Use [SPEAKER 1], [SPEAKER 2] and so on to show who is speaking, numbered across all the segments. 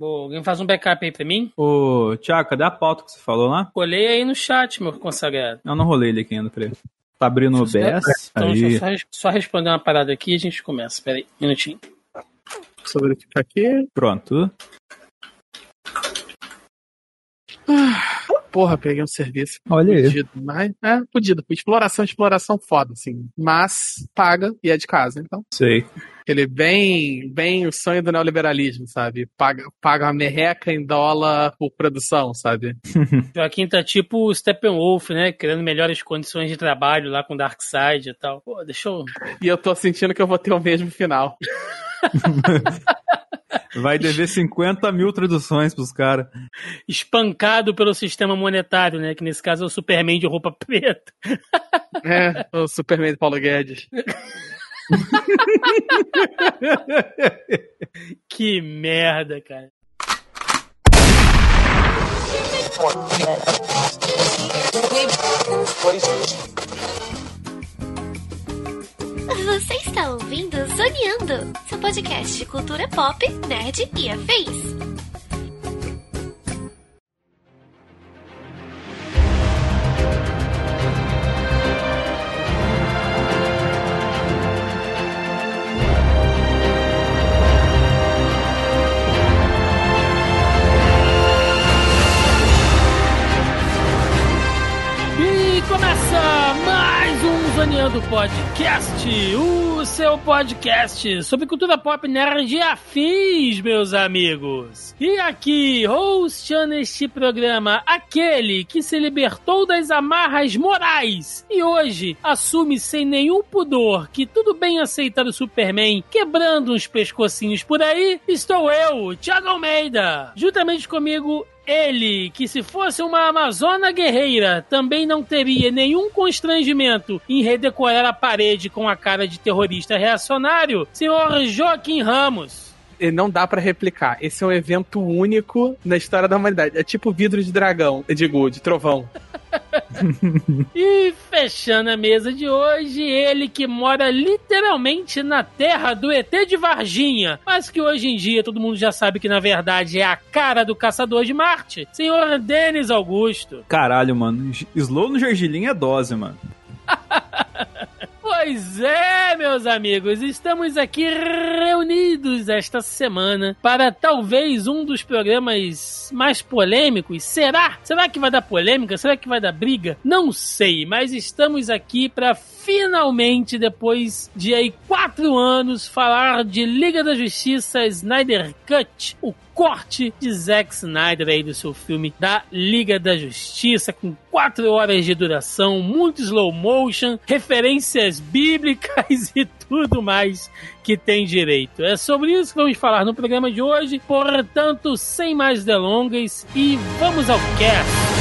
[SPEAKER 1] Alguém faz um backup aí pra mim?
[SPEAKER 2] Ô, Tiago, cadê a pauta que você falou lá?
[SPEAKER 1] Colei aí no chat, meu consagrado.
[SPEAKER 2] Eu não rolei ele aqui ainda, peraí. Tá abrindo o OBS.
[SPEAKER 1] Então,
[SPEAKER 2] aí.
[SPEAKER 1] deixa eu só, só responder uma parada aqui e a gente começa. Peraí, um minutinho.
[SPEAKER 3] Só verificar aqui.
[SPEAKER 2] Pronto.
[SPEAKER 3] Porra, peguei um serviço.
[SPEAKER 2] Olha aí.
[SPEAKER 3] Mas é fudido. Exploração, exploração foda, assim. Mas paga e é de casa, então.
[SPEAKER 2] Sei.
[SPEAKER 3] Ele é bem, bem o sonho do neoliberalismo, sabe? Paga, paga uma merreca em dólar por produção, sabe?
[SPEAKER 1] Joaquim tá tipo o Steppenwolf, né? Criando melhores condições de trabalho lá com Darkseid e tal. Pô, deixa eu.
[SPEAKER 3] E eu tô sentindo que eu vou ter o mesmo final.
[SPEAKER 2] Vai dever 50 mil traduções pros caras.
[SPEAKER 1] Espancado pelo sistema monetário, né? Que nesse caso é o Superman de roupa preta.
[SPEAKER 3] É, o Superman do Paulo Guedes.
[SPEAKER 1] Que merda, cara.
[SPEAKER 4] Você está ouvindo Zoneando, seu podcast de cultura pop, nerd e afins.
[SPEAKER 1] Mais um Zoneando Podcast, o seu podcast sobre cultura pop nerd e afins, meus amigos. E aqui, hosteando este programa, aquele que se libertou das amarras morais e hoje assume sem nenhum pudor que tudo bem aceitar o Superman quebrando uns pescocinhos por aí, estou eu, Thiago Almeida. Juntamente comigo, ele, que se fosse uma Amazona guerreira, também não teria nenhum constrangimento em redecorar a parede com a cara de terrorista reacionário, senhor Joaquim Ramos.
[SPEAKER 3] E não dá pra replicar. Esse é um evento único na história da humanidade. É tipo vidro de dragão, digo, de trovão.
[SPEAKER 1] E fechando a mesa de hoje, ele que mora literalmente na terra do ET de Varginha, mas que hoje em dia todo mundo já sabe que na verdade é a cara do caçador de Marte, senhor Denis Augusto.
[SPEAKER 2] Caralho, mano. Slow no Gergelim é dose, mano.
[SPEAKER 1] Pois é, meus amigos, estamos aqui reunidos esta semana para talvez um dos programas mais polêmicos. Será? Será que vai dar polêmica? Será que vai dar briga? Não sei, mas estamos aqui para finalmente, depois de aí quatro anos, falar de Liga da Justiça Snyder Cut, o corte de Zack Snyder aí do seu filme da Liga da Justiça, com quatro horas de duração, muito slow motion, referências bíblicas e tudo mais que tem direito. É sobre isso que vamos falar no programa de hoje, portanto, sem mais delongas e vamos ao cast.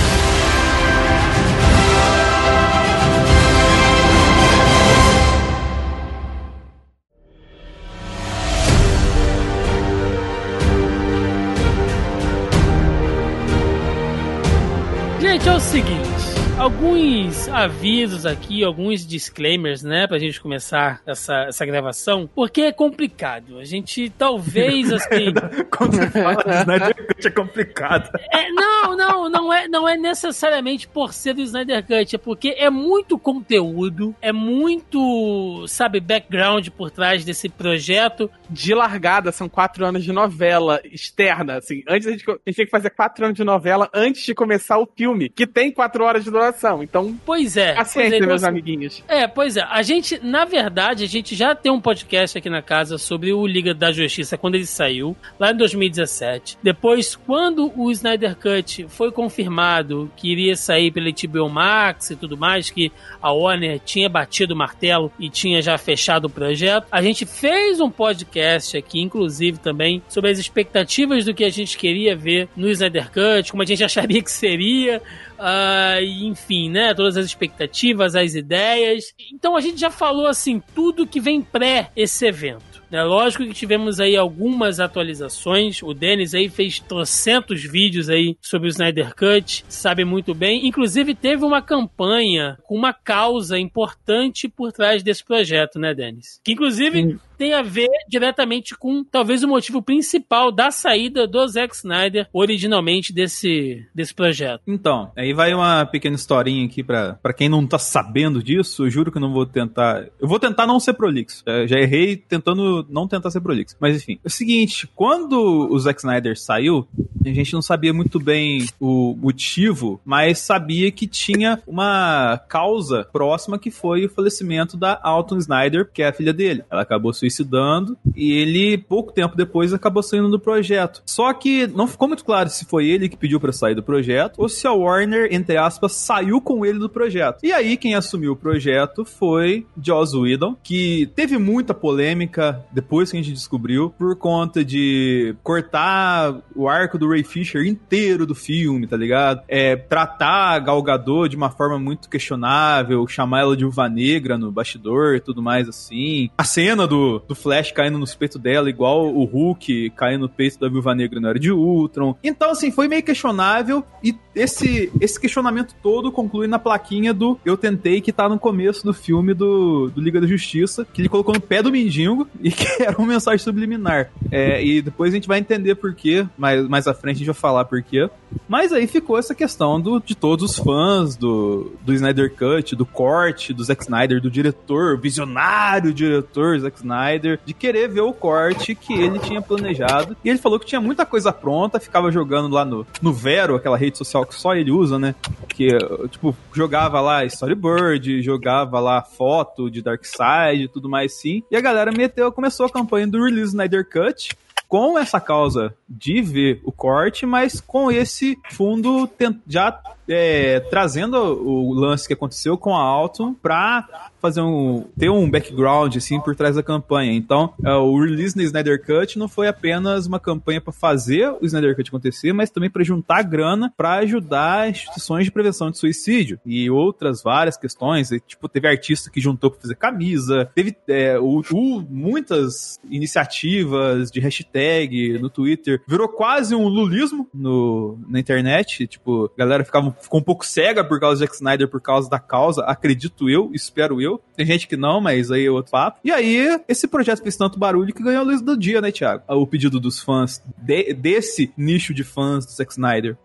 [SPEAKER 1] Gente, é o seguinte. Alguns avisos aqui, alguns disclaimers, né, pra gente começar essa, essa gravação, porque é complicado. A gente talvez, assim.
[SPEAKER 2] Quando você fala de Snyder Cut é complicado.
[SPEAKER 1] É, não, não, não é, não é necessariamente por ser do Snyder Cut, é porque é muito conteúdo, é muito, sabe, background por trás desse projeto.
[SPEAKER 3] De largada, são quatro anos de novela externa, assim. Antes a gente, a gente tem que fazer quatro anos de novela antes de começar o filme, que tem quatro horas de Então,
[SPEAKER 1] Pois é. pois
[SPEAKER 3] paciência,
[SPEAKER 1] é, então,
[SPEAKER 3] meus
[SPEAKER 1] assim,
[SPEAKER 3] amiguinhos.
[SPEAKER 1] É, pois é. A gente, na verdade, a gente já tem um podcast aqui na casa sobre o Liga da Justiça quando ele saiu, lá em 2017. Depois, quando o Snyder Cut foi confirmado que iria sair pela HBO Max e tudo mais, que a Warner tinha batido o martelo e tinha já fechado o projeto, a gente fez um podcast aqui, inclusive também, sobre as expectativas do que a gente queria ver no Snyder Cut, como a gente acharia que seria. E, enfim, né? Todas as expectativas, as ideias. Então a gente já falou assim tudo que vem pré esse evento. É lógico que tivemos aí algumas atualizações. O Denis aí fez trocentos vídeos aí sobre o Snyder Cut, sabe muito bem. Inclusive teve uma campanha com uma causa importante por trás desse projeto, né, Denis? Que inclusive tem a ver diretamente com talvez o motivo principal da saída do Zack Snyder originalmente desse, desse projeto.
[SPEAKER 2] Então, aí vai uma pequena historinha aqui pra quem não tá sabendo disso. Eu juro que eu não vou tentar. Eu vou tentar não ser prolixo. Já, já errei tentando não tentar ser prolixo. Mas enfim, é o seguinte: quando o Zack Snyder saiu, a gente não sabia muito bem o motivo, mas sabia que tinha uma causa próxima que foi o falecimento da Alton Snyder, que é a filha dele. Ela acabou suicidando e ele, pouco tempo depois, acabou saindo do projeto. Só que não ficou muito claro se foi ele que pediu para sair do projeto ou se a Warner, entre aspas, saiu com ele do projeto. E aí, quem assumiu o projeto foi Joss Whedon, que teve muita polêmica depois que a gente descobriu, por conta de cortar o arco do Ray Fisher inteiro do filme, tá ligado? É, tratar a Gal Gadot de uma forma muito questionável, chamar ela de uva negra no bastidor e tudo mais assim. A cena do, do Flash caindo nos peitos dela, igual o Hulk caindo no peito da Viúva Negra na Era de Ultron. Então, assim, foi meio questionável e esse, esse questionamento todo conclui na plaquinha do Eu Tentei, que tá no começo do filme do, do Liga da Justiça, que ele colocou no pé do mendigo e que era uma mensagem subliminar. É, e depois a gente vai entender por quê, mais, mais à frente a gente vai falar por quê. Mas aí ficou essa questão do, de todos os fãs do, do Snyder Cut, do corte do Zack Snyder, do diretor, visionário diretor Zack Snyder, de querer ver o corte que ele tinha planejado. E ele falou que tinha muita coisa pronta, ficava jogando lá no, no Vero, aquela rede social que só ele usa, né? Que, tipo, jogava lá Storyboard, jogava lá foto de Darkseid e tudo mais sim. E a galera meteu, começou a campanha do Release Snyder Cut, com essa causa de ver o corte, mas com esse fundo já é, trazendo o lance que aconteceu com a Alton pra fazer um ter um background assim por trás da campanha. Então, é, o release no Snyder Cut não foi apenas uma campanha para fazer o Snyder Cut acontecer, mas também para juntar grana para ajudar instituições de prevenção de suicídio e outras várias questões. E, tipo, teve artista que juntou para fazer camisa, teve é, o, o, muitas iniciativas de hashtag no Twitter. Virou quase um lulismo no, na internet. Tipo, a galera ficava, ficou um pouco cega por causa de Zack Snyder, por causa da causa, acredito eu, espero eu. Tem gente que não, mas aí é outro papo. E aí, esse projeto fez tanto barulho que ganhou a luz do dia, né, Thiago? O pedido dos fãs, de, desse nicho de fãs do Zack Snyder.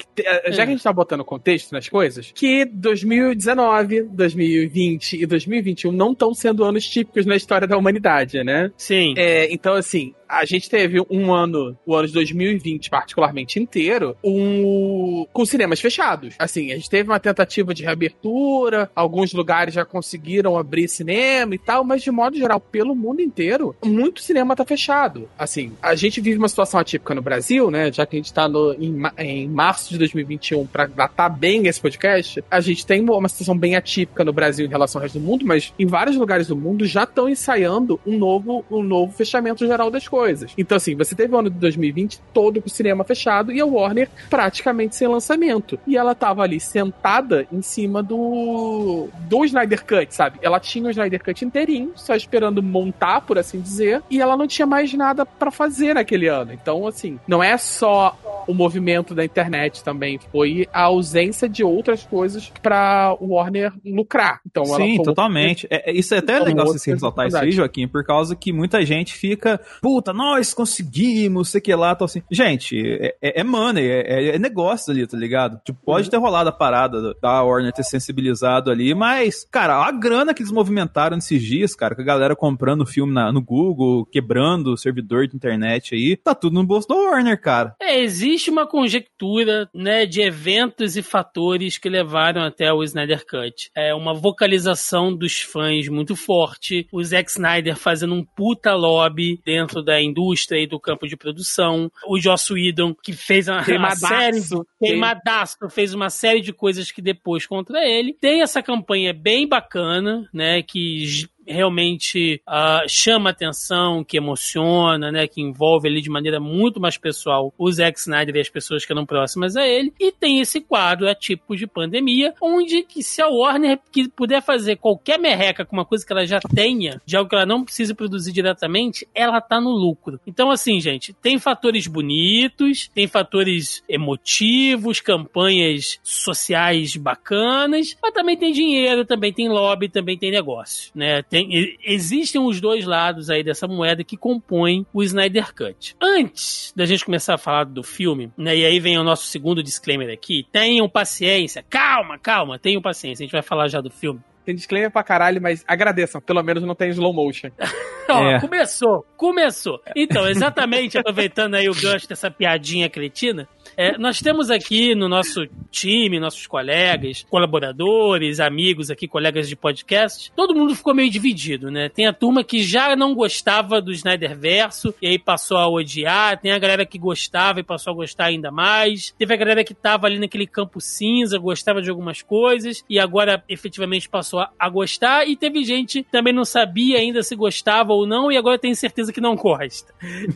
[SPEAKER 3] Já que a gente tá botando contexto nas coisas, que 2019, 2020 e 2021 não estão sendo anos típicos na história da humanidade, né?
[SPEAKER 1] Sim.
[SPEAKER 3] É, então, assim, a gente teve um ano, o ano de 2020 particularmente inteiro, um, com cinemas fechados. Assim, a gente teve uma tentativa de reabertura, alguns lugares já conseguiram abrir cinema e tal, mas de modo geral, pelo mundo inteiro, muito cinema tá fechado. Assim, a gente vive uma situação atípica no Brasil, né? Já que a gente tá no, em, em março de 2021, pra datar bem esse podcast, a gente tem uma situação bem atípica no Brasil em relação ao resto do mundo, mas em vários lugares do mundo já estão ensaiando um novo, um novo fechamento geral das coisas coisas. Então, assim, você teve o ano de 2020 todo com o cinema fechado e a Warner praticamente sem lançamento. E ela tava ali sentada em cima do. do Snyder Cut, sabe? Ela tinha o Snyder Cut inteirinho, só esperando montar, por assim dizer, e ela não tinha mais nada para fazer naquele ano. Então, assim, não é só o movimento da internet também, foi a ausência de outras coisas para Warner lucrar. Então,
[SPEAKER 2] Sim, totalmente. É, isso é até legal você ressaltar isso aí, Joaquim, por causa que muita gente fica, puta, nós conseguimos, sei que lá, tal assim. Gente, é, é, é money, é, é, negócio ali, tá ligado? Tipo, pode ter rolado a parada da Warner ter sensibilizado ali, mas, cara, a grana que eles movimentaram nesses dias, cara, com a galera comprando filme na, no Google, quebrando o servidor de internet aí, tá tudo no bolso da Warner, cara.
[SPEAKER 1] É, existe uma conjectura, né, de eventos e fatores que levaram até o Snyder Cut. É uma vocalização dos fãs muito forte, o Zack Snyder fazendo um puta lobby dentro da indústria e do campo de produção, o Joss Whedon, que fez uma, uma série... Queimadaço. Fez uma série de coisas que depois contra ele. Tem essa campanha bem bacana, né, que realmente uh, chama atenção, que emociona, né, que envolve ali de maneira muito mais pessoal o Zack Snyder e as pessoas que eram próximas a ele. E tem esse quadro atípico de pandemia, onde que se a Warner que puder fazer qualquer merreca com uma coisa que ela já tenha, de algo que ela não precisa produzir diretamente, ela tá no lucro. Então, assim, gente, tem fatores bonitos, tem fatores emotivos, campanhas sociais bacanas, mas também tem dinheiro, também tem lobby, também tem negócio, né? Tem, existem os dois lados aí dessa moeda que compõem o Snyder Cut. Antes da gente começar a falar do filme, né, e aí vem o nosso segundo disclaimer aqui, tenham paciência, calma, calma, tenham paciência, a gente vai falar já do filme.
[SPEAKER 3] Tem disclaimer pra caralho, mas agradeçam. Pelo menos não tem slow motion.
[SPEAKER 1] Ó, é. começou, começou. Então, exatamente aproveitando aí o gancho dessa piadinha cretina, é, nós temos aqui no nosso time, nossos colegas, colaboradores, amigos aqui, colegas de podcast, todo mundo ficou meio dividido, né? Tem a turma que já não gostava do Snyder Verso e aí passou a odiar, tem a galera que gostava e passou a gostar ainda mais, teve a galera que tava ali naquele campo cinza, gostava de algumas coisas e agora efetivamente passou a, a gostar e teve gente que também não sabia ainda se gostava ou não e agora tem certeza que não gosta.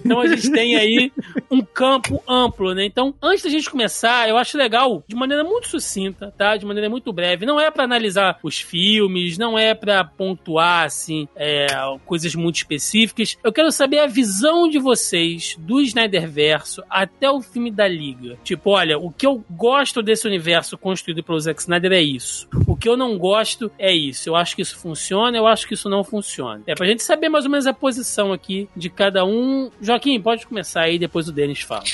[SPEAKER 1] Então a gente tem aí um campo amplo, né? Então, antes da gente começar, eu acho legal, de maneira muito sucinta, tá? De maneira muito breve. Não é para analisar os filmes, não é para pontuar, assim, é, coisas muito específicas. Eu quero saber a visão de vocês do Snyder Verso até o filme da Liga. Tipo, olha, o que eu gosto desse universo construído pelo Zack Snyder é isso. O que eu não gosto é isso. Eu acho que isso funciona, eu acho que isso não funciona. É pra gente saber mais ou menos a posição aqui de cada um. Joaquim, pode começar aí, depois o Denis fala.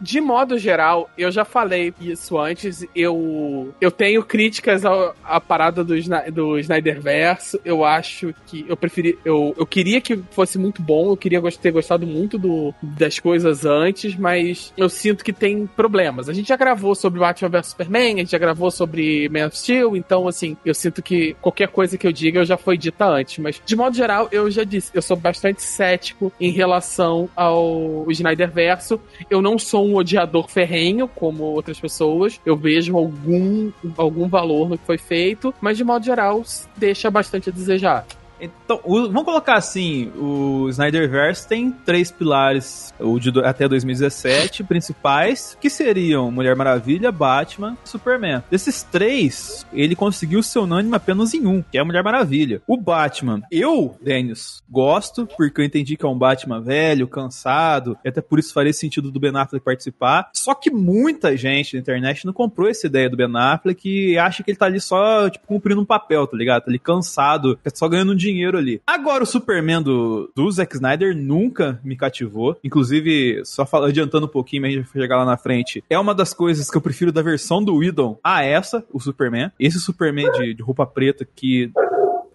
[SPEAKER 3] De modo geral, eu já falei isso antes, eu eu tenho críticas à, parada do, do Snyderverse. Eu acho que eu preferi. Eu, eu queria que fosse muito bom, eu queria ter gostado muito do, das coisas antes, mas eu sinto que tem problemas. A gente já gravou sobre Batman vs Superman, a gente já gravou sobre Man of Steel, então assim, eu sinto que qualquer coisa que eu diga já foi dita antes. Mas, de modo geral, eu já disse, eu sou bastante cético em relação ao Snyderverso. Eu não sou um um odiador ferrenho, como outras pessoas. Eu vejo algum, algum valor no que foi feito, mas de modo geral deixa bastante a desejar.
[SPEAKER 2] Então, o, vamos colocar assim, o Snyderverse tem três pilares, o de até 2017, principais, que seriam Mulher Maravilha, Batman Superman. Desses três, ele conseguiu ser unânime apenas em um, que é a Mulher Maravilha. O Batman, eu, Dennis, gosto, porque eu entendi que é um Batman velho, cansado, e até por isso faria sentido do Ben Affleck participar. Só que muita gente na internet não comprou essa ideia do Ben Affleck e acha que ele tá ali só, tipo, cumprindo um papel, tá ligado? Tá ali cansado, só ganhando dinheiro dinheiro ali. Agora, o Superman do, do Zack Snyder nunca me cativou. Inclusive, só fala, adiantando um pouquinho, mas a gente vai chegar lá na frente. É uma das coisas que eu prefiro da versão do Whedon a essa, o Superman. Esse Superman de, de roupa preta que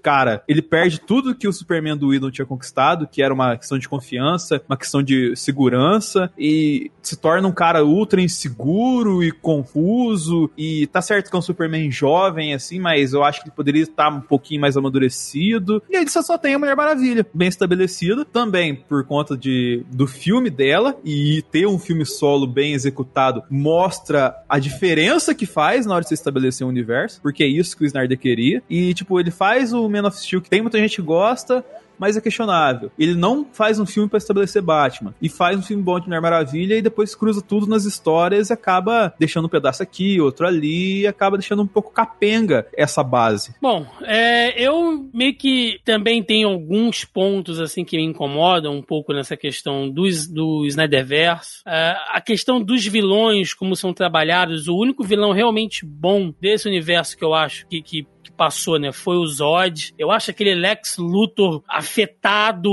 [SPEAKER 2] cara, ele perde tudo que o Superman do Whedon tinha conquistado, que era uma questão de confiança, uma questão de segurança, e se torna um cara ultra inseguro e confuso, e tá certo que é um Superman jovem, assim, mas eu acho que ele poderia estar um pouquinho mais amadurecido. E aí você só tem a Mulher Maravilha, bem estabelecida, também por conta de, do filme dela, e ter um filme solo bem executado mostra a diferença que faz na hora de você estabelecer um universo, porque é isso que o Snyder queria, e tipo, ele faz o Man of Steel, que tem muita gente que gosta, mas é questionável. Ele não faz um filme para estabelecer Batman e faz um filme bom de Mulher Maravilha e depois cruza tudo nas histórias e acaba deixando um pedaço aqui, outro ali e acaba deixando um pouco capenga essa base.
[SPEAKER 1] Bom, é, eu meio que também tenho alguns pontos assim que me incomodam um pouco nessa questão do, do Snyderverse. É, a questão dos vilões, como são trabalhados, o único vilão realmente bom desse universo que eu acho que, que passou, né? Foi o Zod. Eu acho aquele Lex Luthor afetado,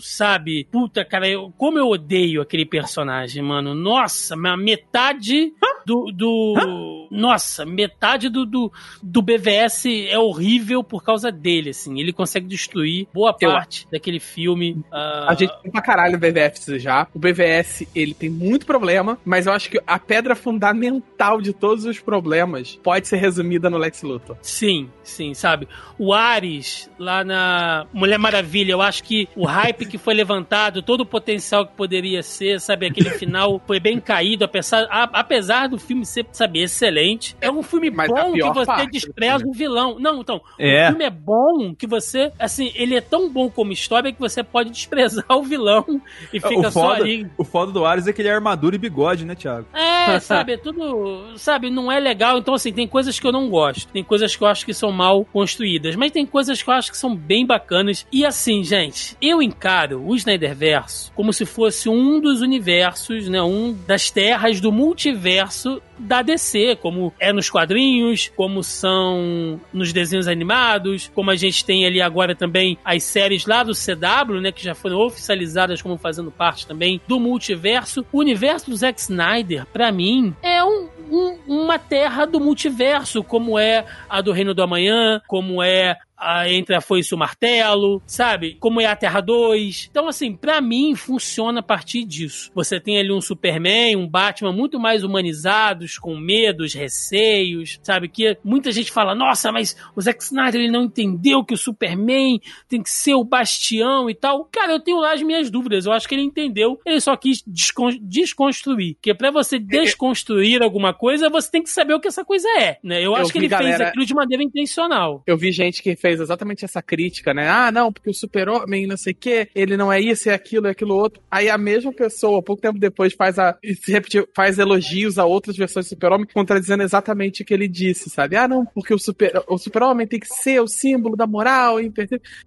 [SPEAKER 1] sabe? Puta, cara, eu, como eu odeio aquele personagem, mano. Nossa, metade do. do nossa, metade do, do, do, BVS é horrível por causa dele, assim. Ele consegue destruir boa parte eu... daquele filme.
[SPEAKER 3] Uh... A gente tem pra caralho o BVS já. O BVS, ele tem muito problema, mas eu acho que a pedra fundamental de todos os problemas pode ser resumida no Lex Luthor.
[SPEAKER 1] Sim, sim, sabe? O Ares, lá na Mulher Maravilha, eu acho que o hype que foi levantado, todo o potencial que poderia ser, sabe? Aquele final foi bem caído, apesar, a, apesar do filme ser, sabe, excelente. É um filme Mas bom que você despreza o vilão. Não, então, é. o filme é bom que você, assim, ele é tão bom como história que você pode desprezar o vilão e fica
[SPEAKER 2] o
[SPEAKER 1] só
[SPEAKER 2] foda,
[SPEAKER 1] ali.
[SPEAKER 2] O foda do Ares é que ele é armadura e bigode, né, Thiago?
[SPEAKER 1] É, sabe, é tudo, sabe, não é legal. Então, assim, tem coisas que eu não gosto. Tem coisas que eu acho que são mal construídas, mas tem coisas que eu acho que são bem bacanas. E assim, gente, eu encaro o Snyderverse como se fosse um dos universos, né, um das terras do multiverso universo da DC, como é nos quadrinhos, como são nos desenhos animados, como a gente tem ali agora também as séries lá do CW, né, que já foram oficializadas como fazendo parte também do multiverso. O universo do Zack Snyder, para mim, é um, um, uma terra do multiverso, como é a do Reino do Amanhã, como é a, entre a foice e o martelo, sabe? Como é a Terra 2. Então, assim, para mim funciona a partir disso. Você tem ali um Superman, um Batman muito mais humanizados, com medos, receios, sabe? Que muita gente fala, nossa, mas o Zack Snyder ele não entendeu que o Superman tem que ser o bastião e tal. Cara, eu tenho lá as minhas dúvidas. Eu acho que ele entendeu, ele só quis descon desconstruir. Porque para você desconstruir alguma coisa, você tem que saber o que essa coisa é, né? Eu, eu acho que ele galera... fez aquilo de maneira intencional.
[SPEAKER 3] Eu vi gente que fez exatamente essa crítica, né? Ah, não, porque o super-homem, não sei o quê, ele não é isso, é aquilo, é aquilo outro. Aí a mesma pessoa, pouco tempo depois, faz a. Se repetir, faz elogios a outras versões do super-homem, contradizendo exatamente o que ele disse, sabe? Ah, não, porque o super o super-homem tem que ser o símbolo da moral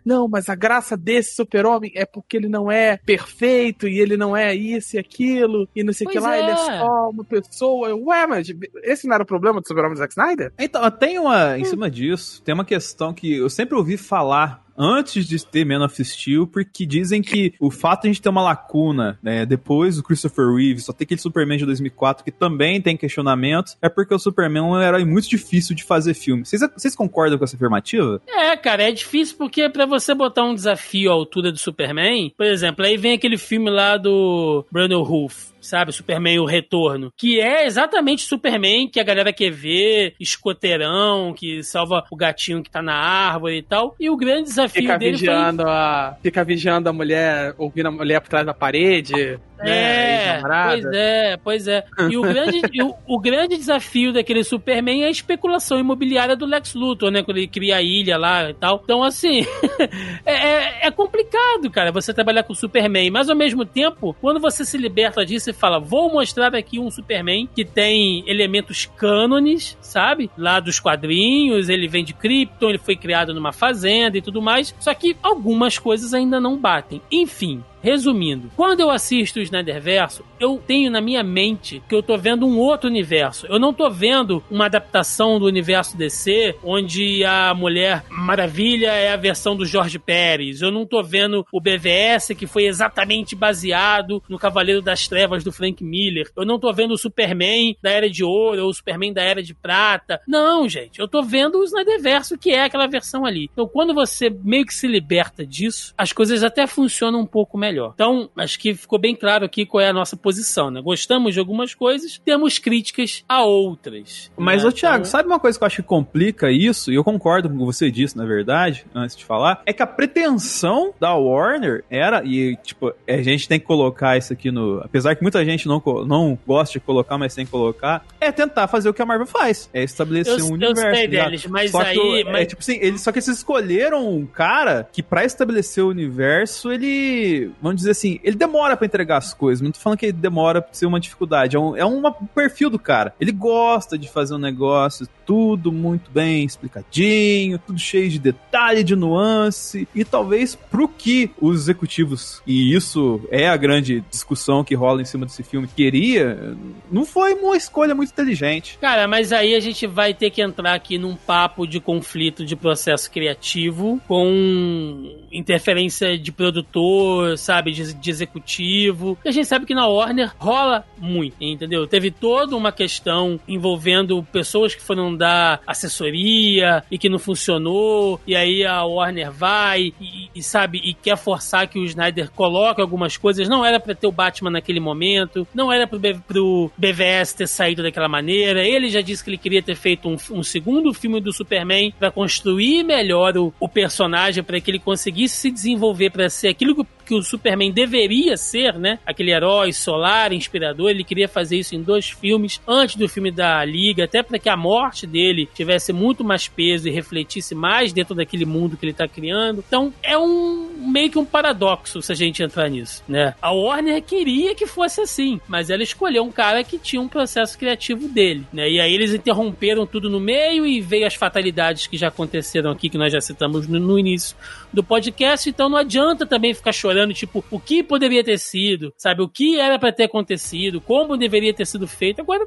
[SPEAKER 3] Não, mas a graça desse super-homem é porque ele não é perfeito e ele não é isso e aquilo, e não sei o que lá, é. ele é só uma pessoa. Ué, mas esse não era o problema do super-homem do Zack Snyder?
[SPEAKER 2] Então, tem uma. Em cima disso, tem uma questão que eu sempre ouvi falar antes de ter Man of Steel, porque dizem que o fato de a gente ter uma lacuna, né, depois do Christopher Reeve, só ter aquele Superman de 2004 que também tem questionamentos, é porque o Superman é um herói muito difícil de fazer filme. Vocês, concordam com essa afirmativa?
[SPEAKER 1] É, cara, é difícil porque para você botar um desafio à altura do Superman, por exemplo, aí vem aquele filme lá do Brandon Roof, sabe? Superman o Retorno. Que é exatamente Superman que a galera quer ver, escoteirão, que salva o gatinho que tá na árvore e tal. E o grande desafio
[SPEAKER 3] fica
[SPEAKER 1] dele
[SPEAKER 3] vigiando foi... a Fica vigiando a mulher, ouvindo a mulher por trás da parede.
[SPEAKER 1] Né, é, pois é, pois é. E o grande, o, o, grande desafio daquele Superman é a especulação imobiliária do Lex Luthor, né? Quando ele cria a ilha lá e tal. Então, assim, é, é, é, complicado, cara, você trabalhar com o Superman. Mas, ao mesmo tempo, quando você se liberta disso e fala, vou mostrar aqui um Superman que tem elementos cânones, sabe? Lá dos quadrinhos, ele vem de Krypton, ele foi criado numa fazenda e tudo mais. Só que algumas coisas ainda não batem. Enfim, Resumindo, quando eu assisto o Snyderverso, eu tenho na minha mente que eu tô vendo um outro universo. Eu não tô vendo uma adaptação do universo DC, onde a Mulher Maravilha é a versão do Jorge Pérez. Eu não tô vendo o BVS, que foi exatamente baseado no Cavaleiro das Trevas do Frank Miller. Eu não tô vendo o Superman da Era de Ouro ou o Superman da Era de Prata. Não, gente. Eu tô vendo o Snyderverso, que é aquela versão ali. Então, quando você meio que se liberta disso, as coisas até funcionam um pouco melhor melhor. Então, acho que ficou bem claro aqui qual é a nossa posição, né? Gostamos de algumas coisas, temos críticas a outras.
[SPEAKER 2] Mas,
[SPEAKER 1] né?
[SPEAKER 2] ô Thiago, então... sabe uma coisa que eu acho que complica isso, e eu concordo com o que você disse, na verdade, antes de falar, é que a pretensão da Warner era, e tipo, a gente tem que colocar isso aqui no. Apesar que muita gente não, não gosta de colocar, mas tem que colocar, é tentar fazer o que a Marvel faz. É estabelecer
[SPEAKER 1] eu,
[SPEAKER 2] um universo. Eu sei
[SPEAKER 1] deles, mas só aí. Que,
[SPEAKER 2] mas... É, tipo assim, eles, só que eles escolheram um cara que, para estabelecer o universo, ele vamos dizer assim, ele demora para entregar as coisas. Não tô falando que ele demora por ser uma dificuldade. É um, é um perfil do cara. Ele gosta de fazer um negócio tudo muito bem explicadinho, tudo cheio de detalhe, de nuance. E talvez pro que os executivos, e isso é a grande discussão que rola em cima desse filme, queria, não foi uma escolha muito inteligente.
[SPEAKER 1] Cara, mas aí a gente vai ter que entrar aqui num papo de conflito de processo criativo com interferência de produtor, sabe, de, de executivo. E a gente sabe que na Warner rola muito, entendeu? Teve toda uma questão envolvendo pessoas que foram dar assessoria e que não funcionou, e aí a Warner vai e, e sabe, e quer forçar que o Snyder coloque algumas coisas. Não era para ter o Batman naquele momento, não era pro, pro BVS ter saído daquela maneira. Ele já disse que ele queria ter feito um, um segundo filme do Superman para construir melhor o, o personagem, para que ele conseguisse se desenvolver para ser aquilo que que o Superman deveria ser, né? Aquele herói solar, inspirador. Ele queria fazer isso em dois filmes antes do filme da Liga, até para que a morte dele tivesse muito mais peso e refletisse mais dentro daquele mundo que ele está criando. Então é um meio que um paradoxo se a gente entrar nisso, né? A Warner queria que fosse assim, mas ela escolheu um cara que tinha um processo criativo dele, né? E aí eles interromperam tudo no meio e veio as fatalidades que já aconteceram aqui que nós já citamos no, no início do podcast, então não adianta também ficar chorando, tipo, o que poderia ter sido, sabe? O que era para ter acontecido, como deveria ter sido feito. Agora,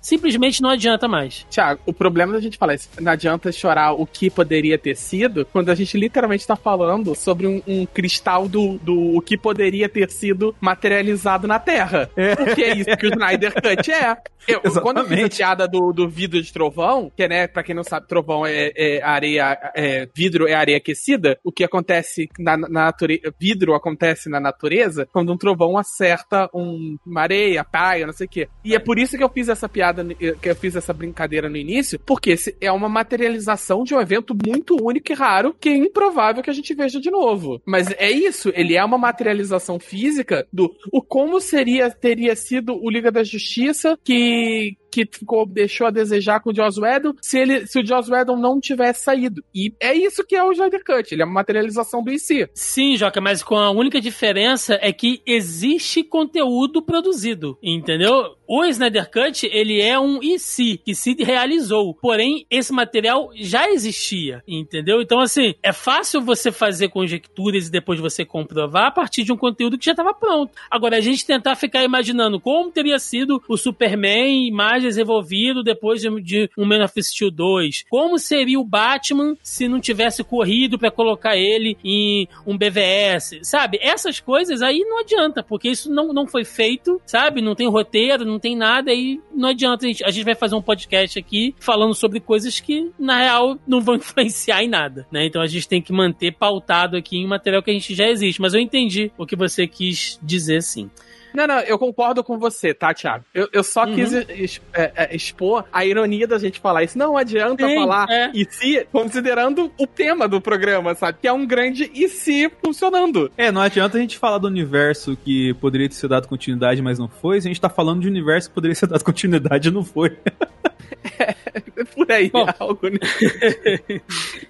[SPEAKER 1] simplesmente não adianta mais.
[SPEAKER 3] Tiago, o problema da gente falar isso, não adianta chorar o que poderia ter sido, quando a gente literalmente tá falando sobre um, um cristal do, do o que poderia ter sido materializado na Terra. É. Porque é isso que o Snyder Cut é. Eu, quando eu fiz a piada do, do vidro de trovão, que né, pra quem não sabe, trovão é, é areia, é, vidro é areia aquecida, o que acontece na, na natureza, vidro acontece na natureza quando um trovão acerta um, uma areia, praia, não sei o quê. E é por isso que eu fiz essa piada, que eu fiz essa brincadeira no início, porque é uma materialização de um evento muito único e raro, que é improvável que a gente veja de novo. Mas é isso, ele é uma materialização física do o como seria teria sido o Liga da Justiça que que ficou, deixou a desejar com o Joss Whedon se, ele, se o Joss Whedon não tivesse saído. E é isso que é o Snyder Cut, ele é uma materialização do IC.
[SPEAKER 1] Sim, Joca, mas com a única diferença é que existe conteúdo produzido, entendeu? O Snyder Cut, ele é um IC que se realizou, porém esse material já existia, entendeu? Então assim, é fácil você fazer conjecturas e depois você comprovar a partir de um conteúdo que já estava pronto. Agora a gente tentar ficar imaginando como teria sido o Superman mais desenvolvido depois de, de um Man of Steel 2, como seria o Batman se não tivesse corrido para colocar ele em um BVS, sabe? Essas coisas aí não adianta, porque isso não, não foi feito, sabe? Não tem roteiro, não tem nada, e não adianta. A gente, a gente vai fazer um podcast aqui falando sobre coisas que, na real, não vão influenciar em nada, né? Então a gente tem que manter pautado aqui em material que a gente já existe. Mas eu entendi o que você quis dizer, sim.
[SPEAKER 3] Não, não, eu concordo com você, tá, Thiago? Eu, eu só uhum. quis es, é, é, expor a ironia da gente falar isso. Não adianta Sim, falar é. e se, considerando o tema do programa, sabe? Que é um grande e se funcionando.
[SPEAKER 2] É, não adianta a gente falar do universo que poderia ter sido dado continuidade, mas não foi. Se a gente tá falando de universo que poderia ser dado continuidade, não foi.
[SPEAKER 3] É, por aí Bom, algo, né?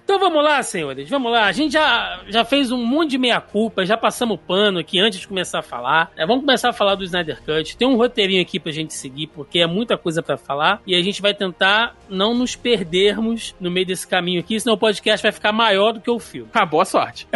[SPEAKER 1] então vamos lá, senhores, vamos lá. A gente já, já fez um monte de meia-culpa, já passamos pano aqui antes de começar a falar. É, vamos começar a falar do Snyder Cut. Tem um roteirinho aqui pra gente seguir, porque é muita coisa para falar. E a gente vai tentar não nos perdermos no meio desse caminho aqui, senão o podcast vai ficar maior do que o filme.
[SPEAKER 3] Ah, boa sorte.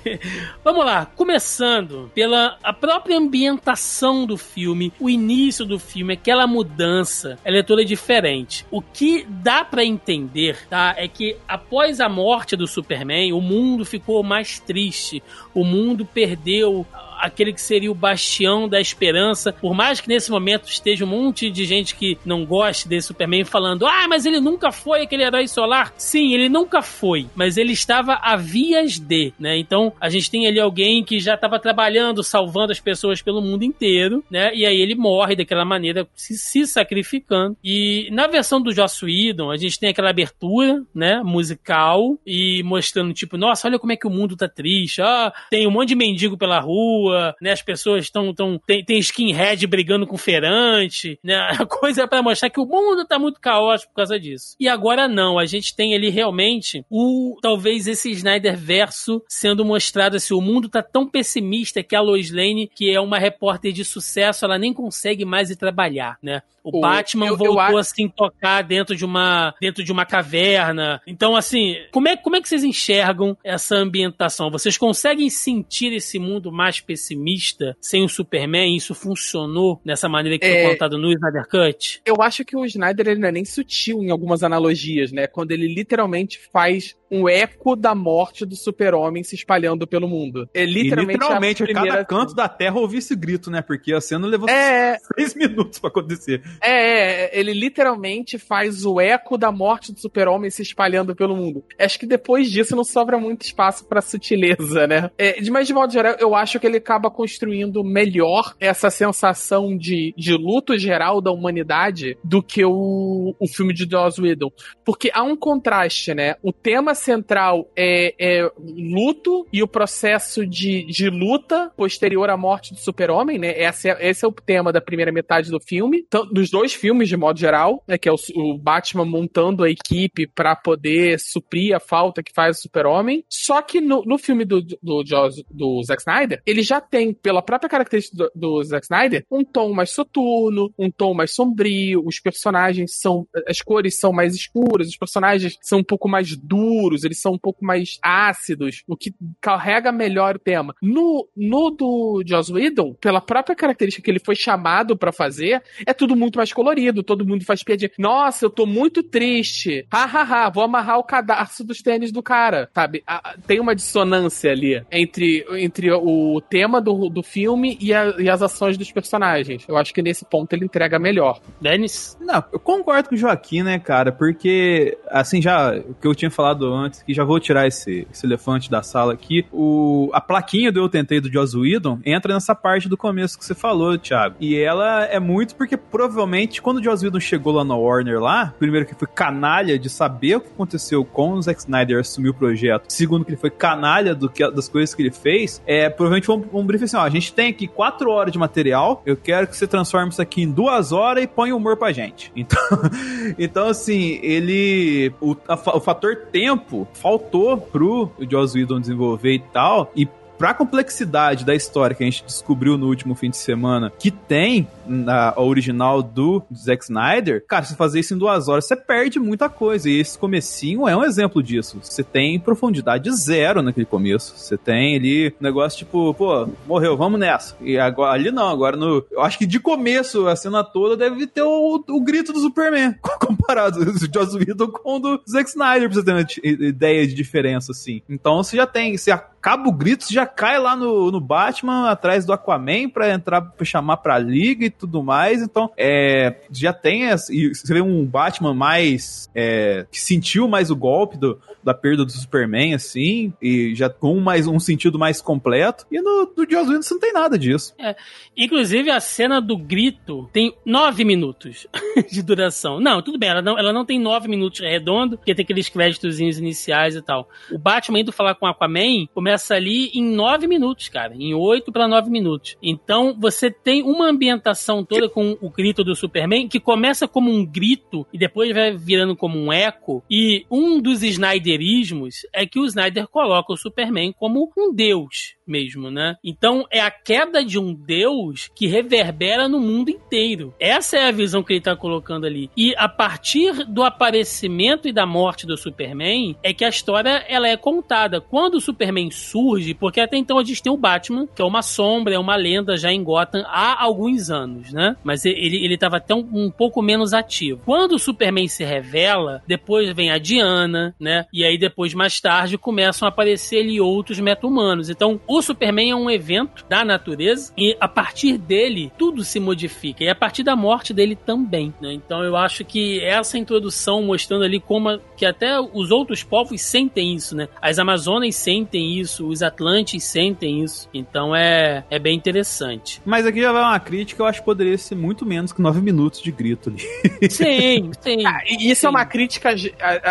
[SPEAKER 1] vamos lá, começando pela a própria ambientação do filme, o início do filme, aquela mudança, ela é toda diferente. O que dá para entender, tá? É que após a morte do Superman, o mundo ficou mais triste. O mundo perdeu aquele que seria o bastião da esperança. Por mais que nesse momento esteja um monte de gente que não goste desse Superman falando: ah, mas ele nunca foi aquele herói solar. Sim, ele nunca foi, mas ele estava a vias de, né? Então a gente tem ali alguém que já estava trabalhando, salvando as pessoas pelo mundo inteiro, né? E aí ele morre daquela maneira, se, se sacrificando. E na versão do Joss Whedon, a gente tem aquela abertura, né? Musical e mostrando, tipo, nossa, olha como é que o mundo tá triste. Ah, tem um monte de mendigo pela rua rua, né? As pessoas estão. Tão, tem, tem skinhead brigando com feirante, né? A coisa é pra mostrar que o mundo tá muito caótico por causa disso. E agora não, a gente tem ali realmente o talvez esse Snyder verso sendo mostrado assim, o mundo tá tão pessimista que a Lois Lane, que é uma repórter de sucesso, ela nem consegue mais ir trabalhar, né? O, o Batman eu, voltou eu, eu... assim tocar dentro de uma dentro de uma caverna. Então assim, como é como é que vocês enxergam essa ambientação? Vocês conseguem sentir esse mundo mais pessimista pessimista sem o Superman, isso funcionou nessa maneira que é... foi contado no Snyder Cut?
[SPEAKER 3] Eu acho que o Snyder ele não é nem sutil em algumas analogias, né? Quando ele literalmente faz um eco da morte do super-homem se espalhando pelo mundo.
[SPEAKER 2] É literalmente, e literalmente a primeira... cada canto da Terra ouvir esse grito, né? Porque a cena levou é... seis minutos para acontecer.
[SPEAKER 3] É, é, ele literalmente faz o eco da morte do super-homem se espalhando pelo mundo. Acho que depois disso não sobra muito espaço para sutileza, né? É, de mais de modo geral, eu acho que ele acaba construindo melhor essa sensação de, de luto geral da humanidade do que o, o filme de Joss Whedon. Porque há um contraste, né? O tema central é, é luto e o processo de, de luta posterior à morte do super-homem, né? Esse é, esse é o tema da primeira metade do filme, dos dois filmes de modo geral, né? Que é o, o Batman montando a equipe para poder suprir a falta que faz o super-homem. Só que no, no filme do, do, do, do Zack Snyder, ele já tem, pela própria característica do, do Zack Snyder, um tom mais soturno, um tom mais sombrio, os personagens são, as cores são mais escuras, os personagens são um pouco mais duros, duros, eles são um pouco mais ácidos, o que carrega melhor o tema. No, no do Joss Whedon, pela própria característica que ele foi chamado para fazer, é tudo muito mais colorido, todo mundo faz piadinha. Nossa, eu tô muito triste. Ha, ha, ha, vou amarrar o cadarço dos tênis do cara, sabe? Tem uma dissonância ali entre, entre o tema do, do filme e, a, e as ações dos personagens. Eu acho que nesse ponto ele entrega melhor.
[SPEAKER 1] Denis?
[SPEAKER 2] Não, eu concordo com o Joaquim, né, cara? Porque, assim, já o que eu tinha falado antes, que já vou tirar esse, esse elefante da sala aqui, o, a plaquinha do Eu Tentei do Joss Whedon entra nessa parte do começo que você falou, Thiago. E ela é muito porque provavelmente quando o Joss Whedon chegou lá na Warner lá, primeiro que foi canalha de saber o que aconteceu com o Zack Snyder assumir o projeto, segundo que ele foi canalha do que, das coisas que ele fez, é, provavelmente foi um, um briefing assim, ó, a gente tem aqui quatro horas de material, eu quero que você transforme isso aqui em duas horas e põe humor pra gente. Então, então assim, ele, o, a, o fator tempo faltou pro Joss Whedon desenvolver e tal, e pra complexidade da história que a gente descobriu no último fim de semana, que tem na original do Zack Snyder, cara, se fazer isso em duas horas, você perde muita coisa. E esse comecinho é um exemplo disso. Você tem profundidade zero naquele começo. Você tem ali um negócio tipo, pô, morreu, vamos nessa. E agora, ali não, agora no. Eu acho que de começo, a cena toda deve ter o, o grito do Superman, comparado do Joss Whedon com o do Zack Snyder, pra você ter uma ideia de diferença, assim. Então você já tem, você acaba o grito, você já cai lá no, no Batman, atrás do Aquaman, pra entrar, pra chamar pra liga e tudo mais. Então, é, já tem. E você vê um Batman mais. É, que sentiu mais o golpe do, da perda do Superman, assim, e já com mais um sentido mais completo. E no do Joss Whedon não tem nada disso.
[SPEAKER 1] É, inclusive, a cena do grito tem nove minutos de duração. Não, tudo bem, ela não, ela não tem nove minutos redondo, porque tem aqueles créditos iniciais e tal. O Batman indo falar com o Aquaman começa ali em nove minutos, cara. Em oito para nove minutos. Então, você tem uma ambientação toda com o grito do Superman, que começa como um grito e depois vai virando como um eco. E um dos Snyderismos é que o Snyder coloca o Superman como um deus mesmo, né? Então é a queda de um deus que reverbera no mundo inteiro. Essa é a visão que ele tá colocando ali. E a partir do aparecimento e da morte do Superman é que a história ela é contada. Quando o Superman surge, porque até então a gente tem o Batman, que é uma sombra, é uma lenda já em Gotham há alguns anos, né? Mas ele, ele tava até um, um pouco menos ativo. Quando o Superman se revela, depois vem a Diana, né? E aí depois, mais tarde, começam a aparecer ali outros meta-humanos. Então, o Superman é um evento da natureza e a partir dele tudo se modifica e a partir da morte dele também, né? Então eu acho que essa introdução mostrando ali como que até os outros povos sentem isso, né? As Amazonas sentem isso, os Atlantes sentem isso. Então é, é bem interessante.
[SPEAKER 2] Mas aqui já vai uma crítica, eu acho que poderia ser muito menos que nove minutos de grito ali.
[SPEAKER 1] Sim, sim.
[SPEAKER 3] Ah, isso sim. é uma crítica,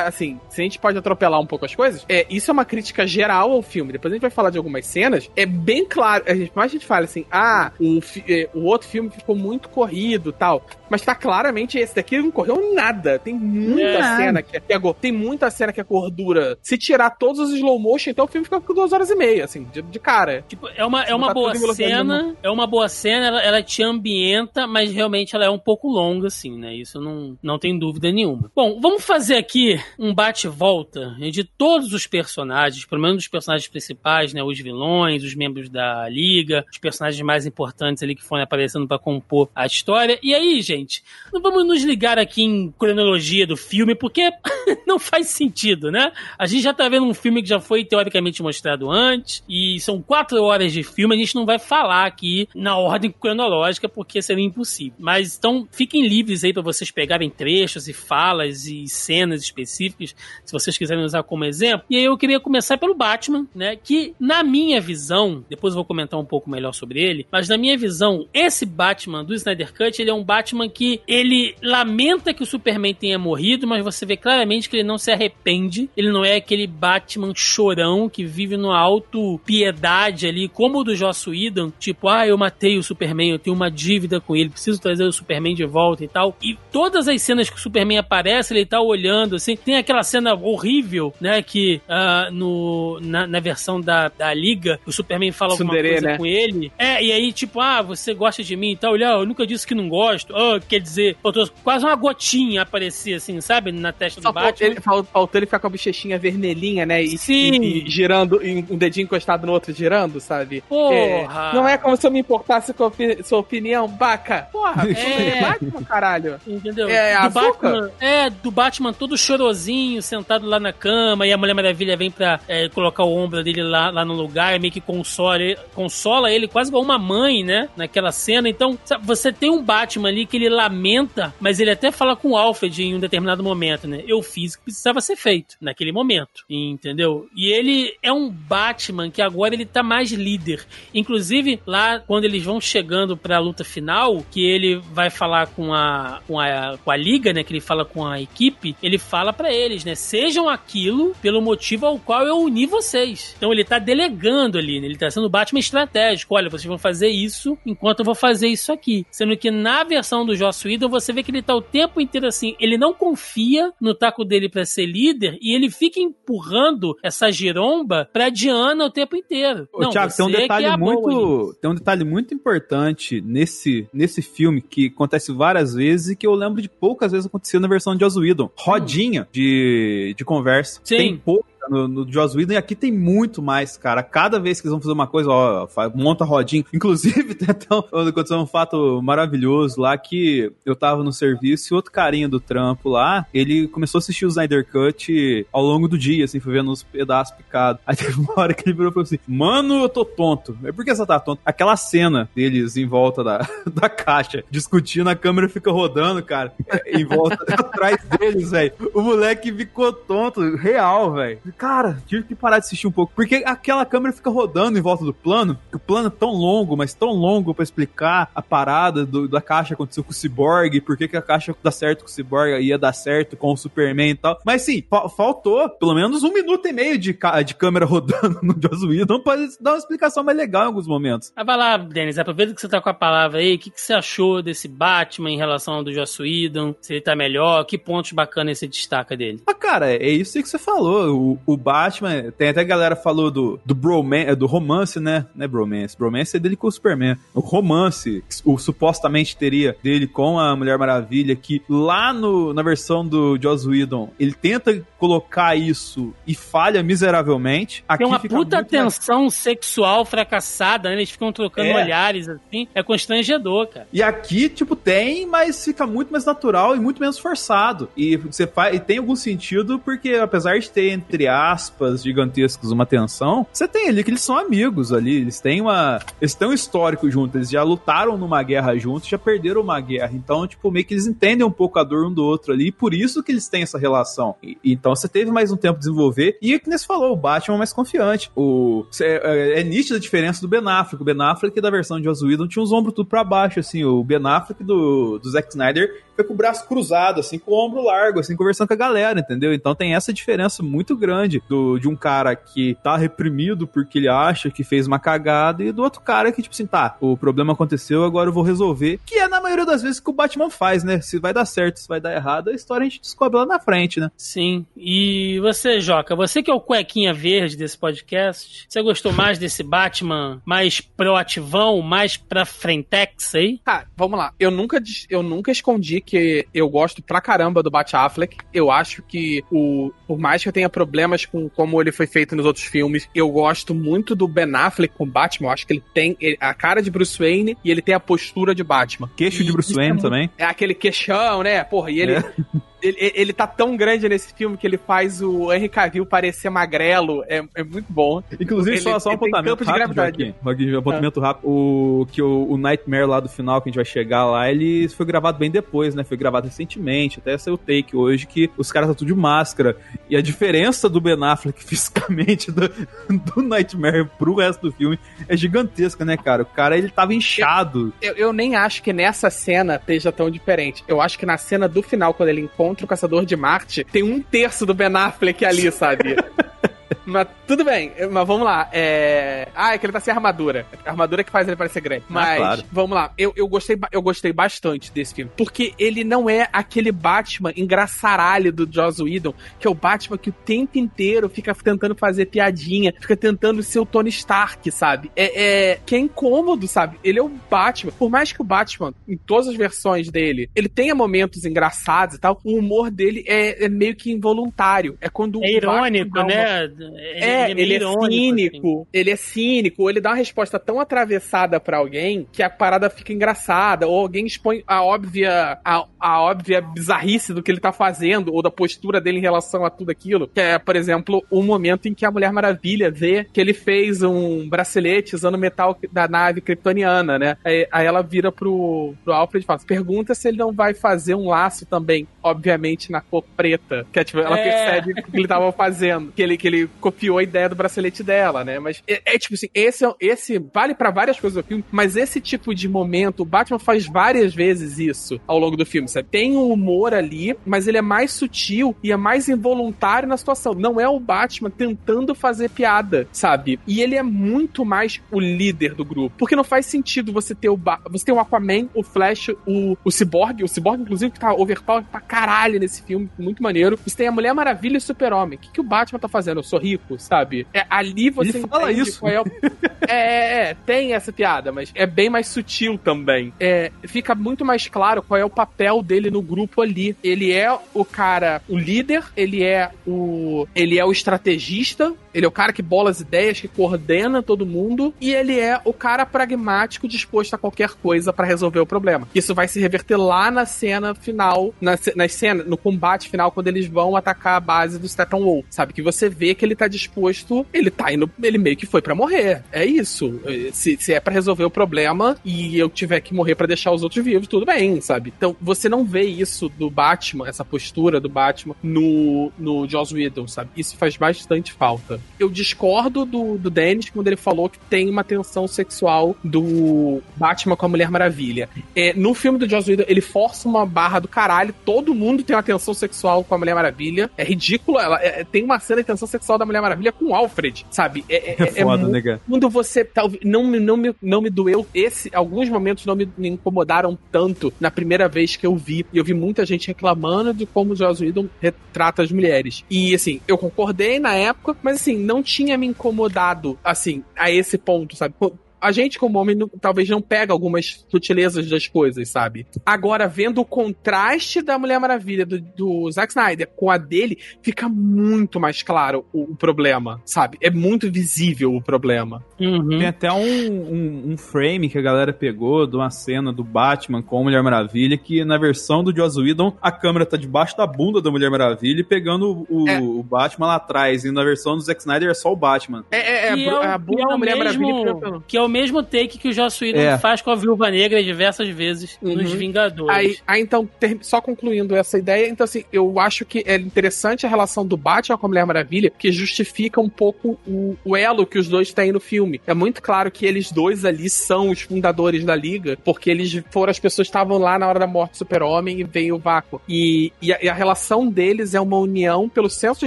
[SPEAKER 3] assim, se a gente pode atropelar um pouco as coisas, é, isso é uma crítica geral ao filme. Depois a gente vai falar de algumas cenas cenas, é bem claro. A gente, mais a gente fala assim, ah, o, é, outro filme ficou muito corrido tal. Mas tá claramente esse daqui não correu nada. Tem muita é. cena que, é, tem muita cena que é gordura. Se tirar todos os slow motion, então o filme fica com duas horas e meia, assim, de, de cara.
[SPEAKER 1] Tipo, é uma, é uma tá boa cena, é uma boa cena, ela, ela, te ambienta, mas realmente ela é um pouco longa, assim, né? Isso não, não tem dúvida nenhuma. Bom, vamos fazer aqui um bate-volta de todos os personagens, pelo menos os personagens principais, né? Os vilões, os membros da liga, os personagens mais importantes ali que foram aparecendo para compor a história. E aí, gente, gente, não vamos nos ligar aqui em cronologia do filme, porque não faz sentido, né? A gente já tá vendo um filme que já foi teoricamente mostrado antes, e são quatro horas de filme, a gente não vai falar aqui na ordem cronológica, porque seria impossível. Mas então fiquem livres aí para vocês pegarem trechos e falas e cenas específicas, se vocês quiserem usar como exemplo. E aí eu queria começar pelo Batman, né? Que na minha visão, depois eu vou comentar um pouco melhor sobre ele, mas na minha visão, esse Batman do Snyder Cut, ele é um Batman que ele lamenta que o Superman tenha morrido, mas você vê claramente que ele não se arrepende. Ele não é aquele Batman chorão que vive no alto piedade ali, como o do Joss Whedon, tipo, ah, eu matei o Superman, eu tenho uma dívida com ele, preciso trazer o Superman de volta e tal. E todas as cenas que o Superman aparece, ele tá olhando, assim, tem aquela cena horrível, né, que uh, no, na, na, versão da, da Liga, o Superman fala alguma coisa né? com ele. É, e aí, tipo, ah, você gosta de mim e tal, olha, eu nunca disse que não gosto, ah, quer dizer, faltou quase uma gotinha aparecia, assim, sabe? Na testa do
[SPEAKER 3] Só
[SPEAKER 1] Batman.
[SPEAKER 3] faltou ele, fal- faltou ele ficar com a bochechinha vermelhinha, né? E,
[SPEAKER 1] Sim.
[SPEAKER 3] e- e girando, e um dedinho encostado no outro girando, sabe?
[SPEAKER 1] Porra!
[SPEAKER 3] É, não é como se eu me importasse com a sua opinião, baca. Porra,
[SPEAKER 1] É.
[SPEAKER 3] é Batman, caralho.
[SPEAKER 1] Entendeu?
[SPEAKER 3] É,
[SPEAKER 1] do? Batman, é, do Batman todo chorosinho, sentado lá na cama, e a Mulher Maravilha vem pra é, colocar o ombro dele lá, lá no lugar, meio que consola, consola ele quase igual uma mãe, né? Naquela cena. Então, sabe, você tem um Batman ali que ele lamenta, mas ele até fala com o Alfred em um determinado momento, né? Eu fiz o que precisava ser feito naquele momento, entendeu? E ele é um Batman que agora ele tá mais líder. Inclusive, lá quando eles vão chegando pra luta final, que ele vai falar com a, com a, com a liga, né? Que ele fala com a equipe, ele fala pra eles, né? Sejam aquilo pelo motivo ao qual eu uni vocês. Então ele tá delegando ali, né? Ele tá sendo Batman estratégico. Olha, vocês vão fazer isso enquanto eu vou fazer isso aqui. Sendo que na versão do Joss Whedon, você vê que ele tá o tempo inteiro assim, ele não confia no taco dele pra ser líder e ele fica empurrando essa giromba pra Diana o tempo inteiro.
[SPEAKER 2] Ô, Thiago, tem um
[SPEAKER 1] que
[SPEAKER 2] detalhe
[SPEAKER 1] é a boa
[SPEAKER 2] muito. Tem um detalhe muito importante nesse, nesse filme que acontece várias vezes e que eu lembro de poucas vezes acontecer na versão de Joss Whedon. Rodinha de, de conversa.
[SPEAKER 1] Sim.
[SPEAKER 2] Tem pouca no, no Joss Whedon e aqui tem muito mais, cara. Cada vez que eles vão fazer uma coisa, ó, monta rodinha. Inclusive, tem até um, aconteceu um fato maravilhoso lá que eu tava no serviço e outro carinha do trampo lá, ele começou a assistir o Snyder Cut ao longo do dia, assim, foi vendo os pedaços picados. Aí teve uma hora que ele virou e falou assim: Mano, eu tô tonto. Mas por que você tá tonto? Aquela cena deles em volta da, da caixa, discutindo, a câmera fica rodando, cara, em volta, atrás deles, velho. O moleque ficou tonto, real, velho. Cara, tive que parar de assistir um pouco. Porque aquela câmera fica rodando em volta do plano, que o plano é tão longo, mas tão longo pra explicar a parada do- da caixa que aconteceu com o Cyborg, por que, que a caixa dá certo com o Cyborg, ia dar certo com o Superman e tal. Mas sim, fa- faltou pelo menos um minuto e meio de, de câmera rodando no Joss Whedon pra dar uma explicação mais legal em alguns momentos.
[SPEAKER 1] Ah, vai lá, Denis, aproveita que você tá com a palavra aí. O que, que você achou desse Batman em relação ao do Joss Whedon? Se ele tá melhor? Que pontos bacanas você destaca dele?
[SPEAKER 2] Ah, cara, é isso aí que você falou. O, o Batman, tem até a galera falou do, do bromance, do romance, né? Não é bromance. Bromance é dele com o Superman. O romance, o supostamente teria dele com a Mulher Maravilha, que lá no, na versão do Joss Whedon, ele tenta colocar isso e falha miseravelmente. Aqui
[SPEAKER 1] Tem uma puta
[SPEAKER 2] muito mais-
[SPEAKER 1] tensão sexual fracassada, né? Eles ficam trocando
[SPEAKER 2] É.
[SPEAKER 1] olhares assim. É constrangedor, cara.
[SPEAKER 2] E aqui, tipo, tem, mas fica muito mais natural e muito menos forçado. E você faz, e tem algum sentido, porque apesar de ter, entre aspas, gigantescos, uma tensão, você tem ali que eles são amigos ali. Eles têm uma. Eles têm um histórico juntos, eles já lutaram numa guerra juntos, já perderam uma guerra. Então, tipo, meio que eles entendem um pouco a dor um do outro ali, e por isso que eles têm essa relação. E- então você teve mais um tempo de desenvolver. E é que você falou, o Batman é mais confiante. O, cê- é, é nítida a diferença do Ben Affleck. O Ben Affleck da versão de Joss Whedon tinha os ombros tudo pra baixo, assim. O Ben Affleck do, do Zack Snyder foi com o braço cruzado, assim, com o ombro largo, assim, conversando com a galera, entendeu? Então tem essa diferença muito grande do, de um cara que tá reprimido porque ele acha que fez uma cagada e do outro cara que, tipo assim, tá, o problema aconteceu, agora eu vou resolver. Que é na maioria das vezes que o Batman faz, né? Se vai dar certo, se vai dar errado, a história a gente descobre lá na frente, né?
[SPEAKER 1] Sim. E você, Joca, você que é o cuequinha verde desse podcast, você gostou mais desse Batman mais proativão, mais pra frentex aí?
[SPEAKER 3] Tá, vamos lá. Eu nunca, eu nunca escondi que eu gosto pra caramba do Bat Affleck. Eu acho que o, por mais que eu tenha problemas com como ele foi feito nos outros filmes, eu gosto muito do Ben Affleck com Batman. Eu acho que ele tem a cara de Bruce Wayne e ele tem a postura de Batman.
[SPEAKER 2] Queixo
[SPEAKER 3] E
[SPEAKER 2] de Bruce
[SPEAKER 3] é
[SPEAKER 2] Wayne
[SPEAKER 3] muito-
[SPEAKER 2] também.
[SPEAKER 3] É aquele queixão, né? Porra, e ele.
[SPEAKER 2] É.
[SPEAKER 3] Ele, ele tá tão grande nesse filme que ele faz o Henry Cavill parecer magrelo. É, é muito bom.
[SPEAKER 2] Inclusive,
[SPEAKER 3] Ele-
[SPEAKER 2] só, só um apontamento rápido,
[SPEAKER 3] gravidade.
[SPEAKER 2] Joaquim. Joaquim, um apontamento rápido. O, que o, o Nightmare lá do final, que a gente vai chegar lá, ele foi gravado bem depois, né? Foi gravado recentemente. Até saiu o take hoje, que os caras estão tudo de máscara. E a diferença do Ben Affleck fisicamente do, do Nightmare pro resto do filme é gigantesca, né, cara? O cara, ele tava inchado.
[SPEAKER 3] Eu, eu nem acho que nessa cena esteja tão diferente. Eu acho que na cena do final, quando ele encontra o Caçador de Marte, tem um terço do Ben Affleck ali, sabe? Mas tudo bem, mas vamos lá. É... Ah, é que ele tá sem armadura. A armadura que faz ele parecer grande. Mas
[SPEAKER 2] claro.
[SPEAKER 3] vamos lá. Eu, eu, gostei, eu gostei bastante desse filme. Porque ele não é aquele Batman engraçaralho do Joss Whedon, que é o Batman que o tempo inteiro fica tentando fazer piadinha, fica tentando ser o Tony Stark, sabe? É, é que é incômodo, sabe? Ele é o Batman. Por mais que o Batman, em todas as versões dele, ele tenha momentos engraçados e tal, o humor dele é, é meio que involuntário. É quando
[SPEAKER 1] É
[SPEAKER 3] o Batman
[SPEAKER 1] irônico, né?
[SPEAKER 3] É,
[SPEAKER 1] meio
[SPEAKER 3] ele é
[SPEAKER 1] irônico,
[SPEAKER 3] cínico,
[SPEAKER 1] assim.
[SPEAKER 3] ele é cínico, ele dá uma resposta tão atravessada pra alguém que a parada fica engraçada, ou alguém expõe a óbvia, a, a óbvia bizarrice do que ele tá fazendo, ou da postura dele em relação a tudo aquilo, que é, por exemplo, o momento em que a Mulher Maravilha vê que ele fez um bracelete usando metal da nave kryptoniana, né? Aí, aí ela vira pro, pro Alfred e fala, pergunta se ele não vai fazer um laço também, obviamente na cor preta, que é, tipo, ela
[SPEAKER 1] É.
[SPEAKER 3] percebe o que ele tava fazendo, que ele, que ele copiou a ideia do bracelete dela, né? Mas é, é tipo assim, esse, é- esse vale pra várias coisas do filme, mas esse tipo de momento, o Batman faz várias vezes isso ao longo do filme, sabe? Tem um humor ali, mas ele é mais sutil e é mais involuntário na situação. Não é o Batman tentando fazer piada, sabe? E ele é muito mais o líder do grupo. Porque não faz sentido você ter o ba você ter o Aquaman, o Flash, o, o Cyborg, o Cyborg, inclusive, que tá overpower pra caralho nesse filme, muito maneiro. Você tem a Mulher Maravilha e o Super-Homem. O que, que o Batman tá fazendo? Sou rico, sabe? É, ali você
[SPEAKER 2] Ele fala isso.
[SPEAKER 3] é o é, é, é, tem essa piada, mas é bem mais sutil também. É, fica muito mais claro qual é o papel dele no grupo ali. Ele é o cara, o líder, ele é o. Ele é o estrategista, ele é o cara que bola as ideias, que coordena todo mundo, e ele é o cara pragmático disposto a qualquer coisa pra resolver o problema. Isso vai se reverter lá na cena final, na, na cena, no combate final, quando eles vão atacar a base do Steppenwolf, sabe? Que você vê que ele tá disposto, ele tá indo, ele meio que foi pra morrer. É isso. Se, se é pra resolver o problema e eu tiver que morrer pra deixar os outros vivos, tudo bem, sabe? Então, você não vê isso do Batman, essa postura do Batman no, no Joss Whedon, sabe? Isso faz bastante falta. Eu discordo do, do Dennis quando ele falou que tem uma tensão sexual do Batman com a Mulher Maravilha. É, no filme do Joss Whedon, ele força uma barra do caralho, todo mundo tem uma tensão sexual com a Mulher Maravilha. É ridículo, ela é- tem uma cena de tensão sexual da Mulher Maravilha com o Alfred, sabe? É, é,
[SPEAKER 2] É
[SPEAKER 3] é
[SPEAKER 2] foda,
[SPEAKER 3] mu-
[SPEAKER 2] né,
[SPEAKER 3] quando você talvez não me, não me não me doeu. Esse alguns momentos não me, me incomodaram tanto na primeira vez que eu vi. E eu vi muita gente reclamando de como o Joss Whedon retrata as mulheres. E assim eu concordei na época mas assim não tinha me incomodado assim a esse ponto sabe a gente, como homem, não- talvez não pega algumas sutilezas das coisas, sabe? Agora, vendo o contraste da Mulher Maravilha do, do Zack Snyder com a dele, fica muito mais claro o, o problema, sabe? É muito visível o problema.
[SPEAKER 1] Uhum.
[SPEAKER 2] Tem até um, um, um frame que a galera pegou de uma cena do Batman com a Mulher Maravilha, que na versão do Joss Whedon, a câmera tá debaixo da bunda da Mulher Maravilha e pegando o,
[SPEAKER 3] É.
[SPEAKER 2] o Batman lá atrás. E na versão do Zack Snyder é só o Batman.
[SPEAKER 3] É, é, é,
[SPEAKER 1] é o-
[SPEAKER 3] a bunda
[SPEAKER 1] é
[SPEAKER 3] da Mulher
[SPEAKER 1] mesmo-
[SPEAKER 3] Maravilha.
[SPEAKER 1] Que é o mesmo take que o Joss Whedon
[SPEAKER 2] É.
[SPEAKER 1] faz com a Viúva Negra diversas vezes
[SPEAKER 3] Uhum.
[SPEAKER 1] nos Vingadores.
[SPEAKER 3] Aí, aí, então, ter- só concluindo essa ideia, então assim, eu acho que é interessante a relação do Batman com a Mulher Maravilha, que justifica um pouco o, o elo que os dois têm no filme. É muito claro que eles dois ali são os fundadores da Liga, porque eles foram as pessoas que estavam lá na hora da morte do Super-Homem e veio o vácuo. E, e, a, e a relação deles é uma união pelo senso de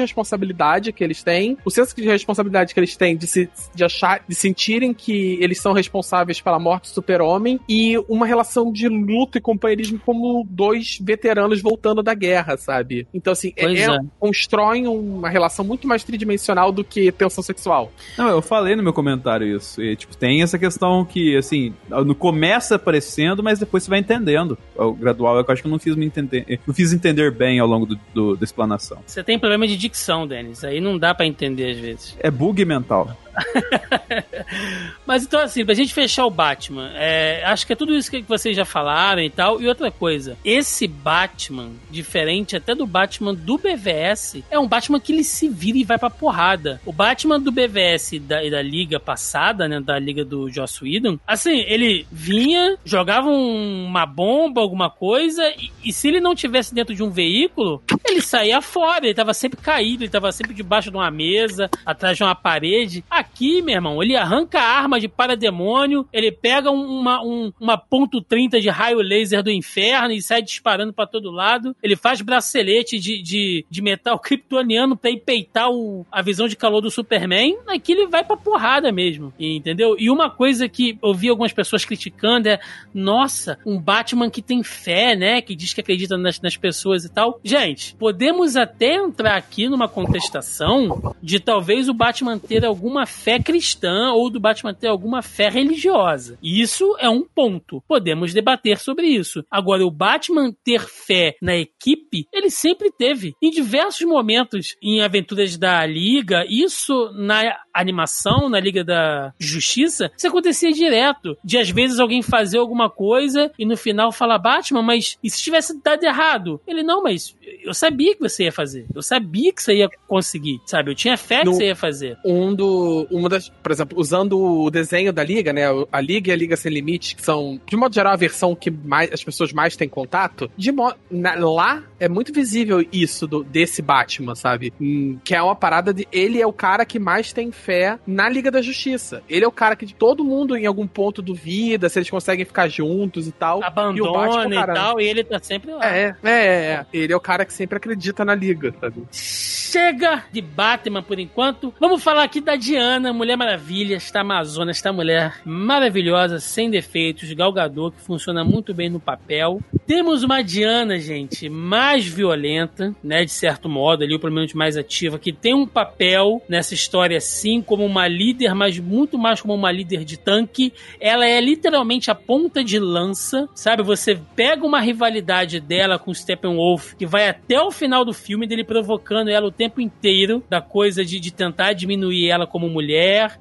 [SPEAKER 3] responsabilidade que eles têm, o senso de responsabilidade que eles têm de se de achar, de sentirem que eles são responsáveis pela morte do Super-Homem e uma relação de luta e companheirismo como dois veteranos voltando da guerra, sabe? Então, assim, é,
[SPEAKER 1] Pois
[SPEAKER 3] é-
[SPEAKER 1] é.
[SPEAKER 3] constroem uma relação muito mais tridimensional do que tensão sexual.
[SPEAKER 2] Não, eu falei no meu comentário isso. E, tipo, tem essa questão que, assim, no começa aparecendo, mas depois você vai entendendo. O gradual é que eu acho que eu não fiz me entender, não fiz entender bem ao longo do, do- da explanação.
[SPEAKER 1] Você tem problema de dicção, Denis. Aí não dá pra entender às vezes.
[SPEAKER 2] É bug mental.
[SPEAKER 1] Mas então, assim, pra gente fechar o Batman, é, acho que é tudo isso que vocês já falaram e tal. E outra coisa, esse Batman, diferente até do Batman do BVS, é um Batman que ele se vira e vai pra porrada. O Batman do BVS e da, da liga passada, né, da liga do Joss Whedon, assim, ele vinha, jogava um- uma bomba, alguma coisa, e, e se ele não tivesse dentro de um veículo, ele saía fora, ele tava sempre caído, ele tava sempre debaixo de uma mesa, atrás de uma parede. Aqui, meu irmão, ele arranca a arma de parademônio, ele pega uma, um, uma ponto .30 de raio laser do inferno e sai disparando para todo lado. Ele faz bracelete de, de, de metal kryptoniano pra ir peitar o, a visão de calor do Superman. Aqui ele vai pra porrada mesmo, entendeu? E uma coisa que eu vi algumas pessoas criticando é, nossa, um Batman que tem fé, né? Que diz que acredita nas, nas pessoas e tal. Gente, podemos até entrar aqui numa contestação de talvez o Batman ter alguma fé cristã ou do Batman ter alguma fé religiosa. Isso é um ponto. Podemos debater sobre isso. Agora, o Batman ter fé na equipe, ele sempre teve. Em diversos momentos em aventuras da Liga, isso na animação, na Liga da Justiça, isso acontecia direto. De às vezes alguém fazer alguma coisa e no final falar, Batman, mas e se tivesse dado errado? Ele, não, mas eu sabia que você ia fazer. Eu sabia que você ia conseguir, sabe? Eu tinha fé que no, você ia fazer.
[SPEAKER 3] Um do. Uma das. Por exemplo, usando o desenho da Liga, né? A Liga e a Liga Sem Limite, que são, de modo geral, a versão que mais, as pessoas mais têm contato. De mo na, lá é muito visível isso do, desse Batman, sabe? Hum, que é uma parada de. Ele é o cara que mais tem fé na Liga da Justiça. Ele é o cara que todo mundo em algum ponto duvida se eles conseguem ficar juntos e tal.
[SPEAKER 1] Abandona e, o Batman, e tal, e ele tá sempre lá.
[SPEAKER 3] É, é, é. Ele é o cara que sempre acredita na Liga, sabe?
[SPEAKER 1] Chega de Batman por enquanto. Vamos falar aqui da Diana, Mulher Maravilha, esta Amazona, esta mulher maravilhosa, sem defeitos, galgador, que funciona muito bem no papel. Temos uma Diana, gente, mais violenta, né, de certo modo, ali, ou pelo menos mais ativa, que tem um papel nessa história, sim, como uma líder, mas muito mais como uma líder de tanque. Ela é literalmente a ponta de lança, sabe? Você pega uma rivalidade dela com Steppenwolf, que vai até o final do filme, dele provocando ela o tempo inteiro, da coisa de, de tentar diminuir ela como mulher,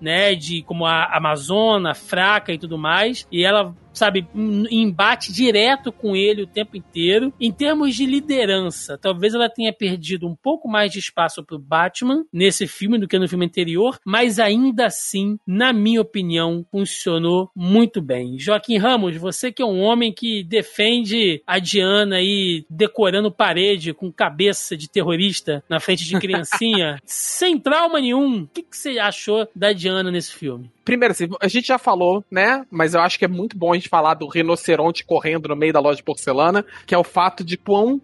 [SPEAKER 1] né? De como a Amazona, fraca e tudo mais. E ela sabe, embate direto com ele o tempo inteiro. Em termos de liderança, talvez ela tenha perdido um pouco mais de espaço pro Batman nesse filme do que no filme anterior, mas ainda assim, na minha opinião, funcionou muito bem. Joaquim Ramos, você que é um homem que defende a Diana aí decorando parede com cabeça de terrorista na frente de criancinha, sem trauma nenhum, o que, que você achou da Diana nesse filme?
[SPEAKER 3] Primeiro, assim, a gente já falou, né? Mas eu acho que é muito bom a gente falar do rinoceronte correndo no meio da loja de porcelana, que é o fato de quão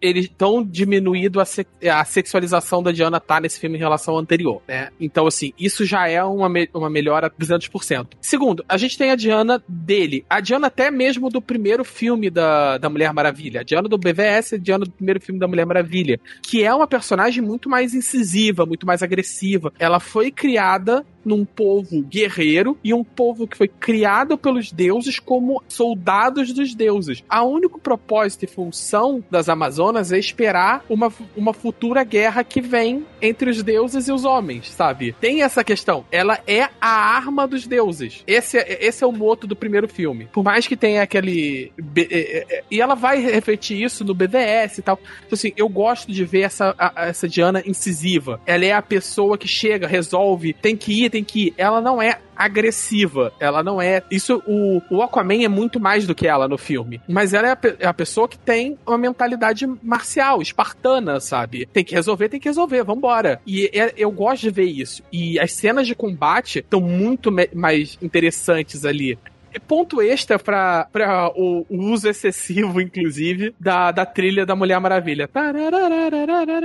[SPEAKER 3] eles tão diminuído a, se a sexualização da Diana tá nesse filme em relação ao anterior, né? Então, assim, isso já é uma, me uma melhora 200%. Segundo, a gente tem a Diana dele. A Diana até mesmo do primeiro filme da, da Mulher Maravilha. A Diana do BVS a Diana do primeiro filme da Mulher Maravilha. Que é uma personagem muito mais incisiva, muito mais agressiva. Ela foi criada num povo guerreiro e um povo que foi criado pelos deuses como soldados dos deuses. A único propósito e função das Amazonas é esperar uma, uma futura guerra que vem entre os deuses e os homens, sabe? Tem essa questão. Ela é a arma dos deuses. Esse é, esse é o moto do primeiro filme. Por mais que tenha aquele. É, é, e ela vai refletir isso no BVS e tal. Então, assim, eu gosto de ver essa, essa Diana incisiva. Ela é a pessoa que chega, resolve, tem que ir, tem que. Ela não é agressiva. Ela não é. Isso, o, o Aquaman é muito mais do que ela no filme. Mas ela é a, é a, pessoa que tem uma mentalidade marcial, espartana, sabe? Tem que resolver, tem que resolver, vambora. E é, eu gosto de ver isso. E as cenas de combate estão muito mais interessantes ali ponto extra pra, pra o, o, uso excessivo, inclusive, da, da trilha da Mulher Maravilha.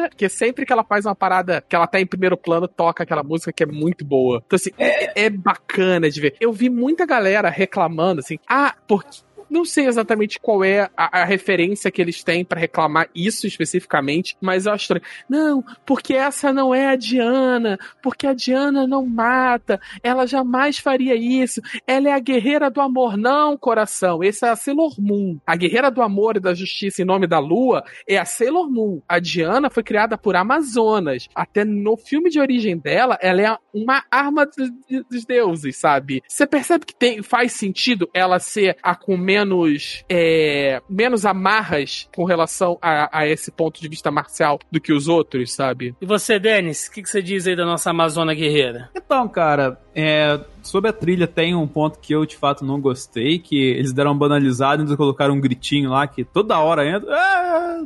[SPEAKER 3] Porque sempre que ela faz uma parada que ela tá em primeiro plano, toca aquela música que é muito boa. Então, assim, é, é bacana de ver. Eu vi muita galera reclamando, assim, ah, porque não sei exatamente qual é a, a referência que eles têm para reclamar isso especificamente, mas eu acho. Não, porque essa não é a Diana, porque a Diana não mata, ela jamais faria isso, ela é a guerreira do amor. Não, coração, esse é a Sailor Moon. A guerreira do amor e da justiça em nome da lua é a Sailor Moon. A Diana foi criada por Amazonas. Até no filme de origem dela, ela é uma arma dos deuses, sabe? Você percebe que tem, faz sentido ela ser a com menos, é, menos amarras com relação a, a, esse ponto de vista marcial do que os outros, sabe?
[SPEAKER 1] E você, Denis, o que, que, você diz aí da nossa Amazona Guerreira?
[SPEAKER 2] Então, cara, é, Sobre a trilha, tem um ponto que eu de fato não gostei, que eles deram uma banalizada e eles colocaram um gritinho lá que toda hora entra. "Ah!"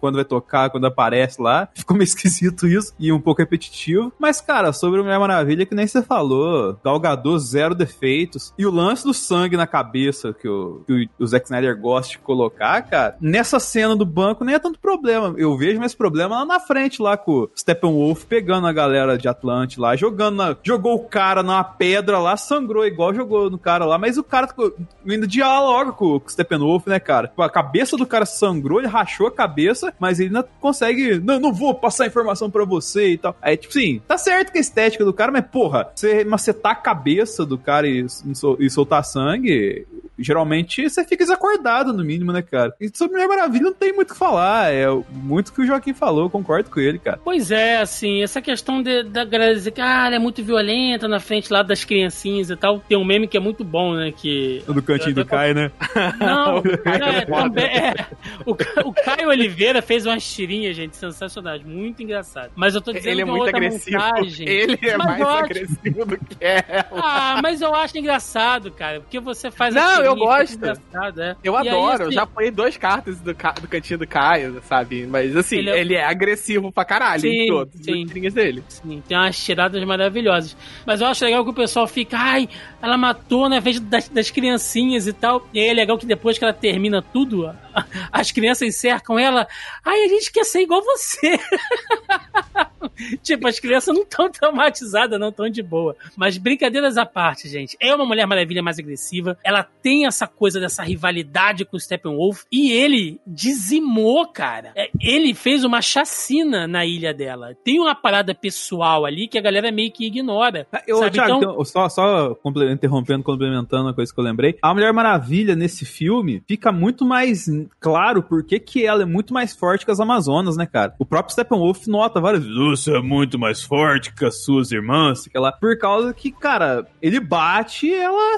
[SPEAKER 2] Quando vai tocar, quando aparece lá. Ficou meio esquisito isso e um pouco repetitivo. Mas, cara, sobre o Mulher Maravilha, que nem você falou, Galgador zero defeitos. E o lance do sangue na cabeça que o, que o, Zack Snyder gosta de colocar, cara, nessa cena do banco nem é tanto problema. Eu vejo mais problema lá na frente, lá com o Steppenwolf pegando a galera de Atlante lá, jogando na, jogou o cara numa pedra lá, sangrou igual jogou no cara lá, mas o cara ainda dialoga com, o Steppenwolf, né, cara? A cabeça do cara sangrou, ele rachou a cabeça, mas ele ainda consegue, não, não vou passar informação pra você e tal. Aí, tipo assim, tá certo que a estética do cara, mas porra, você macetar a cabeça do cara e, e sol- soltar sangue, geralmente você fica desacordado, no mínimo, né, cara? E sobre Mulher Maravilha não tem muito o que falar, é muito o que o Joaquim falou, concordo com ele, cara.
[SPEAKER 1] Pois é, assim, essa questão de- da galera dizer que ah, ela é muito violenta na frente lá das criancinhas e tal. Tem um meme que é muito bom, né? Que.
[SPEAKER 2] Do cantinho do Kai, né?
[SPEAKER 1] Não,
[SPEAKER 3] Caio
[SPEAKER 1] é,
[SPEAKER 3] é
[SPEAKER 1] também, é. O, o Caio Oliveira fez umas tirinhas, gente, sensacionais, muito engraçado. Mas eu tô dizendo
[SPEAKER 3] Ele é
[SPEAKER 1] uma
[SPEAKER 3] muito
[SPEAKER 1] outra
[SPEAKER 3] agressivo.
[SPEAKER 1] montagem.
[SPEAKER 3] Ele é
[SPEAKER 1] Mas
[SPEAKER 3] mais
[SPEAKER 1] eu acho-
[SPEAKER 3] agressivo do que ela.
[SPEAKER 1] Ah, mas eu acho engraçado, cara, porque você faz a
[SPEAKER 3] Não, eu gosto.
[SPEAKER 1] é.
[SPEAKER 3] Eu
[SPEAKER 1] E aí,
[SPEAKER 3] adoro, eu
[SPEAKER 1] assim,
[SPEAKER 3] já apoiei dois cartas do, ca- do cantinho do Caio, sabe? Mas assim,
[SPEAKER 1] Ele
[SPEAKER 3] ele
[SPEAKER 1] é-
[SPEAKER 3] é, agressivo pra caralho
[SPEAKER 1] Sim,
[SPEAKER 3] em todos
[SPEAKER 1] sim.
[SPEAKER 3] os tirinhas dele.
[SPEAKER 1] Sim, tem umas tiradas maravilhosas. Mas eu acho legal que o pessoal fica, ai, ela matou na vez das, das criancinhas e tal. E aí é legal que depois que ela termina tudo, as crianças cercam ela. Ai, a gente quer ser igual você. tipo, as crianças não estão traumatizadas, não estão de boa. Mas brincadeiras à parte, gente. É uma Mulher Maravilha mais agressiva. Ela tem essa coisa dessa rivalidade com o Steppenwolf. E ele dizimou, cara. É, Ele fez uma chacina na ilha dela. Tem uma parada pessoal ali que a galera meio que ignora.
[SPEAKER 2] Eu,
[SPEAKER 1] Sabe,
[SPEAKER 2] Thiago,
[SPEAKER 1] então-
[SPEAKER 2] então, só, só comple- interrompendo, complementando a coisa que eu lembrei. A Mulher Maravilha, nesse filme, fica muito mais claro porque que ela é muito mais forte que as Amazonas, né, cara? O próprio Steppenwolf nota várias vezes, você é muito mais forte que as suas irmãs, sei lá, por causa que, cara, ele bate ela,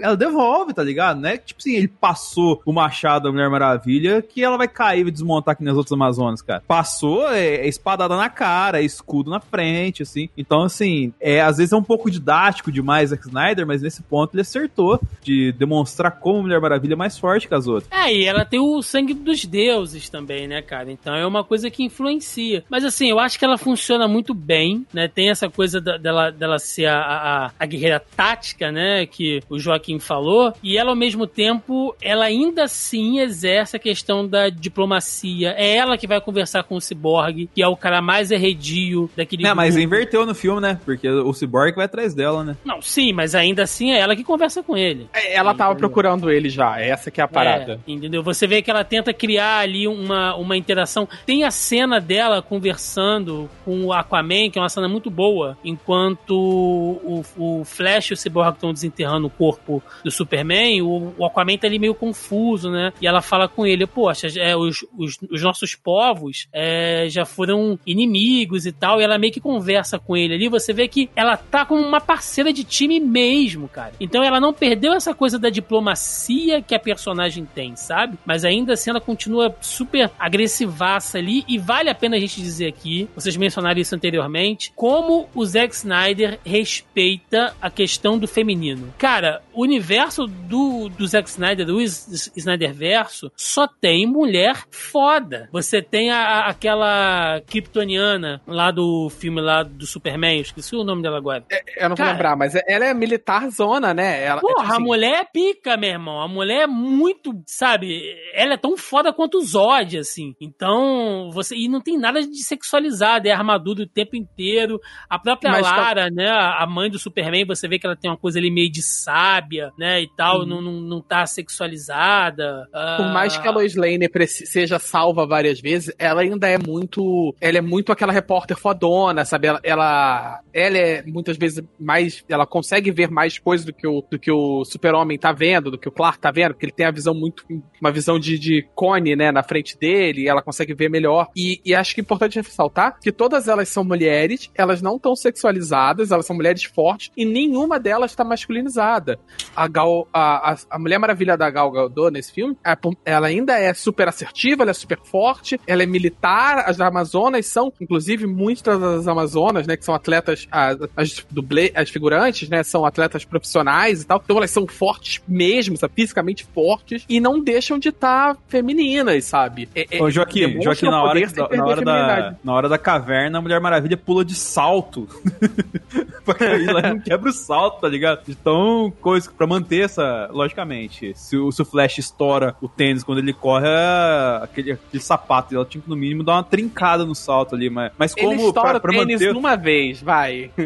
[SPEAKER 2] ela devolve, tá ligado? Né? Tipo assim, ele passou o machado da Mulher Maravilha que ela vai cair e desmontar que nas outras Amazonas, cara. Passou, é, é espadada na cara, é escudo na frente, assim. Então, assim, é, às vezes é um pouco didático demais Zack Snyder, mas nesse ponto ele acertou de demonstrar como a Mulher Maravilha é mais forte que as outras.
[SPEAKER 1] É, e ela tem o sangue dos deuses também, né, cara? Então é uma coisa que influencia. Mas assim, eu acho que ela funciona muito bem, né? Tem essa coisa da- dela, dela ser a, a, a guerreira tática, né? Que o Joaquim falou. E ela, ao mesmo tempo, ela ainda assim exerce a questão da diplomacia. É ela que vai conversar com o Cyborg, que é o cara mais arredio daquele
[SPEAKER 2] É, mas inverteu no filme, né? Porque o Cyborg vai atrás dela, né?
[SPEAKER 1] Não, sim, mas ainda assim é ela que conversa com ele.
[SPEAKER 3] É, Ela tava procurando ele já, essa que é a parada.
[SPEAKER 1] É, entendeu? Você vê que ela tenta criar ali uma, uma interação. Tem a cena dela conversando com o Aquaman, que é uma cena muito boa, enquanto o, o Flash e o Cyborg estão desenterrando o corpo do Superman, o, o Aquaman tá ali meio confuso, né? E ela fala com ele, poxa, é, os, os, os nossos povos é, já foram inimigos e tal, e ela meio que conversa com ele ali, você vê que ela tá como uma parceira de time mesmo, cara. Então ela não perdeu essa coisa da diplomacia que a personagem tem, sabe? Mas ainda assim ela continua super agressivaça ali e vale a pena a gente dizer aqui, vocês mencionaram isso anteriormente, como o Zack Snyder respeita a questão do feminino. Cara, o universo do, do Zack Snyder, do Snyder Verso, só tem mulher foda. Você tem a, aquela kryptoniana lá do filme lá do Superman, esqueci o nome dela agora.
[SPEAKER 3] Eu não vou
[SPEAKER 1] Cara-
[SPEAKER 3] lembrar, mas ela é militar zona, né? Ela, é
[SPEAKER 1] Porra,
[SPEAKER 3] tipo
[SPEAKER 1] a
[SPEAKER 3] assim,
[SPEAKER 1] mulher é pica, meu irmão. A mulher é muito, sabe? Ela é tão foda quanto o Zod, assim. Então, você. E não tem nada de sexualizado, é armadura o tempo inteiro. A própria
[SPEAKER 3] Mas tá-
[SPEAKER 1] Lara, né? A mãe do Superman, você vê que ela tem uma coisa ali meio de sábia, né? E tal,
[SPEAKER 3] Uhum.
[SPEAKER 1] não, não, não tá sexualizada.
[SPEAKER 3] Por mais que a Lois Lane seja salva várias vezes, ela ainda é muito. Ela é muito aquela repórter fodona, sabe? Ela, ela, ela é muitas vezes mais. Ela consegue ver mais coisas do que o, do que o Super-Homem tá vendo, do que o Clark tá vendo, porque ele tem a visão muito. Uma visão de, de cone, né, na frente dele, ela consegue ver melhor. E, e acho que é importante ressaltar que todas elas são mulheres, elas não estão sexualizadas, elas são mulheres fortes e nenhuma delas está masculinizada. A, Gal, a, a, a, Mulher Maravilha da Gal Gadot nesse filme, é ela ainda é super assertiva, ela é super forte, ela é militar, as Amazonas são, inclusive, muitas das Amazonas, né, que são atletas, as, as, as figurantes, né, são atletas profissionais e tal, então elas são fortes mesmo, sabe, fisicamente fortes, e não deixam de estar tá femininas, sabe?
[SPEAKER 2] É, Ô, Joaquim, Joaquim na, hora, na, hora da, na hora da caverna, a Mulher Maravilha pula de salto. Porque ela não quebra o salto, tá ligado? Então, coisa pra manter essa. Logicamente, se o, se o Flash estoura o tênis quando ele corre, é aquele, aquele sapato, ela tinha que no mínimo dar uma trincada no salto ali. Mas, mas como.
[SPEAKER 3] Ele estoura pra, pra o tênis manter... numa vez, vai.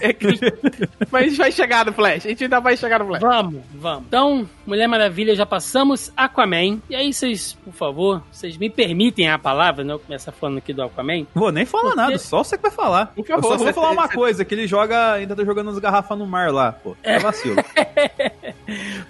[SPEAKER 3] É que... mas vai chegar no Flash. A gente ainda vai chegar no Flash.
[SPEAKER 1] Vamos, vamos. Então, Mulher Maravilha, já passamos. Aquaman. E aí, vocês, por favor, vocês me permitem a palavra, né? Eu começar falando aqui do Aquaman.
[SPEAKER 2] Vou nem falar Porque... nada, só você que vai falar. Por favor, eu só vou falar uma coisa, que ele joga, ainda tá jogando as garrafas no mar lá, pô. É, é vacilo.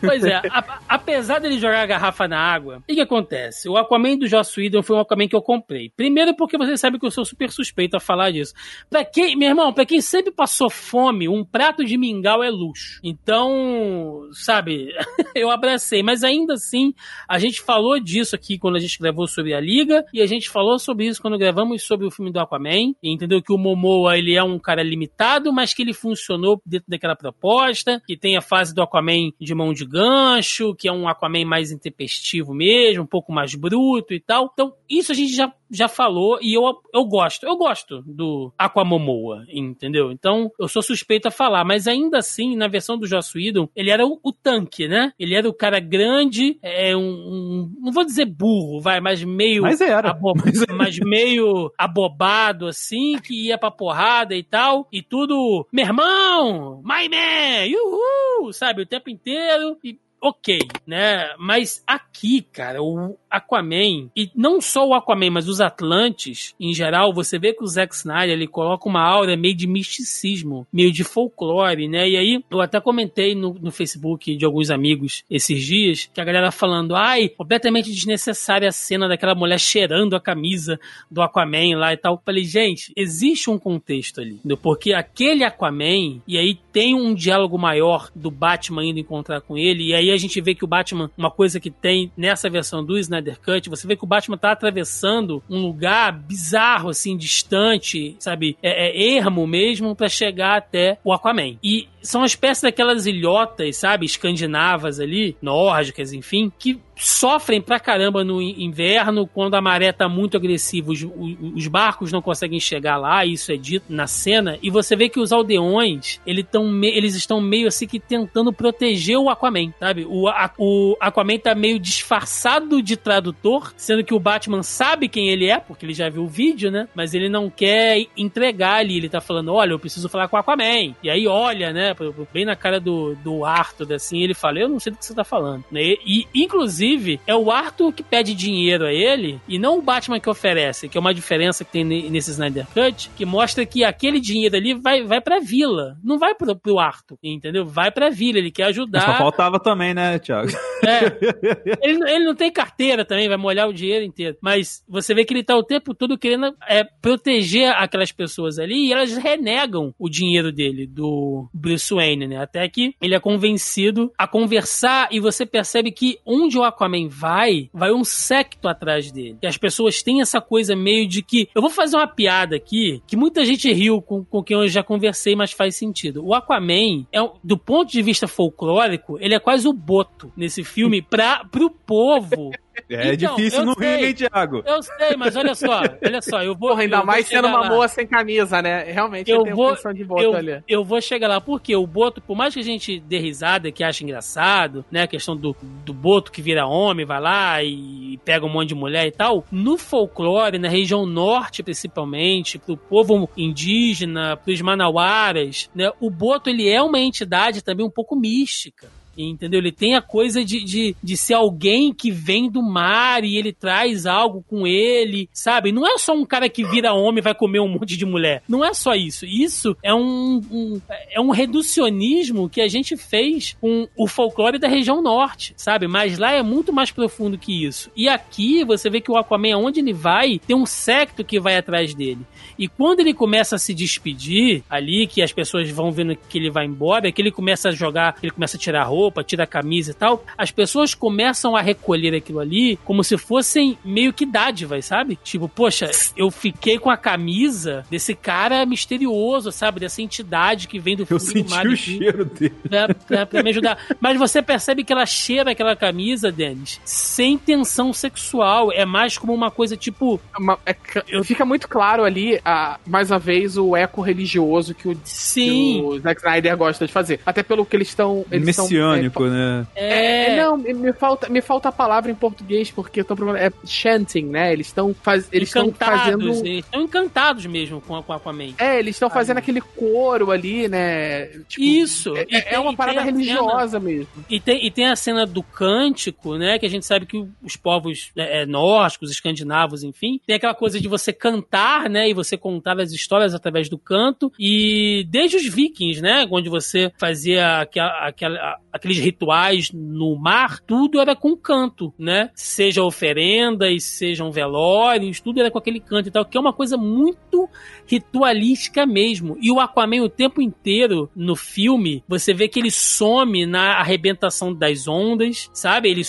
[SPEAKER 1] pois é, a, apesar dele jogar a garrafa na água, o que, acontece? O Aquaman do Joss Whedon foi um Aquaman que eu comprei. Primeiro porque você sabe que eu sou super suspeito a falar disso. Pra quem, meu irmão, pra quem sempre passou fome, um prato de mingau é luxo. Então, sabe, eu abracei. Mas ainda assim, a gente falou disso aqui quando a gente gravou sobre a Liga, e a gente falou sobre isso quando gravamos sobre o filme do Aquaman, entendeu? Que o Momoa, ele é um cara limitado, mas que ele funcionou dentro daquela proposta, que tem a fase do Aquaman de mão de gancho, que é um Aquaman mais intempestivo mesmo, um pouco mais bruto e tal. Então, isso a gente já, já falou e eu, eu gosto. Eu gosto do Aquamomoa, entendeu? Então, eu sou suspeito a falar, mas ainda assim, na versão do Joss Whedon, ele era o, o tanque, né? Ele era o cara grande, é um, um, não vou dizer burro, vai, mas meio
[SPEAKER 2] mas era.
[SPEAKER 1] Abo, mas... mas meio abobado assim, que ia pra porrada e tal, e tudo, meu irmão, my man, uhul, sabe, o tempo inteiro, e ok, né? Mas aqui, cara, o Aquaman, e não só o Aquaman, mas os Atlantes, em geral, você vê que o Zack Snyder, ele coloca uma aura meio de misticismo, meio de folclore, né? E aí, eu até comentei no, no Facebook de alguns amigos esses dias, que a galera falando, ai, completamente desnecessária a cena daquela mulher cheirando a camisa do Aquaman lá e tal. Eu falei, gente, existe um contexto ali, entendeu? porque aquele Aquaman, e aí tem um diálogo maior do Batman indo encontrar com ele, e aí a gente vê que o Batman, uma coisa que tem nessa versão do Snyder Cut, você vê que o Batman tá atravessando um lugar bizarro, assim, distante, sabe? É, é ermo mesmo para chegar até o Aquaman. E são uma espécie daquelas ilhotas, sabe? Escandinavas ali, nórdicas, enfim, que sofrem pra caramba no inverno, quando a maré tá muito agressiva, os, os barcos não conseguem chegar lá, isso é dito na cena, e você vê que os aldeões, eles, tão, eles estão meio assim que tentando proteger o Aquaman, sabe? O, a, o Aquaman tá meio disfarçado de tradutor, sendo que o Batman sabe quem ele é, porque ele já viu o vídeo, né? Mas ele não quer entregar ali, ele tá falando, olha, eu preciso falar com o Aquaman. E aí olha, né, bem na cara do, do Arthur, assim, ele fala, eu não sei do que você tá falando, né? E, inclusive, inclusive, é o Arthur que pede dinheiro a ele e não o Batman que oferece, que é uma diferença que tem nesse Snyder Cut, que mostra que aquele dinheiro ali vai, vai pra vila, não vai pro, pro Arthur, entendeu? Vai pra vila, ele quer ajudar. Mas
[SPEAKER 2] só faltava também, né, Thiago?
[SPEAKER 1] É. Ele, ele não tem carteira também, vai molhar o dinheiro inteiro. Mas você vê que ele tá o tempo todo querendo é, proteger aquelas pessoas ali e elas renegam o dinheiro dele, do Bruce Wayne, né? Até que ele é convencido a conversar e você percebe que onde o Aquaman vai, vai um secto atrás dele. E as pessoas têm essa coisa meio de que. Eu vou fazer uma piada aqui que muita gente riu com, com quem eu já conversei, mas faz sentido. O Aquaman, é, do ponto de vista folclórico, ele é quase o boto nesse filme para pro povo
[SPEAKER 2] é então, difícil não rir, hein, Thiago?
[SPEAKER 1] Eu sei, mas olha só, olha só, eu vou.
[SPEAKER 3] Porra, ainda
[SPEAKER 1] eu
[SPEAKER 3] mais sendo uma lá. moa sem camisa, né? Realmente eu
[SPEAKER 1] vou, de boto eu, ali. Eu vou chegar lá, porque o Boto, por mais que a gente dê risada, que acha engraçado, né? A questão do, do Boto que vira homem, vai lá e pega um monte de mulher e tal. No folclore, na região norte, principalmente, pro povo indígena, pros manauaras, né? O Boto, ele é uma entidade também um pouco mística entendeu? Ele tem a coisa de, de, de ser alguém que vem do mar e ele traz algo com ele, sabe? Não é só um cara que vira homem e vai comer um monte de mulher. Não é só isso. Isso é um, um é um reducionismo que a gente fez com o folclore da região norte, sabe? Mas lá é muito mais profundo que isso. E aqui você vê que o Aquaman, aonde ele vai, tem um secto que vai atrás dele. E quando ele começa a se despedir ali, que as pessoas vão vendo que ele vai embora, que ele começa a jogar, ele começa a tirar a roupa, tira a camisa e tal, as pessoas começam a recolher aquilo ali como se fossem meio que dádivas, sabe? Tipo, poxa, eu fiquei com a camisa desse cara misterioso, sabe? Dessa entidade que vem do
[SPEAKER 2] fundo eu do mar. Eu senti o cheiro dele.
[SPEAKER 1] Pra, pra, pra me ajudar. Mas você percebe que ela cheira aquela camisa, Denis, sem tensão sexual. É mais como uma coisa tipo.
[SPEAKER 3] Uma, é, fica muito claro ali a, mais uma vez, o eco religioso que o,
[SPEAKER 1] Sim.
[SPEAKER 3] Que o Zack Snyder gosta de fazer. Até pelo que eles estão. Eles
[SPEAKER 2] Messiânico, é, né?
[SPEAKER 3] É... é... Não, me falta, me falta a palavra em português, porque eu tô É chanting, né? Eles estão faz, eles estão fazendo.
[SPEAKER 1] Estão encantados mesmo com, com Aquaman.
[SPEAKER 3] É, eles estão fazendo aquele coro ali, né?
[SPEAKER 1] Tipo, Isso.
[SPEAKER 3] É, tem, é uma parada religiosa cena, mesmo.
[SPEAKER 1] E tem, e tem a cena do cântico, né? Que a gente sabe que os povos é, é, nórdicos, escandinavos, enfim, tem aquela coisa de você cantar, né? E você contava as histórias através do canto e desde os vikings, né, onde você fazia aquela, aquela, aqueles rituais no mar, tudo era com canto, né? Seja oferendas, sejam velórios, tudo era com aquele canto e tal, que é uma coisa muito ritualística mesmo. E o Aquaman o tempo inteiro no filme, você vê que ele some na arrebentação das ondas, sabe? Ele,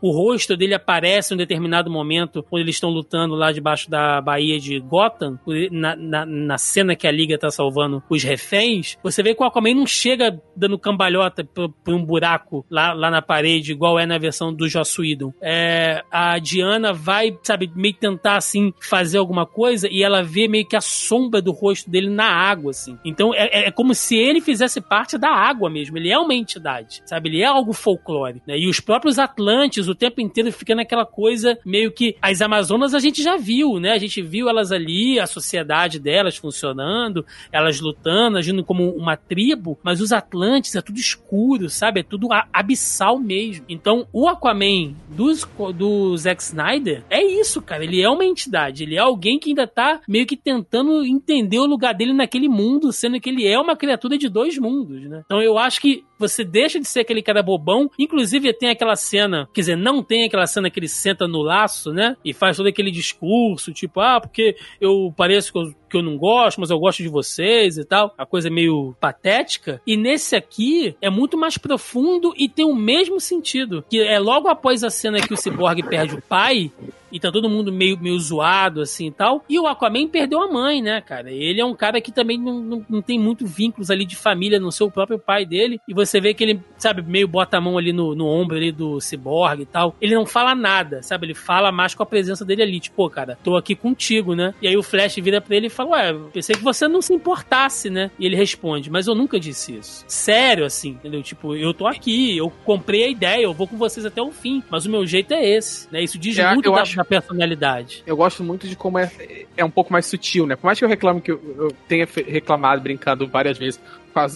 [SPEAKER 1] o rosto dele aparece em um determinado momento quando eles estão lutando lá debaixo da Baía de Gotham, na, na, na, cena que a Liga tá salvando os reféns, você vê que o Aquaman não chega dando cambalhota por, por um buraco lá, lá na parede, igual é na versão do Joss Whedon. É, a Diana vai, sabe, meio tentar, assim, fazer alguma coisa e ela vê meio que a sombra do rosto dele na água, assim. Então é, é como se ele fizesse parte da água mesmo. Ele é uma entidade, sabe? Ele é algo folclórico, né? E os próprios Atlantes o tempo inteiro fica naquela coisa meio que as Amazonas a gente já viu, né? A gente viu elas ali, a sociedade delas funcionando, elas lutando, agindo como uma tribo, mas os Atlantes é tudo escuro, sabe? É tudo abissal mesmo. Então, o Aquaman dos, do Zack Snyder é isso, cara. Ele é uma entidade, ele é alguém que ainda tá meio que tentando entender o lugar dele naquele mundo, sendo que ele é uma criatura de dois mundos, né? Então, eu acho que você deixa de ser aquele cara bobão. Inclusive, tem aquela cena, quer dizer, não tem aquela cena que ele senta no laço, né? E faz todo aquele discurso, tipo, ah, porque eu pareço que eu que eu não gosto, mas eu gosto de vocês e tal. A coisa meio patética. E nesse aqui é muito mais profundo e tem o mesmo sentido. Que é logo após a cena que o Cyborg perde o pai, e tá todo mundo meio, meio zoado, assim e tal. E o Aquaman perdeu a mãe, né, cara? Ele é um cara que também não, não, não tem muito vínculos ali de família no seu próprio pai dele. E você vê que ele, sabe, meio bota a mão ali no, no ombro ali do Cyborg e tal. Ele não fala nada, sabe? Ele fala mais com a presença dele ali. Tipo, cara, tô aqui contigo, né? E aí o Flash vira pra ele e fala, ué, pensei que você não se importasse, né? E ele responde, mas eu nunca disse isso. Sério, assim, entendeu? Tipo, eu tô aqui, eu comprei a ideia, eu vou com vocês até o fim, mas o meu jeito é esse, né? Isso diz é, muito da, acho, da, personalidade.
[SPEAKER 3] Eu gosto muito de como é, é um pouco mais sutil, né? Por mais que eu reclame que eu, eu tenha reclamado brincando várias vezes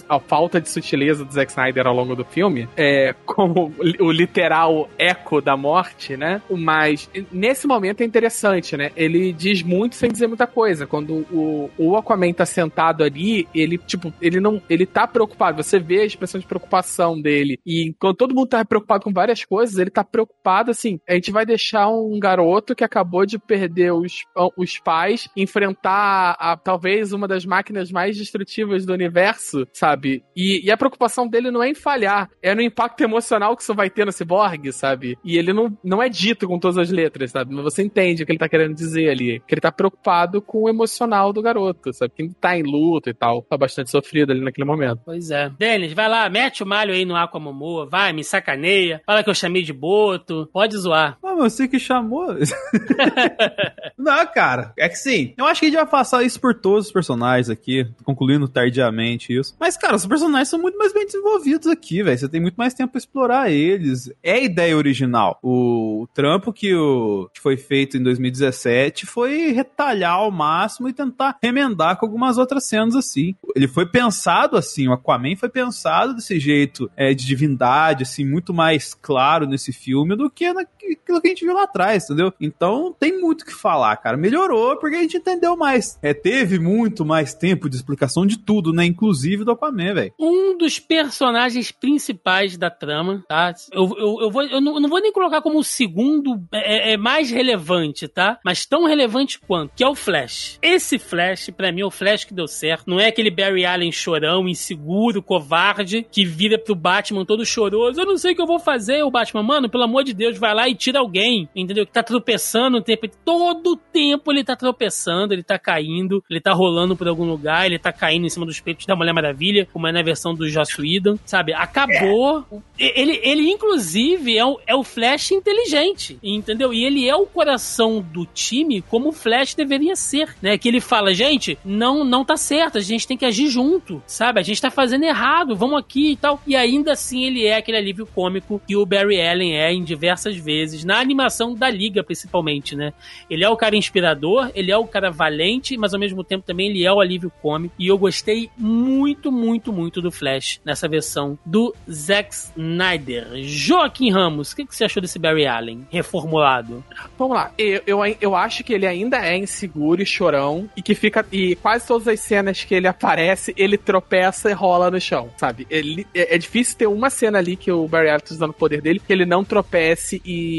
[SPEAKER 3] a falta de sutileza do Zack Snyder ao longo do filme, é, como o literal eco da morte, né? Mas nesse momento é interessante, né? Ele diz muito sem dizer muita coisa. Quando o, o Aquaman tá sentado ali, ele, tipo, ele não. Ele tá preocupado. Você vê a expressão de preocupação dele. E quando todo mundo tá preocupado com várias coisas, ele tá preocupado assim. A gente vai deixar um garoto que acabou de perder os, os pais enfrentar a, talvez uma das máquinas mais destrutivas do universo sabe? E, e, a preocupação dele não é em falhar, é no impacto emocional que isso vai ter no cyborg, sabe? E ele não, não é dito com todas as letras, sabe? Mas você entende o que ele tá querendo dizer ali. Que ele tá preocupado com o emocional do garoto, sabe? Que ele tá em luta e tal. Tá bastante sofrido ali naquele momento.
[SPEAKER 1] Pois é. Denis, vai lá, mete o malho aí no Aquamomoa, vai, me sacaneia, fala que eu chamei de boto, pode zoar.
[SPEAKER 2] Ah, você que chamou. não, cara, é que sim. Eu acho que a gente vai passar isso por todos os personagens aqui, concluindo tardiamente isso. Mas, cara, os personagens são muito mais bem desenvolvidos aqui, velho. Você tem muito mais tempo pra explorar eles. É a ideia original. O trampo que, o, que foi feito em 2017 foi retalhar ao máximo e tentar remendar com algumas outras cenas assim. Ele foi pensado assim, o Aquaman foi pensado desse jeito é, de divindade, assim, muito mais claro nesse filme do que naquilo que a gente viu lá atrás, entendeu? Então tem muito o que falar, cara. Melhorou porque a gente entendeu mais. É, teve muito mais tempo de explicação de tudo, né? Inclusive do Aquaman, velho.
[SPEAKER 1] Um dos personagens principais da trama, tá? Eu, eu, eu, vou, eu, não, eu não vou nem colocar como o segundo é, é, mais relevante, tá? Mas tão relevante quanto, que é o Flash. Esse Flash, para mim, é o Flash que deu certo. Não é aquele Barry Allen chorão, inseguro, covarde, que vira pro Batman todo choroso. Eu não sei o que eu vou fazer, o Batman. Mano, pelo amor de Deus, vai lá e tira alguém, entendeu? Que tá tropeçando o tempo. Todo tempo ele tá tropeçando, ele tá caindo, ele tá rolando por algum lugar, ele tá caindo em cima dos peitos da Mulher Maravilha, como é na versão do Joss Whedon, sabe? Acabou. É. Ele, ele, inclusive, é o, é o Flash inteligente, entendeu? E ele é o coração do time como o Flash deveria ser, né? Que ele fala, gente, não, não tá certo, a gente tem que agir junto, sabe? A gente tá fazendo errado, vamos aqui e tal. E ainda assim ele é aquele alívio cômico que o Barry Allen é em diversas vezes, na animação da Liga, principalmente, né? Ele é o cara inspirador, ele é o cara valente, mas ao mesmo tempo também ele é o alívio cômico. E eu gostei muito, muito, muito do Flash nessa versão do Zack Snyder. Joaquim Ramos, o que, que você achou desse Barry Allen reformulado?
[SPEAKER 3] Vamos lá, eu, eu, eu acho que ele ainda é inseguro e chorão e que fica. E quase todas as cenas que ele aparece, ele tropeça e rola no chão, sabe? Ele, é, é difícil ter uma cena ali que o Barry Allen tá usando o poder dele que ele não tropece e,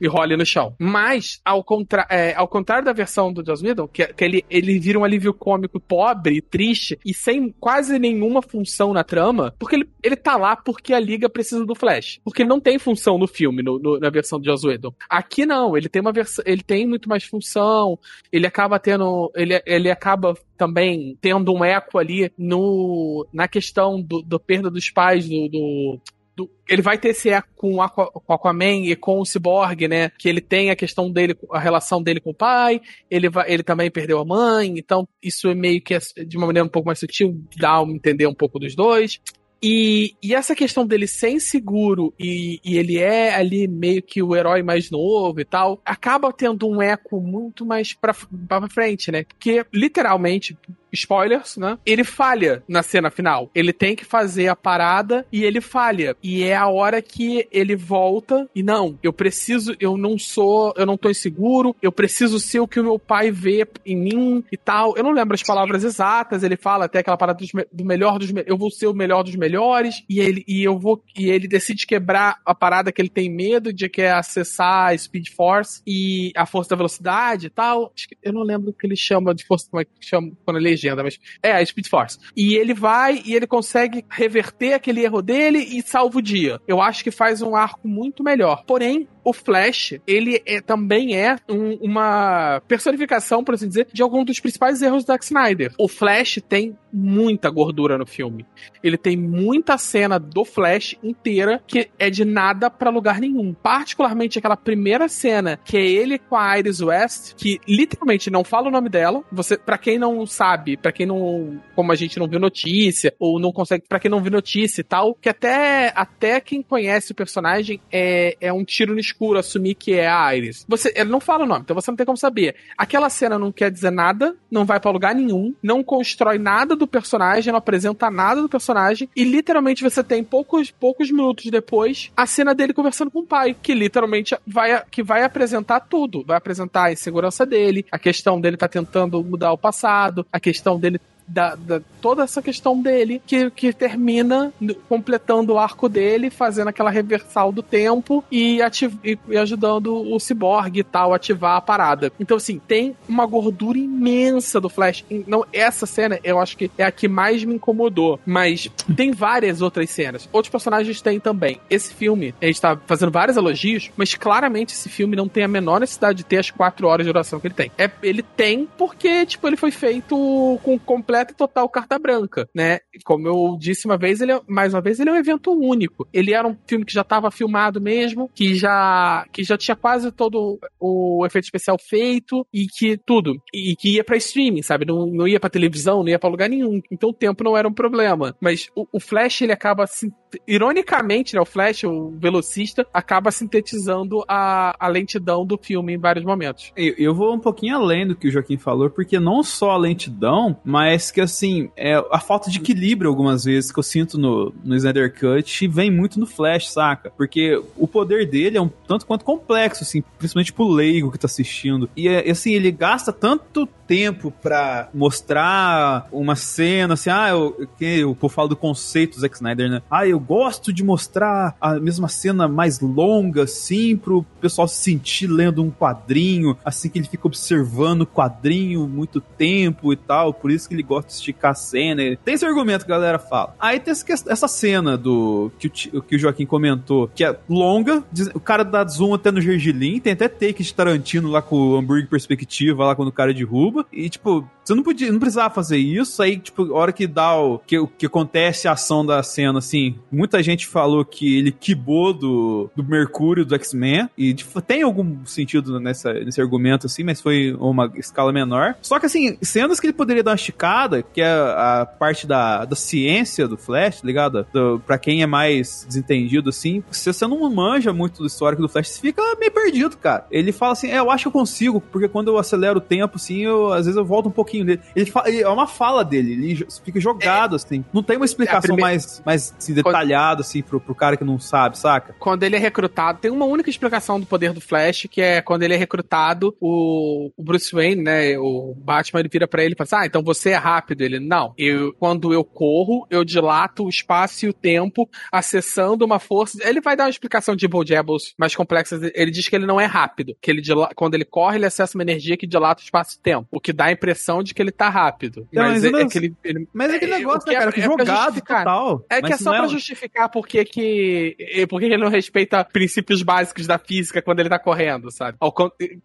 [SPEAKER 3] e role no chão. Mas, ao, contra, é, ao contrário da versão do Joss Whedon, que, que ele, ele vira um alívio cômico pobre, triste e sem quase nenhuma função na trama, porque ele, ele tá lá porque a liga precisa do Flash. Porque ele não tem função no filme, no, no, na versão do Joss Whedon. Aqui não, ele tem uma versão, ele tem muito mais função, ele acaba tendo, ele, ele acaba também tendo um eco ali no, na questão do, do perda dos pais do, do do, ele vai ter esse eco com o Aquaman e com o Cyborg, né? Que ele tem a questão dele, a relação dele com o pai, ele, vai, ele também perdeu a mãe, então isso é meio que de uma maneira um pouco mais sutil, dá a entender um pouco dos dois. E, e, essa questão dele ser inseguro e, e, ele é ali meio que o herói mais novo e tal, acaba tendo um eco muito mais pra, pra frente, né? Porque, literalmente, spoilers, né? Ele falha na cena final. Ele tem que fazer a parada e ele falha. E é a hora que ele volta e não, eu preciso, eu não sou, eu não tô inseguro, eu preciso ser o que o meu pai vê em mim e tal. Eu não lembro as palavras exatas, ele fala até aquela parada dos, do melhor dos eu vou ser o melhor dos melhores e ele e eu vou e ele decide quebrar a parada que ele tem medo de que é acessar a Speed Force e a força da velocidade e tal. Eu não lembro o que ele chama de força, como é que chama quando ele legenda, mas é a Speed Force. E ele vai e ele consegue reverter aquele erro dele e salva o dia. Eu acho que faz um arco muito melhor. Porém, o Flash, ele é, também é um, uma personificação, por assim dizer, de algum dos principais erros do Zack Snyder. O Flash tem muita gordura no filme. Ele tem muita cena do Flash inteira que é de nada para lugar nenhum. Particularmente aquela primeira cena que é ele com a Iris West, que literalmente não fala o nome dela. Você, para quem não sabe, para quem não, como a gente não viu notícia ou não consegue, para quem não viu notícia e tal, que até até quem conhece o personagem é, é um tiro no escuro escuro assumir que é a Iris. Você, ele não fala o nome, então você não tem como saber. Aquela cena não quer dizer nada, não vai para lugar nenhum, não constrói nada do personagem, não apresenta nada do personagem, e literalmente você tem poucos, poucos minutos depois a cena dele conversando com o pai, que literalmente vai, que vai apresentar tudo. Vai apresentar a insegurança dele, a questão dele tá tentando mudar o passado, a questão dele da, da, toda essa questão dele, que, que termina completando o arco dele, fazendo aquela reversal do tempo e, ativ e, e ajudando o Cyborg e tal ativar a parada. Então, assim, tem uma gordura imensa do Flash. Não, essa cena eu acho que é a que mais me incomodou, mas tem várias outras cenas. Outros personagens têm também. Esse filme, a gente tá fazendo vários elogios, mas claramente esse filme não tem a menor necessidade de ter as quatro horas de duração que ele tem. É, ele tem porque, tipo, ele foi feito com completo completa e total carta branca, né? Como eu disse uma vez, ele é, mais uma vez, ele é um evento único. Ele era um filme que já estava filmado mesmo, que já, que já tinha quase todo o efeito especial feito e que tudo. E que ia pra streaming, sabe? Não, não ia pra televisão, não ia pra lugar nenhum. Então o tempo não era um problema. Mas o, o Flash, ele acaba assim, ironicamente, né, o Flash, o velocista, acaba sintetizando a, a lentidão do filme em vários momentos.
[SPEAKER 2] Eu, eu vou um pouquinho além do que o Joaquim falou, porque não só a lentidão, mas que assim, é a falta de equilíbrio algumas vezes que eu sinto no, no Snyder Cut vem muito no Flash, saca? Porque o poder dele é um tanto quanto complexo, assim, principalmente pro leigo que tá assistindo. E assim, ele gasta tanto tempo para mostrar uma cena, assim, ah, eu, eu, eu falo do conceito do Zack Snyder, né? Ah, eu gosto de mostrar a mesma cena mais longa, assim, pro pessoal se sentir lendo um quadrinho, assim que ele fica observando o quadrinho muito tempo e tal, por isso que ele gosta de esticar a cena. Tem esse argumento que a galera fala. Aí tem essa cena do que o, que o Joaquim comentou, que é longa, o cara dá zoom até no gergelim, tem até take de Tarantino lá com o hambúrguer perspectiva, lá quando o cara derruba, e tipo, você não podia, não precisava fazer isso, aí tipo, a hora que dá o que, que acontece a ação da cena, assim, muita gente falou que ele quibou do, do Mercúrio do X-Men, e tipo, tem algum sentido nessa, nesse argumento, assim, mas foi uma escala menor. Só que, assim, cenas que ele poderia dar uma esticada, que é a parte da, da ciência do Flash, tá ligado? Do, pra quem é mais desentendido, assim, se você não manja muito do histórico do Flash, você fica meio perdido, cara. Ele fala assim, é, eu acho que eu consigo, porque quando eu acelero o tempo, assim, eu, às vezes eu volto um pouquinho dele. Ele fala, é uma fala dele, ele fica jogado, é, assim. Não tem uma explicação é primeira... mais, mais assim, detalhada, assim, pro, pro cara que não sabe, saca?
[SPEAKER 3] Quando ele é recrutado, tem uma única explicação do poder do Flash, que é quando ele é recrutado, o, o Bruce Wayne, né, o Batman, ele vira para ele e fala assim, ah, então você é rápido. Ele, não, eu, quando eu corro, eu dilato o espaço e o tempo, acessando uma força. Ele vai dar uma explicação de Jebbles mais complexa. Ele diz que ele não é rápido, que ele quando ele corre, ele acessa uma energia que dilata o espaço e tempo, o que dá a impressão de que ele tá rápido.
[SPEAKER 2] Então, mas, mas, é, é, que ele, ele,
[SPEAKER 3] mas é aquele é, negócio, né, cara, que é jogado total. É que é só pra é... justificar porque que, porque ele não respeita princípios básicos da física quando ele tá correndo, sabe?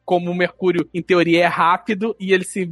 [SPEAKER 3] Como o Mercúrio, em teoria, é rápido e ele se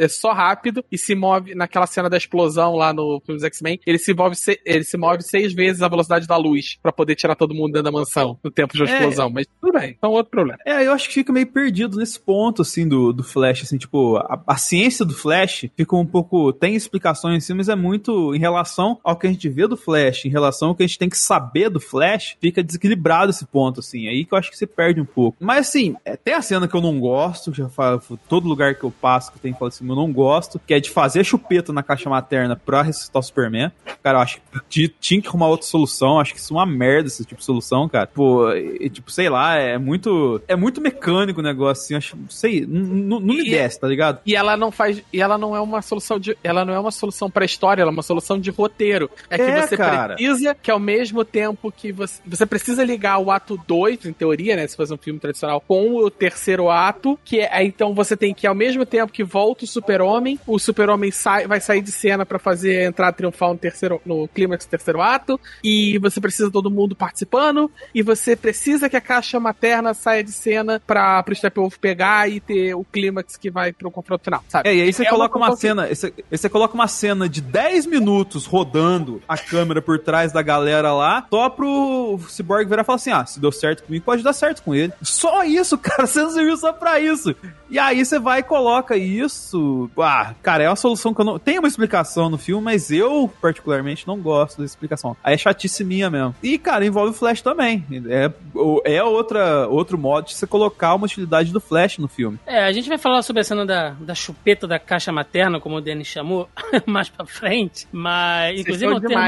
[SPEAKER 3] é só rápido e se move naquela cena da explosão lá no filme X-Men. Ele se move, ele se move seis vezes a velocidade da luz para poder tirar todo mundo dentro da mansão no tempo de uma é, explosão. Mas tudo bem, então outro problema.
[SPEAKER 2] É, eu acho que fica meio perdido nesse ponto, assim, do, do Flash, assim, tipo, a, a ciência do Flash fica um pouco. tem explicações assim, mas é muito em relação ao que a gente vê do Flash, em relação ao que a gente tem que saber do Flash, fica desequilibrado esse ponto, assim. É aí que eu acho que você perde um pouco. Mas assim, é, tem a cena que eu não gosto, já falo, todo lugar que eu passo que tem falo assim, eu não gosto, que é de fazer chupeta na caixa materna pra ressuscitar o Superman. Cara, eu acho que tinha que arrumar outra solução. Acho que isso é uma merda, esse tipo de solução, cara. Pô, e, tipo, sei lá, é muito. É muito mecânico o negócio, assim. Acho, sei, não me desce, tá ligado?
[SPEAKER 3] E ela não faz. E ela não é uma solução de. Ela não é uma solução pra história, ela é uma solução de roteiro. É que é, você cara. precisa que ao mesmo tempo que você. Você precisa ligar o ato 2, em teoria, né? Se fosse um filme tradicional, com o terceiro ato, que é. Então você tem que, ao mesmo tempo que volta o super-homem. O Super-Homem sai, vai sair de cena para fazer entrar triunfal no terceiro, no clímax do terceiro ato. E você precisa todo mundo participando. E você precisa que a caixa materna saia de cena pra, pro Steppenwolf pegar e ter o clímax que vai pro confronto final, sabe?
[SPEAKER 2] É, e aí você é coloca uma, uma cena, você, você coloca uma cena de 10 minutos rodando a câmera por trás da galera lá, só pro Cyborg virar e falar assim: ah, se deu certo comigo, pode dar certo com ele. Só isso, cara, você não serviu só pra isso. E aí você vai e coloca isso. Ah, cara, é uma solução que eu não. Tem uma explicação no filme, mas eu, particularmente, não gosto da explicação. Aí é chatice minha mesmo. E, cara, envolve o Flash também. É, é outra, outro modo de você colocar uma utilidade do Flash no filme.
[SPEAKER 1] É, a gente vai falar sobre a cena da, da chupeta da caixa materna, como o Danny chamou, mais pra frente. Mas, inclusive, é um termo,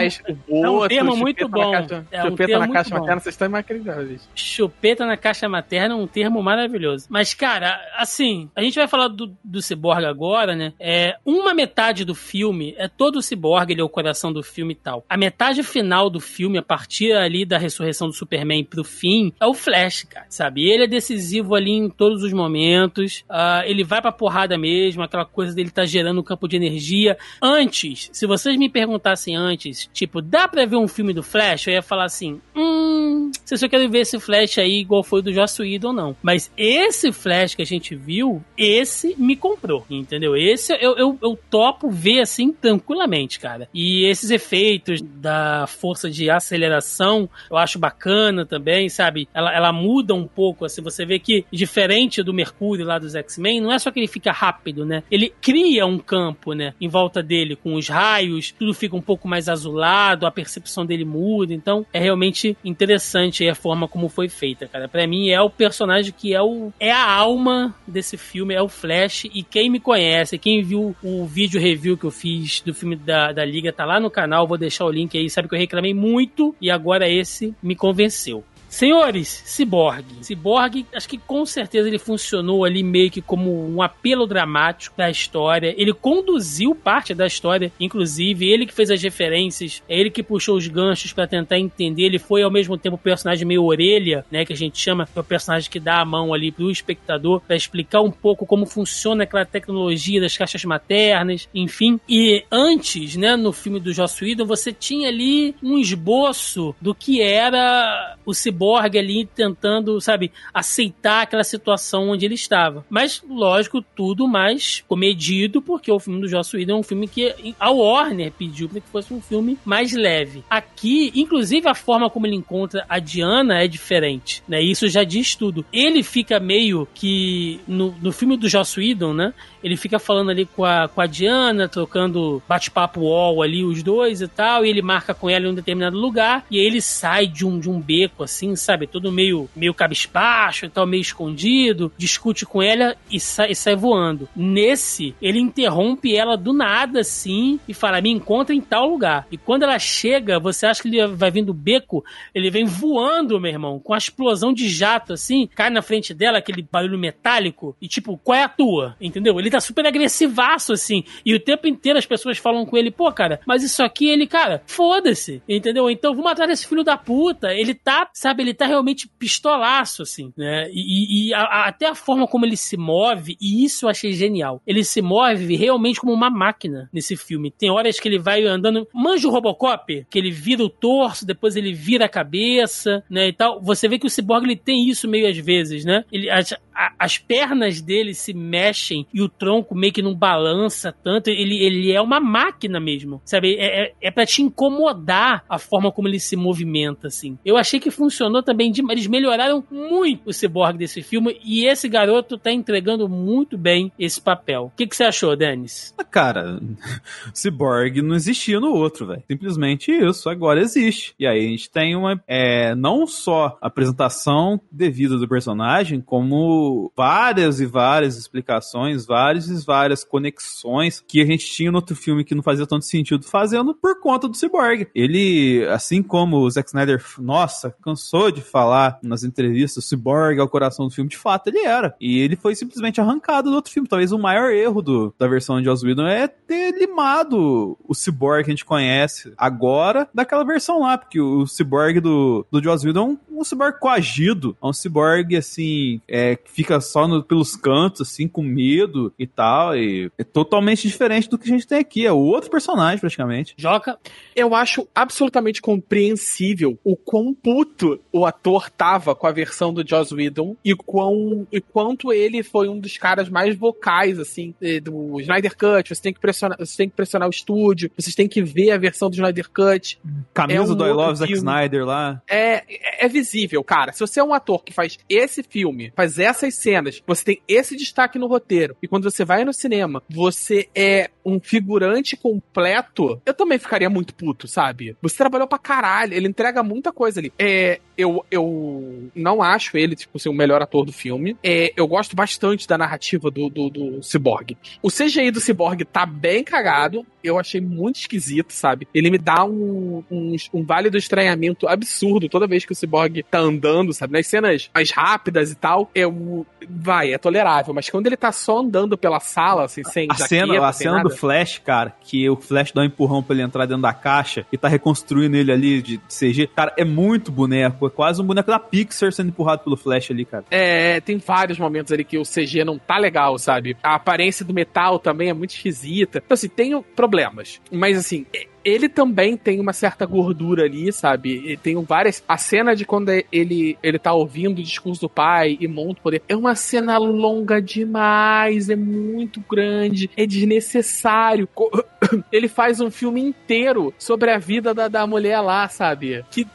[SPEAKER 1] é um termo muito bom.
[SPEAKER 3] Caixa, é um chupeta na caixa materna, vocês estão inacreditáveis.
[SPEAKER 1] Chupeta na caixa materna é um termo maravilhoso. Mas, cara, assim, assim, a gente vai falar do, do Cyborg agora, né? É, uma metade do filme é todo o Cyborg, ele é o coração do filme e tal. A metade final do filme, a partir ali da ressurreição do Superman pro fim, é o Flash, cara, sabe? Ele é decisivo ali em todos os momentos. Uh, ele vai pra porrada mesmo, aquela coisa dele tá gerando um campo de energia. Antes, se vocês me perguntassem antes, tipo, dá pra ver um filme do Flash? Eu ia falar assim, hum, sei se eu quero ver esse Flash aí igual foi do Joss Whedon ou não. Mas esse Flash que a gente viu, esse me comprou, entendeu? Esse eu, eu, eu topo ver assim tranquilamente, cara. E esses efeitos da força de aceleração, eu acho bacana também, sabe? Ela, ela muda um pouco, assim, você vê que diferente do Mercúrio lá dos X-Men, não é só que ele fica rápido, né? Ele cria um campo, né, em volta dele com os raios, tudo fica um pouco mais azulado, a percepção dele muda, então é realmente interessante a forma como foi feita, cara. Para mim é o personagem que é o é a alma desse filme, é o Flash e quem me conhece, quem viu o vídeo review que eu fiz do filme da, da Liga tá lá no canal, vou deixar o link aí, sabe que eu reclamei muito e agora esse me convenceu. Senhores, Cyborg. Cyborg, acho que com certeza ele funcionou ali meio que como um apelo dramático da história. Ele conduziu parte da história, inclusive, ele que fez as referências, é ele que puxou os ganchos para tentar entender. Ele foi ao mesmo tempo o personagem meio orelha, né, que a gente chama, é o personagem que dá a mão ali pro espectador para explicar um pouco como funciona aquela tecnologia das caixas maternas, enfim. E antes, né, no filme do Joss Whedon, você tinha ali um esboço do que era o Cyborg Cyborg ali tentando, sabe, aceitar aquela situação onde ele estava. Mas, lógico, tudo mais comedido, porque o filme do Joss Whedon é um filme que a Warner pediu para que fosse um filme mais leve. Aqui, inclusive, a forma como ele encontra a Diana é diferente, né? Isso já diz tudo. Ele fica meio que no, no filme do Joss Whedon, né? Ele fica falando ali com a, com a Diana, trocando bate-papo wall ali, os dois e tal, e ele marca com ela em um determinado lugar, e ele sai de um, de um beco, assim, sabe? Todo meio, meio cabisbaixo e tal, meio escondido, discute com ela e sai, e sai voando. Nesse, ele interrompe ela do nada, assim, e fala: me encontra em tal lugar. E quando ela chega, você acha que ele vai vir do beco, ele vem voando, meu irmão, com a explosão de jato, assim, cai na frente dela, aquele barulho metálico, e tipo, qual é a tua? Entendeu? Ele tá super agressivaço, assim. E o tempo inteiro as pessoas falam com ele, pô, cara, mas isso aqui, ele, cara, foda-se, entendeu? Então vamos atrás desse filho da puta. Ele tá, sabe, ele tá realmente pistolaço, assim, né? E, e a, a, até a forma como ele se move, e isso eu achei genial. Ele se move realmente como uma máquina nesse filme. Tem horas que ele vai andando. Manja o Robocop, que ele vira o torso, depois ele vira a cabeça, né? E tal. Você vê que o Cyborg ele tem isso meio às vezes, né? Ele, as, a, as pernas dele se mexem e o tronco meio que não balança tanto. Ele, ele é uma máquina mesmo, sabe? É, é, é pra te incomodar a forma como ele se movimenta, assim. Eu achei que funcionou também demais. Eles melhoraram muito o Cyborg desse filme e esse garoto tá entregando muito bem esse papel. O que, você achou, Dennis?
[SPEAKER 2] Ah, cara, Cyborg não existia no outro, velho. Simplesmente isso. Agora existe. E aí a gente tem uma. É, não só a apresentação devida do personagem, como várias e várias explicações, várias e várias conexões que a gente tinha no outro filme que não fazia tanto sentido fazendo por conta do Cyborg. Ele, assim como o Zack Snyder, nossa, cansou de falar nas entrevistas, o Cyborg é o coração do filme, de fato ele era. E ele foi simplesmente arrancado do outro filme. Talvez o maior erro do, da versão de Joss Whedon é ter limado o Cyborg que a gente conhece agora daquela versão lá, porque o Cyborg do, do Joss Whedon é um, um Cyborg coagido, é um Cyborg, assim, é, fica só no, pelos cantos, assim, com medo e tal. E é totalmente diferente do que a gente tem aqui. É outro personagem, praticamente.
[SPEAKER 3] Joca, eu acho absolutamente compreensível o quão puto o ator tava com a versão do Joss Whedon e, quão, e quanto ele foi um dos caras mais vocais, assim, do Snyder Cut. Você tem que pressionar, você tem que pressionar o estúdio, vocês têm que ver a versão do Snyder Cut.
[SPEAKER 2] Camisa é um do I Love Zack Snyder lá.
[SPEAKER 3] É, é visível, cara. Se você é um ator que faz esse filme, faz essa essas cenas, você tem esse destaque no roteiro, e quando você vai no cinema, você é um figurante completo, eu também ficaria muito puto, sabe? Você trabalhou pra caralho, ele entrega muita coisa ali. É, eu, eu não acho ele, tipo, ser o melhor ator do filme. É, eu gosto bastante da narrativa do, do, do Cyborg. O CGI do Cyborg tá bem cagado, eu achei muito esquisito, sabe? Ele me dá um, um, um vale do estranhamento absurdo toda vez que o Cyborg tá andando, sabe? Nas cenas mais rápidas e tal, eu... Vai, é tolerável, mas quando ele tá só andando pela sala, assim, sem
[SPEAKER 2] a jaqueta, cena, A cena nada, do Flash, cara, que o Flash dá um empurrão pra ele entrar dentro da caixa e tá reconstruindo ele ali de CG, cara, é muito boneco. É quase um boneco da Pixar sendo empurrado pelo Flash ali, cara.
[SPEAKER 3] É, tem vários momentos ali que o CG não tá legal, sabe? A aparência do metal também é muito esquisita. Então, assim, tem problemas. Mas, assim, ele também tem uma certa gordura ali, sabe? Ele tem várias. A cena de quando ele, ele tá ouvindo o discurso do pai e monta o poder. É uma cena longa demais, é muito grande, é desnecessário. Ele faz um filme inteiro sobre a vida da, da mulher lá, sabe? Que,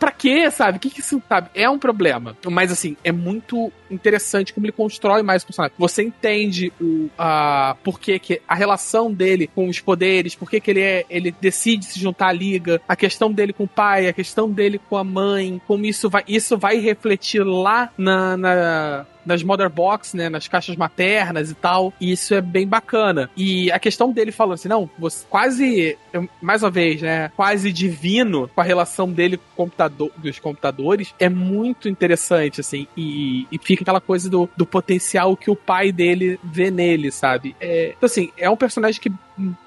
[SPEAKER 3] pra quê, sabe? O que, que isso, sabe? É um problema. Mas, assim, é muito interessante como ele constrói mais o personagem. Você entende o, a, por que, a relação dele com os poderes, por que, que ele, é, ele decide se juntar à liga, a questão dele com o pai, a questão dele com a mãe, como isso vai, isso vai refletir lá na, na nas Mother Box, né, nas caixas maternas e tal, e isso é bem bacana. E a questão dele falando assim, não, você quase, mais uma vez, né, quase divino com a relação dele com computador, dos computadores, é muito interessante, assim, e, e fica aquela coisa do, do potencial que o pai dele vê nele, sabe? É, então, assim, é um personagem que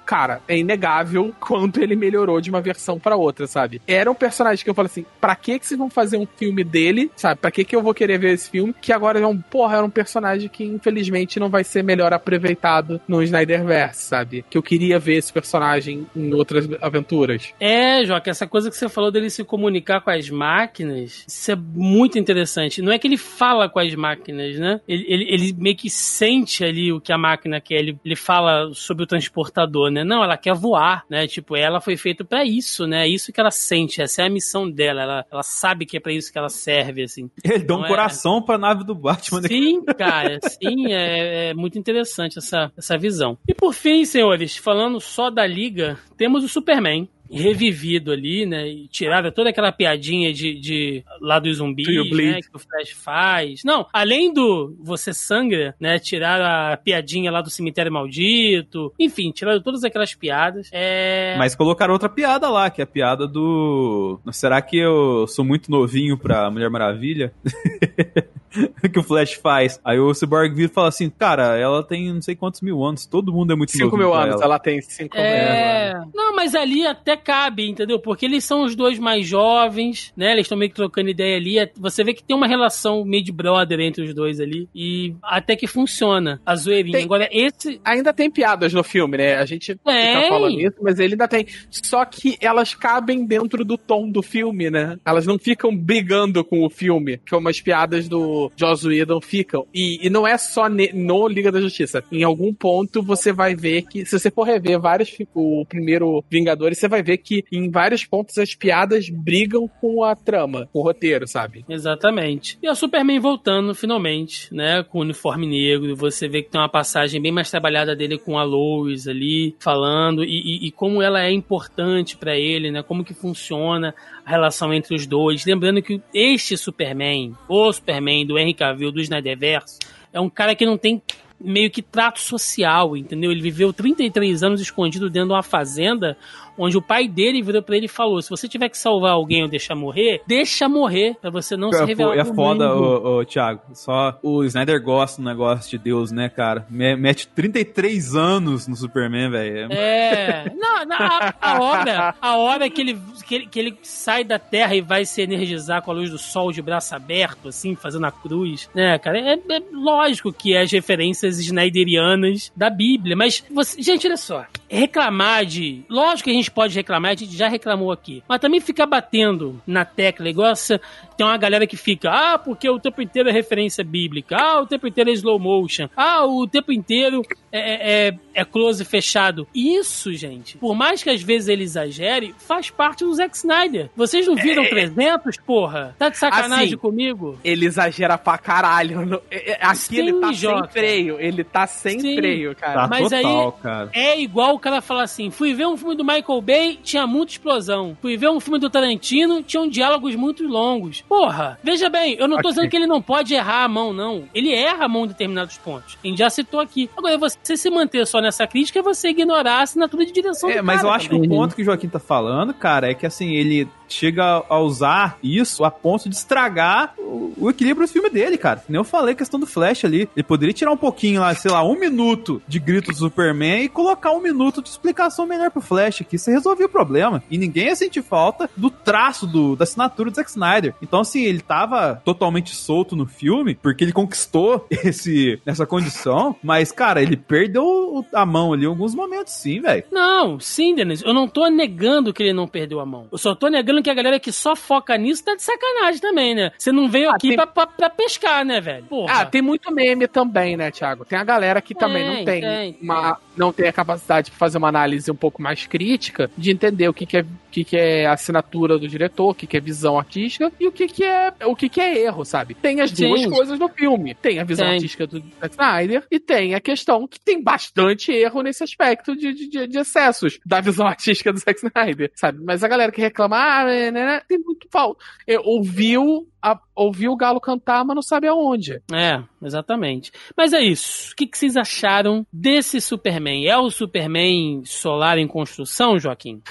[SPEAKER 3] cara, é inegável quanto ele melhorou de uma versão para outra, sabe? Era um personagem que eu falei assim, pra que que vocês vão fazer um filme dele, sabe? Pra que que eu vou querer ver esse filme? Que agora é um, porra, era um personagem que infelizmente não vai ser melhor aproveitado no Snyderverse, sabe? Que eu queria ver esse personagem em outras aventuras.
[SPEAKER 1] É, Joca, essa coisa que você falou dele se comunicar com as máquinas, isso é muito interessante. Não é que ele fala com as máquinas, né? Ele, ele, ele meio que sente ali o que a máquina quer. Ele, ele fala sobre o transportador, né? Não, ela quer voar, né? Tipo, ela foi feita para isso, né? É isso que ela sente, essa é a missão dela. Ela, ela sabe que é para isso que ela serve, assim.
[SPEAKER 2] Ele dá um é... coração pra nave do Batman.
[SPEAKER 1] Né? Sim, cara, sim, é, é, muito interessante essa, essa visão. E por fim, senhores, falando só da Liga, temos o Superman revivido ali, né? E tirada toda aquela piadinha de, de lá dos zumbis, né? Que o Flash faz. Não, além do você sangra, né? Tirar a piadinha lá do cemitério maldito. Enfim, tiraram todas aquelas piadas. É...
[SPEAKER 2] Mas colocaram outra piada lá, que é a piada do. Será que eu sou muito novinho pra Mulher Maravilha? que o Flash faz. Aí o Cyborg vira e fala assim: Cara, ela tem não sei quantos mil anos, todo mundo é muito
[SPEAKER 3] cinco mil anos, ela. ela. tem cinco
[SPEAKER 1] é... mil anos. Não, mas ali até cabe, entendeu? Porque eles são os dois mais jovens, né? Eles estão meio que trocando ideia ali. Você vê que tem uma relação meio de brother entre os dois ali. E até que funciona a zoeirinha. Tem... Agora, esse.
[SPEAKER 3] Ainda tem piadas no filme, né? A gente tem. fica falando isso, mas ele ainda tem. Só que elas cabem dentro do tom do filme, né? Elas não ficam brigando com o filme, como as piadas do Joss Whedon ficam. E, e não é só no Liga da Justiça. Em algum ponto você vai ver que, se você for rever vários, o primeiro Vingadores, você vai ver que em vários pontos as piadas brigam com a trama, com o roteiro, sabe?
[SPEAKER 1] Exatamente. E o Superman voltando finalmente, né, com o uniforme negro, você vê que tem uma passagem bem mais trabalhada dele com a Lois ali, falando, e, e, e como ela é importante para ele, né, como que funciona a relação entre os dois. Lembrando que este Superman, o Superman do Henry Cavill, do Snyderverse, é um cara que não tem meio que trato social, entendeu? Ele viveu 33 anos escondido dentro de uma fazenda onde o pai dele virou pra ele e falou: se você tiver que salvar alguém ou deixar morrer, deixa morrer, pra você não é, se revelar.
[SPEAKER 2] É foda, ô, ô, Thiago. Só o Snyder gosta do negócio de Deus, né, cara? Mete 33 anos no Superman, velho.
[SPEAKER 1] É. Não, não a, a, hora, a hora que ele, que, ele, que ele sai da Terra e vai se energizar com a luz do sol de braço aberto, assim, fazendo a cruz, né, cara? É, é lógico que é as referências snyderianas da Bíblia, mas, você, gente, olha só. Reclamar de. Lógico que a gente pode reclamar, a gente já reclamou aqui. Mas também ficar batendo na tecla, igual essa, tem uma galera que fica, ah, porque o tempo inteiro é referência bíblica, ah, o tempo inteiro é slow motion, ah, o tempo inteiro é, é, é, é close fechado. Isso, gente, por mais que às vezes ele exagere, faz parte do Zack Snyder. Vocês não viram é, 300, porra? Tá de sacanagem assim, comigo?
[SPEAKER 3] Ele exagera pra caralho. É, é, aqui Sim, ele tá Jota. sem freio. Ele tá sem Sim. freio, cara. Tá
[SPEAKER 1] Mas total, aí cara. é igual cara falar assim: fui ver um filme do Michael Bay tinha muita explosão. Fui ver um filme do Tarantino, tinham diálogos muito longos. Porra, veja bem, eu não tô okay. dizendo que ele não pode errar a mão, não. Ele erra a mão em determinados pontos. A gente já citou aqui. Agora, você se manter só nessa crítica é você ignorar a assinatura de direção
[SPEAKER 2] É, mas cara, eu acho também. que o ponto que o Joaquim tá falando, cara, é que assim, ele chega a usar isso a ponto de estragar o, o equilíbrio do filme dele, cara. Nem eu falei a questão do Flash ali. Ele poderia tirar um pouquinho lá, sei lá, um minuto de grito do Superman e colocar um minuto de explicação melhor pro Flash aqui. Você resolvia o problema. E ninguém ia sentir falta do traço do, da assinatura do Zack Snyder. Então, assim, ele tava totalmente solto no filme, porque ele conquistou esse, essa condição, mas, cara, ele perdeu a mão ali em alguns momentos, sim, velho.
[SPEAKER 1] Não, sim, Denis. Eu não tô negando que ele não perdeu a mão. Eu só tô negando que a galera que só foca nisso tá de sacanagem também, né? Você não veio
[SPEAKER 3] Ah,
[SPEAKER 1] aqui
[SPEAKER 3] tem-
[SPEAKER 1] pra, pra- pra pescar, né, velho? Porra.
[SPEAKER 3] Ah, tem muito meme também, né, Thiago? Tem a galera que também não
[SPEAKER 1] Tem,
[SPEAKER 3] tem,
[SPEAKER 1] tem,
[SPEAKER 3] uma, não tem a capacidade de fazer uma análise um pouco mais crítica, de entender o que, que é que, que é assinatura do diretor, o que, que é visão artística e o que, que é o que, que é erro, sabe? Tem as duas
[SPEAKER 1] Sim.
[SPEAKER 3] coisas no filme. Tem a visão
[SPEAKER 1] Tem.
[SPEAKER 3] artística do Zack Snyder e tem a questão que tem bastante erro nesse aspecto de, de, de- excessos da visão artística do Zack Snyder, sabe? Mas a galera que reclama, ah, né, né, né, tem muito falta. Ouviu, a- ouviu o galo cantar, mas não sabe aonde.
[SPEAKER 1] É, exatamente. Mas é isso. O que, que vocês acharam desse Superman? É o Superman solar em construção, Joaquim?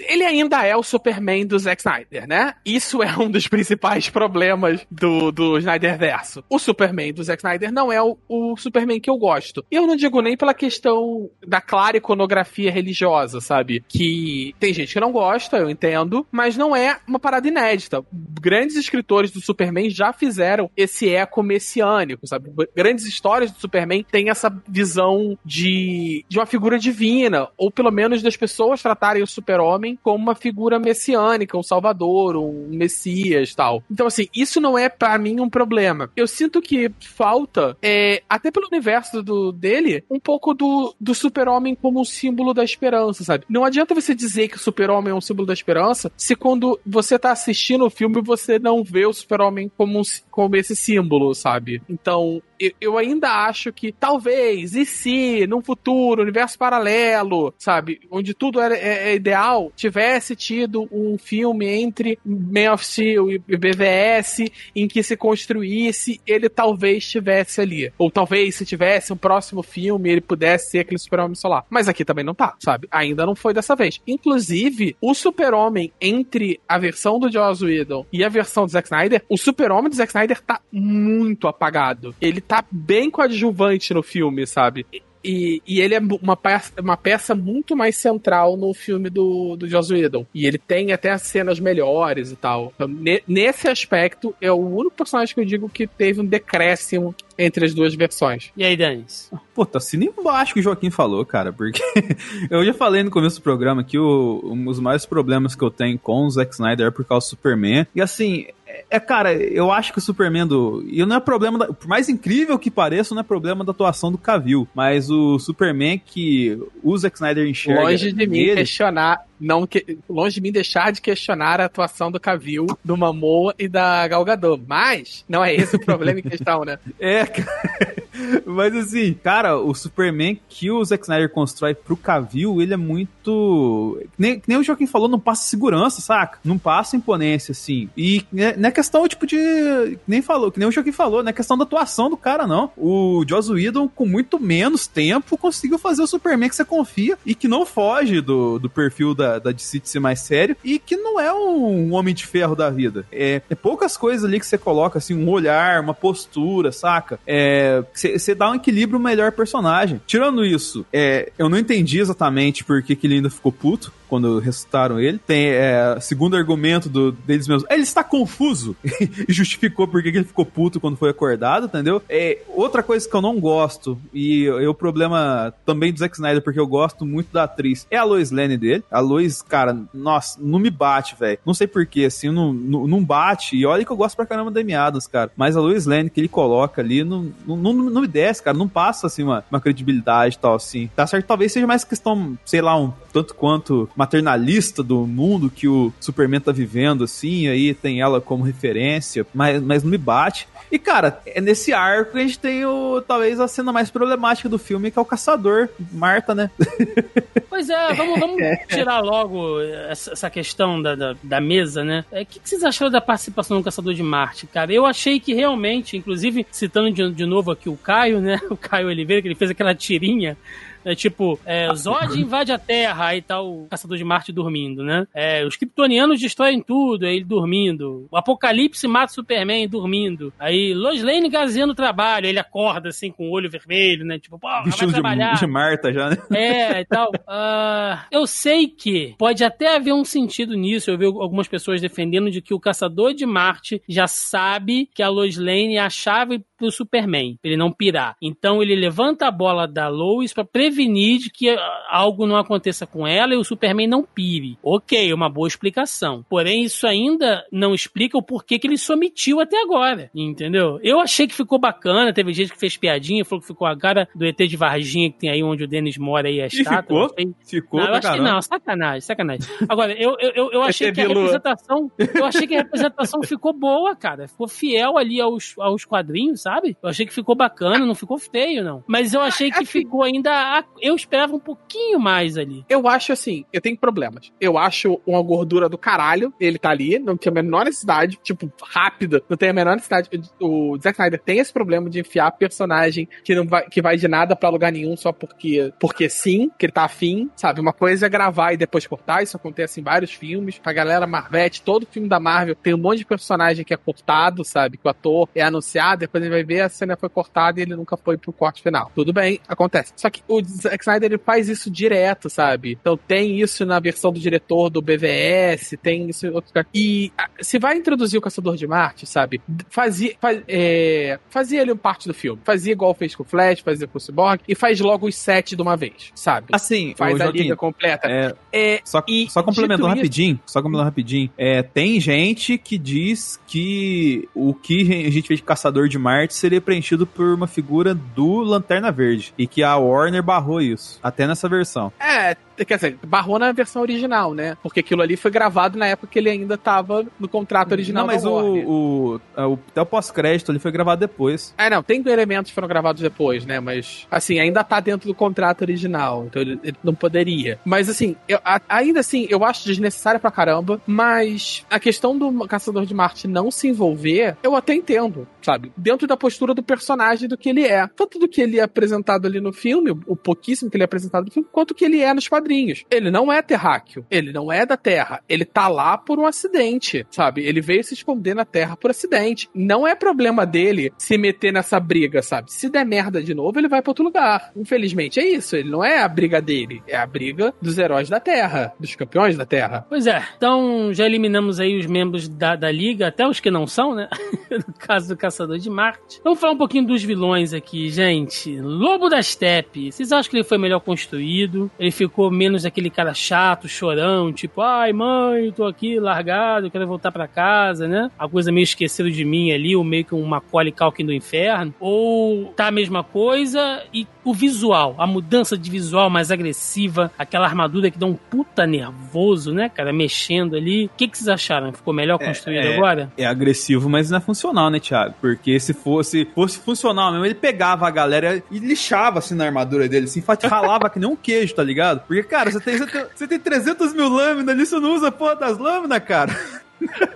[SPEAKER 3] Ele ainda é o Superman do Zack Snyder, né? Isso é um dos principais problemas do, do Snyder Verso. O Superman do Zack Snyder não é o, o Superman que eu gosto. Eu não digo nem pela questão da clara iconografia religiosa, sabe? Que tem gente que não gosta, eu entendo, mas não é uma parada inédita. Grandes escritores do Superman já fizeram esse eco messiânico, sabe? Grandes histórias do Superman têm essa visão de, de uma figura divina, ou pelo menos das pessoas tratarem o super-homem como uma figura messiânica, um salvador, um messias tal. Então, assim, isso não é para mim um problema. Eu sinto que falta, é, até pelo universo do, dele, um pouco do, do super-homem como um símbolo da esperança, sabe? Não adianta você dizer que o super-homem é um símbolo da esperança se quando você tá assistindo o filme você não vê o super-homem como, um, como esse símbolo, sabe? Então, eu, ainda acho que talvez, e se, num futuro, universo paralelo, sabe? Onde tudo era, é, é ideal, tivesse tido um filme entre Man of Steel e BVS em que se construísse, ele talvez estivesse ali. Ou talvez, se tivesse um próximo filme, ele pudesse ser aquele super-homem solar. Mas aqui também não tá, sabe? Ainda não foi dessa vez. Inclusive, o super-homem entre a versão do Joss Whedon e a versão do Zack Snyder, o super-homem do Zack Snyder tá muito apagado. Ele tá bem coadjuvante no filme, sabe? E, e ele é uma peça, uma peça muito mais central no filme do, do Joss Whedon. E ele tem até as cenas melhores e tal. Então, ne- nesse aspecto, é o único personagem que eu digo que teve um decréscimo entre as duas versões.
[SPEAKER 1] E aí, Danis?
[SPEAKER 2] Pô, tá assim embaixo que o Joaquim falou, cara, porque eu já falei no começo do programa que o, um dos maiores problemas que eu tenho com o Zack Snyder é por causa do Superman. E assim, é, cara, eu acho que o Superman do. E não é problema. Da, por mais incrível que pareça, não é problema da atuação do Cavill. Mas o Superman que o Zack Snyder enxerga.
[SPEAKER 3] Longe de mim
[SPEAKER 2] nele,
[SPEAKER 3] questionar, não que, longe de mim deixar de questionar a atuação do Cavill, do Mamoa e da Gal Gadot. Mas não é esse o problema em questão, né?
[SPEAKER 2] É, cara. Mas assim, cara, o Superman que o Zack Snyder constrói pro Cavill, ele é muito. Nem, nem o Joaquim falou, não passa segurança, saca? Não passa imponência, assim. E né, não é questão, tipo, de. Nem falou, que nem o Joaquim falou, não é questão da atuação do cara, não. O Joss Whedon, com muito menos tempo, conseguiu fazer o Superman que você confia e que não foge do, do perfil da, da DC de ser mais sério e que não é um homem de ferro da vida. É, é poucas coisas ali que você coloca, assim, um olhar, uma postura, saca? É, você dá um equilíbrio melhor personagem. Tirando isso, é, eu não entendi exatamente por que, que ele ainda ficou puto quando ressuscitaram ele. Tem é, segundo argumento do, deles mesmos, ele está confuso e justificou por que que ele ficou puto quando foi acordado, entendeu? É, outra coisa que eu não gosto, e é o problema também do Zack Snyder, porque eu gosto muito da atriz, é a Lois Lane dele. A Lois, cara, nossa, não me bate, velho. Não sei porquê, assim, não, não, não bate. E olha que eu gosto pra caramba da Amy cara. Mas a Lois Lane que ele coloca ali não, não, não, não me desce, cara. Não passa, assim, uma, uma credibilidade e tal, assim. Tá certo? Talvez seja mais questão, sei lá, um tanto quanto maternalista do mundo que o Superman tá vivendo, assim, aí tem ela como referência, mas, mas não me bate. E, cara, é nesse arco que a gente tem o, talvez a cena mais problemática do filme, que é o caçador, Marta, né?
[SPEAKER 1] Pois é, vamos, vamos tirar logo essa, questão da, da, da mesa, né? O que, que vocês acharam da participação do Caçador de Marte, cara? Eu achei que realmente, inclusive, citando de, de novo aqui o Caio, né? O Caio Oliveira, que ele fez aquela tirinha É tipo, é, Zod invade a Terra, aí tá o Caçador de Marte dormindo, né? É, os Kryptonianos destroem tudo, aí ele dormindo. O Apocalipse mata o Superman dormindo. Aí Lois Lane gazeando o trabalho, ele acorda assim com o olho vermelho, né? Tipo, porra, vai trabalhar.
[SPEAKER 2] de, de Marta já, né?
[SPEAKER 1] É, e tal. Ah, eu sei que pode até haver um sentido nisso. Eu vi algumas pessoas defendendo de que o Caçador de Marte já sabe que a Lois Lane é a chave pro Superman, pra ele não pirar. Então ele levanta a bola da Lois pra prevenir de que ah, algo não aconteça com ela e o Superman não pire. Ok, uma boa explicação. Porém, isso ainda não explica o porquê que ele se omitiu até agora, entendeu? Eu achei que ficou bacana, teve gente que fez piadinha, falou que ficou a cara do ET de Varginha que tem aí onde o Denis mora aí a
[SPEAKER 2] E
[SPEAKER 1] estátua.
[SPEAKER 2] ficou?
[SPEAKER 1] Achei-
[SPEAKER 2] Ficou
[SPEAKER 1] não, eu acho que não, sacanagem, sacanagem. Agora, eu, eu, eu, eu achei que a representação. Eu achei que a representação ficou boa, cara. Ficou fiel ali aos, aos quadrinhos, sabe? Eu achei que ficou bacana, não ficou feio, não. Mas eu achei que
[SPEAKER 3] assim-
[SPEAKER 1] ficou ainda. Eu esperava um pouquinho mais ali.
[SPEAKER 3] Eu acho assim, eu tenho problemas. Eu acho uma gordura do caralho. Ele tá ali, não tinha a menor necessidade, tipo, rápida, não tem a menor necessidade. O Zack Snyder tem esse problema de enfiar personagem que não vai, que vai de nada pra lugar nenhum só porque, porque sim, que ele tá afim, sabe? Uma coisa é gravar e depois cortar, isso acontece em vários filmes. A galera Marvete, todo filme da Marvel tem um monte de personagem que é cortado, sabe? Que o ator é anunciado, depois ele vai ver a cena foi cortada e ele nunca foi pro corte final. Tudo bem, acontece. Só que o Zack Snyder ele faz isso direto, sabe? Então tem isso na versão do diretor do BVS, tem isso em outros. E se vai introduzir o Caçador de Marte, sabe? Fazia, faz, é, fazia ele parte do filme. Fazia igual fez com o Flash, fazia com o Cyborg, e faz logo os sete de uma vez, sabe?
[SPEAKER 2] Assim,
[SPEAKER 3] Faz a
[SPEAKER 2] Joaquim,
[SPEAKER 3] liga completa.
[SPEAKER 2] é,
[SPEAKER 3] É,
[SPEAKER 2] Só, só complementando rapidinho, só complementando rapidinho, é, tem gente que diz que o que a gente fez de Caçador de Marte seria preenchido por uma figura do Lanterna Verde, e que a Warner barrou isso, até nessa versão.
[SPEAKER 3] É, quer dizer, barrou na versão original, né? Porque aquilo ali foi gravado na época que ele ainda tava no contrato original
[SPEAKER 2] Não, mas o, o, o, até o pós-crédito ali foi gravado depois.
[SPEAKER 3] É, não, tem elementos que foram gravados depois, né? Mas, assim, ainda tá dentro do contrato original, então ele, ele não poderia. Mas, assim, eu- a- ainda assim, eu acho desnecessário pra caramba, mas a questão do Caçador de Marte não se envolver, eu até entendo, sabe? Dentro da postura do personagem do que ele é. Tanto do que ele é apresentado ali no filme, o pouquíssimo que ele é apresentado no filme, quanto que ele é nos quadrinhos. Ele não é terráqueo, ele não é da Terra, ele tá lá por um acidente, sabe? Ele veio se esconder na Terra por acidente. Não é problema dele se meter nessa briga, sabe? Se der merda de novo, ele vai pra outro lugar. Infelizmente é isso, ele não é a briga dele, é a briga dos heróis da Terra, dos campeões da Terra.
[SPEAKER 1] Pois é, então já eliminamos aí os membros da, da liga, até os que não são, né? no caso do Caçador de Marte. Vamos falar um pouquinho dos vilões aqui, gente. Lobo da Steppe. Vocês acham que ele foi melhor construído? Ele ficou menos aquele cara chato, chorão, tipo, ai mãe, eu tô aqui largado, eu quero voltar pra casa, né? A coisa meio esquecida de mim ali, ou meio que um Macaulay Culkin do inferno. Ou tá a mesma coisa e o visual, a mudança de visual mais agressiva, aquela armadura que dá um puta nervoso, né, cara, mexendo ali. O que, que vocês acharam? Ficou melhor construído
[SPEAKER 2] é.
[SPEAKER 1] agora?
[SPEAKER 2] É agressivo, mas não é funcional, né, Thiago? Porque se fosse, fosse funcional mesmo, ele pegava a galera e lixava assim na armadura dele, assim, ralava que nem um queijo, tá ligado? Porque, cara, você tem, você tem, você tem 300 mil lâminas ali, você não usa a porra das lâminas, cara.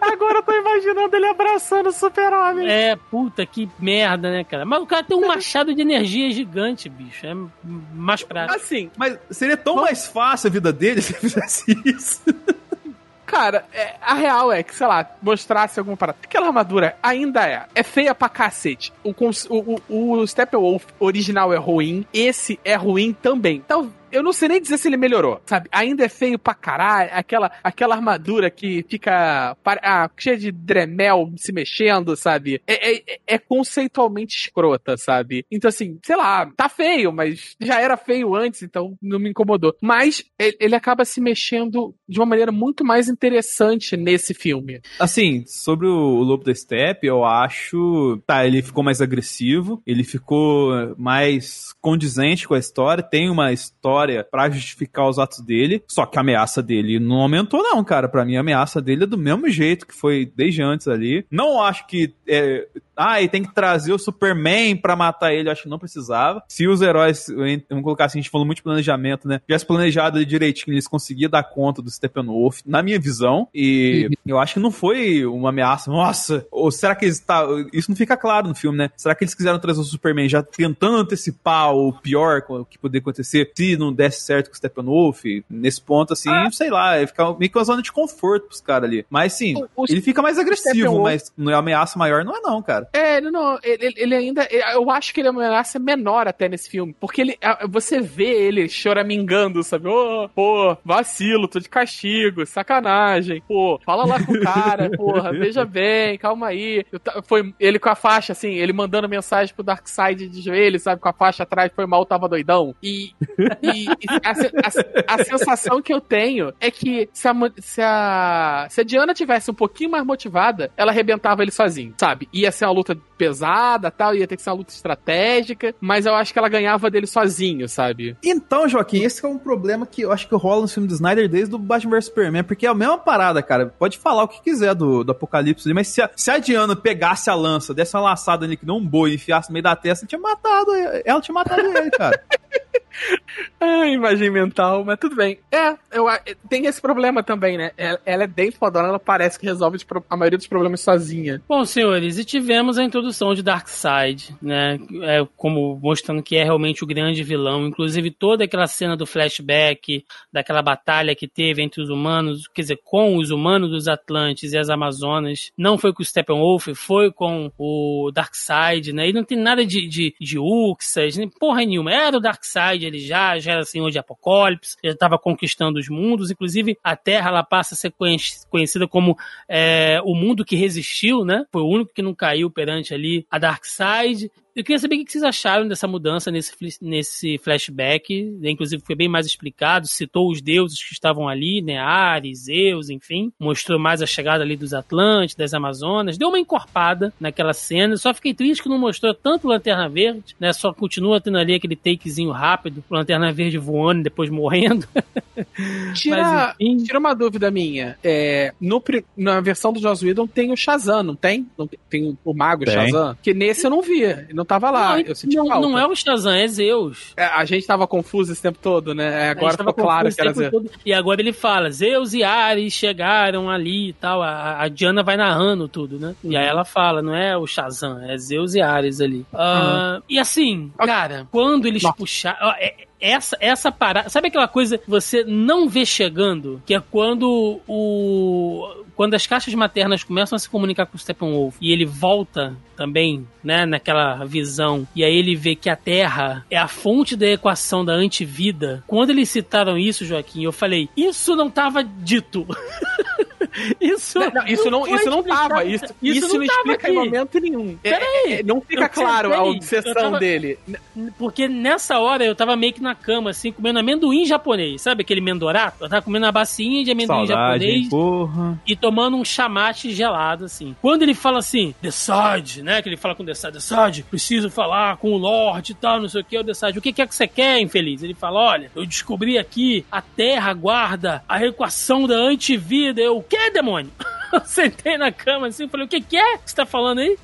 [SPEAKER 3] Agora eu tô imaginando ele abraçando o super-homem.
[SPEAKER 1] É, puta, que merda, né, cara? Mas o cara tem um machado de energia gigante, bicho. É mais prático.
[SPEAKER 3] Assim,
[SPEAKER 2] Mas seria tão mais fácil a vida dele se ele fizesse isso.
[SPEAKER 3] Cara, é, a real é que, sei lá, mostrasse alguma parada. Aquela armadura ainda é. É feia pra cacete. O, o, o, o Steppenwolf original é ruim. Esse é ruim também. Então, eu não sei nem dizer se ele melhorou, sabe? Ainda é feio pra caralho. Aquela, aquela armadura que fica ah, cheia de dremel se mexendo, sabe? É, é, é conceitualmente escrota, sabe? Então, assim, sei lá, tá feio, mas já era feio antes, então não me incomodou. Mas ele acaba se mexendo de uma maneira muito mais interessante nesse filme.
[SPEAKER 2] Assim, sobre o Lobo da Steppe, eu acho. Tá, ele ficou mais agressivo, ele ficou mais condizente com a história, tem uma história pra justificar os atos dele, só que a ameaça dele não aumentou, não, cara. Pra mim, a ameaça dele é do mesmo jeito que foi desde antes ali. Não acho que. é, Ah, e tem que trazer o Superman pra matar ele. Eu acho que não precisava. Se os heróis, vamos colocar assim, a gente falou muito de planejamento, né? Tivesse planejado direitinho, eles conseguiam dar conta do Steppenwolf, na minha visão. E uhum. eu acho que não foi uma ameaça. Nossa, ou será que eles tá. Isso não fica claro no filme, né? Será que eles quiseram trazer o Superman já tentando antecipar o pior que poderia acontecer se não desse certo com o Steppenwolf? Nesse ponto, assim, ah. sei lá, fica meio que uma zona de conforto pros caras ali. Mas sim, o, o ele fica mais agressivo, mas não é ameaça maior, não é não, cara.
[SPEAKER 3] É, não, ele, ele ainda. Eu acho que ele é uma ameaça menor até nesse filme. Porque ele, você vê ele choramingando, sabe? Ô, oh, pô, vacilo, tô de castigo, sacanagem. Pô, fala lá com o cara, porra, veja bem, calma aí. Foi ele com a faixa, assim, ele mandando mensagem pro Darkseid de joelho, sabe? Com a faixa atrás, foi mal, tava doidão. E, e, a, a, a, sensação que eu tenho é que se a, se a, se a Diana tivesse um pouquinho mais motivada, ela arrebentava ele sozinho, sabe? Ia ser uma luta pesada tal, ia ter que ser uma luta estratégica, mas eu acho que ela ganhava dele sozinho, sabe?
[SPEAKER 2] Então, Joaquim, esse é um problema que eu acho que rola no filme do Snyder desde o Batman vs Superman, porque é a mesma parada, cara. Pode falar o que quiser do, do Apocalipse ali, mas se a, se a Diana pegasse a lança, desse uma laçada ali que não um boi, enfiasse no meio da testa, tinha matado, ela tinha matado ele, cara.
[SPEAKER 3] ah, imagem mental, mas tudo bem. É, eu, tem esse problema também, né? Ela, ela é bem fodona, ela parece que resolve a maioria dos problemas sozinha.
[SPEAKER 1] Bom, senhores, e tivemos a introdução de Darkseid, né? É, como mostrando que é realmente o grande vilão. Inclusive, toda aquela cena do flashback, daquela batalha que teve entre os humanos, quer dizer, com os humanos dos Atlantes e as Amazonas, não foi com o Steppenwolf, foi com o Darkseid, né? E não tem nada de, de, de Uxas, nem porra nenhuma. Era o Darkseid ele já, já era senhor de Apocalipse, já estava conquistando os mundos, inclusive a Terra ela passa a ser conhecida como é, o mundo que resistiu, né? Foi o único que não caiu perante ali a Darkseid. Eu queria saber o que vocês acharam dessa mudança nesse, nesse flashback. Inclusive, foi bem mais explicado. Citou os deuses que estavam ali, né? Ares, Zeus, enfim. Mostrou mais a chegada ali dos Atlantes, das Amazonas. Deu uma encorpada naquela cena. Só fiquei triste que não mostrou tanto Lanterna Verde, né? Só continua tendo ali aquele takezinho rápido. Lanterna Verde voando e depois morrendo.
[SPEAKER 3] Tira, Mas, tira uma dúvida minha. É, no, na versão do Joss Whedon tem o Shazam, não tem? Não tem, tem o Mago tem. Shazam? Que nesse eu não via. Não tava lá. Não, eu senti
[SPEAKER 1] não,
[SPEAKER 3] falta.
[SPEAKER 1] não é o Shazam, é Zeus.
[SPEAKER 3] É, a gente tava confuso esse tempo todo, né? É, agora ficou claro que era Zeus. Todo.
[SPEAKER 1] E agora ele fala: Zeus e Ares chegaram ali e tal. A, a Diana vai narrando tudo, né? Uhum. E aí ela fala: não é o Shazam, é Zeus e Ares ali. Uh, E assim, cara, quando eles puxaram. É, essa, essa parada. Sabe aquela coisa que você não vê chegando? Que é quando o. Quando as caixas maternas começam a se comunicar com o Steppenwolf e ele volta também, né, naquela visão, e aí ele vê que a Terra é a fonte da equação da antivida. Quando eles citaram isso, Joaquim, eu falei, isso não estava dito.
[SPEAKER 3] Isso não, isso não, isso não tava. Isso, isso, isso não, não explica em momento nenhum. É, Peraí. É, não fica claro a obsessão tava, dele.
[SPEAKER 1] Porque nessa hora eu tava meio que na cama, assim, comendo amendoim japonês. Sabe aquele mendorato? Eu tava comendo uma bacinha de amendoim Saudade, japonês.
[SPEAKER 2] Porra.
[SPEAKER 1] E tomando um chamate gelado, assim. Quando ele fala assim, Decide, né? Que ele fala com Decide, Decide, preciso falar com o Lorde e tal, não sei o que. O Decide, o que é que você quer, infeliz? Ele fala, olha, eu descobri aqui, a Terra guarda a equação da antivida. Eu, o que, demônio? Eu sentei na cama assim e falei, o que, que é que você tá falando aí?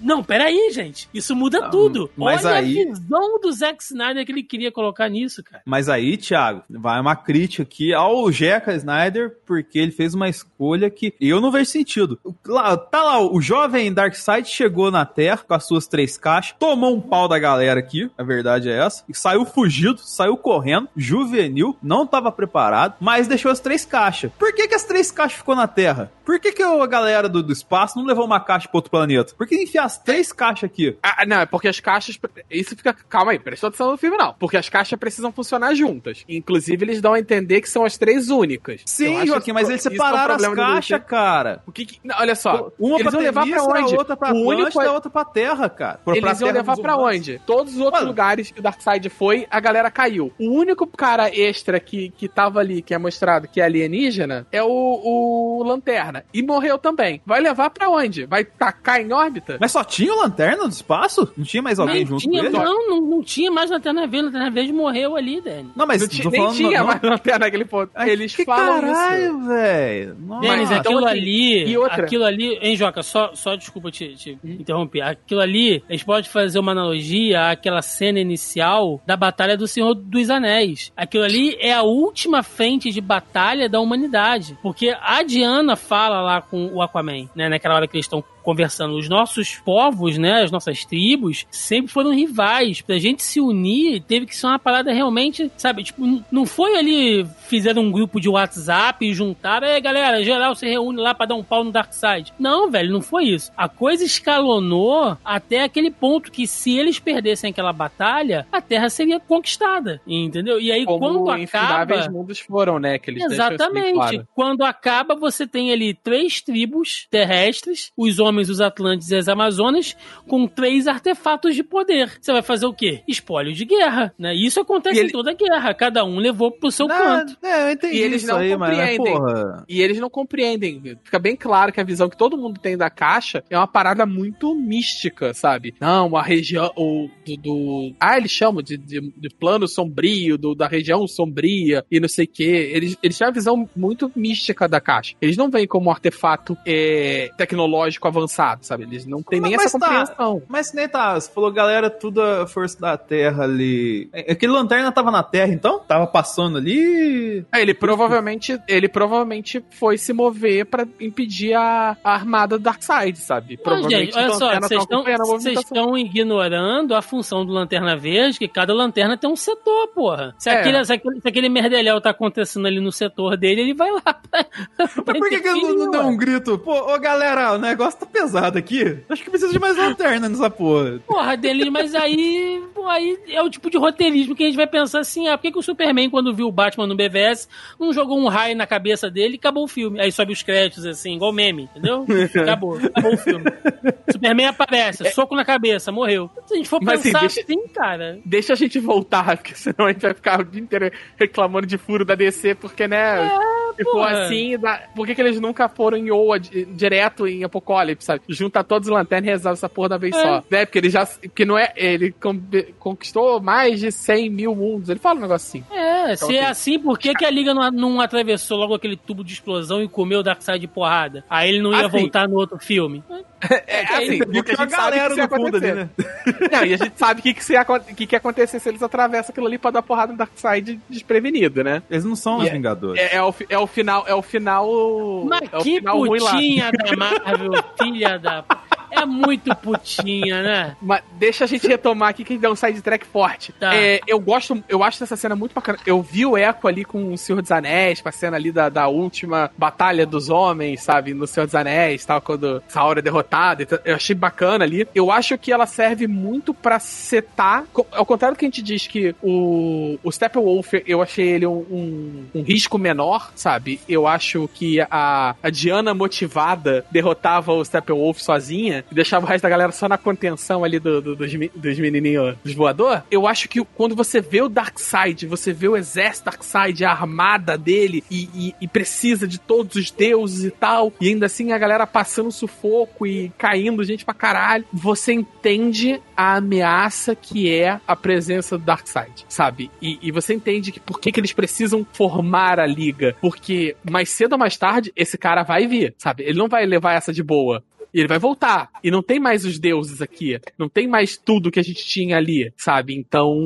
[SPEAKER 1] Não, peraí, gente. Isso muda Não, tudo. Mas Olha aí... a visão do Zack Snyder que ele queria colocar nisso, cara.
[SPEAKER 2] Mas aí, Thiago, vai uma crítica aqui ao Jeca Snyder, porque ele fez uma escolha que eu não vejo sentido. Lá, tá lá, o jovem Darkseid chegou na Terra com as suas três caixas, tomou um pau da galera aqui, a verdade é essa, e saiu fugido, saiu correndo, juvenil, não tava preparado, mas deixou as três caixas. Por que que as três caixas ficou na Terra? Por que que a galera do, do espaço não levou uma caixa para outro planeta? Por que enfiar as três caixas aqui?
[SPEAKER 3] Ah, não, é porque as caixas. Isso fica. Calma aí, prestou atenção no filme, não. Porque as caixas precisam funcionar juntas. Inclusive, eles dão a entender que são as três únicas.
[SPEAKER 2] Sim, Joaquim, mas eles separaram é as caixas, cara.
[SPEAKER 3] O que, que não, olha só.
[SPEAKER 2] Uma eles pra vão levar pra onde? A outra pra o único é... a outra pra Terra, cara.
[SPEAKER 3] Pra, eles pra iam levar pra onde? Todos os outros Mano. lugares que o Darkseid foi, a galera caiu. O único cara extra que, que tava ali, que é mostrado que é alienígena, é o, o Lanterna. E e morreu também. Vai levar pra onde? Vai tacar em órbita?
[SPEAKER 2] Mas só tinha o Lanterna do espaço? Não tinha mais alguém
[SPEAKER 1] Não
[SPEAKER 2] junto
[SPEAKER 1] tinha,
[SPEAKER 2] com ele?
[SPEAKER 1] não, não, não tinha mais Lanterna Verde. Lanterna Verde morreu ali, Dani.
[SPEAKER 2] Não, mas
[SPEAKER 3] Não
[SPEAKER 2] tô
[SPEAKER 3] tinha, nem tinha
[SPEAKER 2] não,
[SPEAKER 3] mais lanterna naquele ponto.
[SPEAKER 2] Ai,
[SPEAKER 3] Eles
[SPEAKER 2] que
[SPEAKER 3] falam isso.
[SPEAKER 2] caralho, velho.
[SPEAKER 1] Denis,
[SPEAKER 3] Mas,
[SPEAKER 1] aquilo
[SPEAKER 3] então,
[SPEAKER 1] ali.
[SPEAKER 3] e outra?
[SPEAKER 1] Aquilo ali. Hein, Joca, só, só desculpa te, te interromper. Aquilo ali, a gente pode fazer uma analogia àquela cena inicial da Batalha do Senhor dos Anéis. Aquilo ali é a última frente de batalha da humanidade. Porque a Diana fala lá com o Aquaman, né? Naquela hora que eles estão conversando. Os nossos povos, né? As nossas tribos sempre foram rivais. Pra gente se unir, teve que ser uma parada realmente, sabe? Tipo, não foi ali, fizeram um grupo de WhatsApp e juntaram, aí galera, geral se reúne lá pra dar um pau no Darkseid. Não, velho, não foi isso. A coisa escalonou até aquele ponto que se eles perdessem aquela batalha, a Terra seria conquistada. Entendeu? E aí,
[SPEAKER 3] Como
[SPEAKER 1] quando acaba.
[SPEAKER 3] mundos foram, né? Que eles
[SPEAKER 1] Exatamente.
[SPEAKER 3] claro.
[SPEAKER 1] Quando acaba, você tem ali três tribos terrestres, os homens, os Atlantes e as Amazonas, com três artefatos de poder. Você vai fazer o quê? Espólio de guerra, né? Isso acontece
[SPEAKER 3] ele-
[SPEAKER 1] em toda guerra. Cada um levou pro seu
[SPEAKER 2] Não,
[SPEAKER 1] canto.
[SPEAKER 2] é, eu entendi
[SPEAKER 3] E eles
[SPEAKER 2] isso
[SPEAKER 3] não
[SPEAKER 2] aí, mas, mas,
[SPEAKER 3] compreendem.
[SPEAKER 2] porra...
[SPEAKER 3] E eles não compreendem. Fica bem claro que a visão que todo mundo tem da caixa é uma parada muito mística, sabe? Não, a região o, do, do- Ah, eles chamam de, de, de plano sombrio, do, da região sombria e não sei o quê. Eles, eles têm uma visão muito mística da caixa. Eles não veem como um artefato é, tecnológico avançado, sabe? Eles não têm nem
[SPEAKER 2] Mas
[SPEAKER 3] essa
[SPEAKER 2] tá.
[SPEAKER 3] compreensão.
[SPEAKER 2] Mas que nem tá, você falou, galera, tudo a força da Terra ali. É, Aquele lanterna tava na Terra, então? Tava passando ali.
[SPEAKER 3] É, ele provavelmente, ele provavelmente foi se mover pra impedir a, a armada do Darkseid, sabe?
[SPEAKER 1] Não,
[SPEAKER 3] Provavelmente
[SPEAKER 1] gente, olha só, vocês
[SPEAKER 3] tá
[SPEAKER 1] estão
[SPEAKER 3] acompanhando a
[SPEAKER 1] vocês
[SPEAKER 3] movimentação.
[SPEAKER 1] estão ignorando a função do Lanterna Verde, que cada lanterna tem um setor, porra. Se,
[SPEAKER 3] É.
[SPEAKER 1] aquele, se, aquele, se aquele merdelhão tá acontecendo ali no setor dele, ele vai lá pra,
[SPEAKER 2] Mas por que, que ele não, não deu um grito? Pô, ô galera, o negócio tá pesado aqui. Acho que precisa de mais lanterna nessa porra.
[SPEAKER 1] Porra, Denis, mas aí, pô, aí é o tipo de roteirismo que a gente vai pensar assim, ah, por que, que o Superman, quando viu o Batman no BVS, não jogou um raio na cabeça dele e acabou o filme? Aí sobe os créditos, assim, igual meme, entendeu? Acabou, acabou o filme. Superman aparece, soco na cabeça, morreu. Se a gente for
[SPEAKER 3] Mas, assim,
[SPEAKER 1] pensar
[SPEAKER 3] deixa-
[SPEAKER 1] assim, cara...
[SPEAKER 3] Deixa a gente voltar, porque senão a gente vai ficar o dia inteiro reclamando de furo da DC, porque, né? Se for
[SPEAKER 1] porra.
[SPEAKER 3] assim, dá- por que, que eles nunca foram em Oa di- direto em Apocalipse, sabe? Junta todos os lanternas e resolve essa porra da vez
[SPEAKER 1] É.
[SPEAKER 3] só. Né? Porque ele já. Porque não é. Ele con- conquistou mais de 100 mil mundos. Ele fala um negócio assim.
[SPEAKER 1] É,
[SPEAKER 3] Então,
[SPEAKER 1] se é
[SPEAKER 3] ok.
[SPEAKER 1] assim, por que, que a Liga não, não atravessou logo aquele tubo de explosão e comeu o Darkseid de porrada? Aí ele não ia
[SPEAKER 3] Assim.
[SPEAKER 1] voltar no outro filme.
[SPEAKER 3] É, assim,
[SPEAKER 2] Viu
[SPEAKER 3] porque
[SPEAKER 2] que
[SPEAKER 3] a gente sabe que isso ia
[SPEAKER 2] no fundo ali,
[SPEAKER 3] acontecer.
[SPEAKER 2] né?
[SPEAKER 3] Não, e a gente sabe o que, que, se ia, que, que ia acontecer se eles atravessam aquilo ali pra dar porrada no Darkseid desprevenido, né?
[SPEAKER 2] Eles não são os
[SPEAKER 3] é-
[SPEAKER 2] Vingadores.
[SPEAKER 3] É, é o, fi- é o final. É o final.
[SPEAKER 1] Mas
[SPEAKER 3] é o
[SPEAKER 1] que
[SPEAKER 3] final ruim lá.
[SPEAKER 1] putinha da Marvel, filha da... É muito putinha, né?
[SPEAKER 3] Mas deixa a gente retomar aqui que deu um side track forte.
[SPEAKER 1] Tá.
[SPEAKER 3] É, eu gosto, eu acho essa cena muito bacana. Eu vi o Echo ali com o Senhor dos Anéis, com a cena ali da, da última batalha dos homens, sabe? No Senhor dos Anéis, tal, quando Sauron é derrotada. então, Eu achei bacana ali. Eu acho que ela serve muito pra setar. Ao contrário do que a gente diz que o, o Steppenwolf, eu achei ele um, um, um risco menor, sabe? Eu acho que a, a Diana motivada derrotava o Steppenwolf sozinha e deixava o resto da galera só na contenção ali do, do- dos, dos menininhos dos voador. Eu acho que quando você vê o Darkseid, você vê o exército Darkseid, a armada dele e, e- e precisa de todos os deuses e tal, e ainda assim a galera passando sufoco e caindo gente pra caralho, você entende a ameaça que é a presença do Darkseid, sabe? E, e você entende que por que, que eles precisam formar a liga, porque mais cedo ou mais tarde esse cara vai vir, sabe? Ele não vai levar essa de boa. E ele vai voltar. E não tem mais os deuses aqui. Não tem mais tudo que a gente tinha ali, sabe? Então,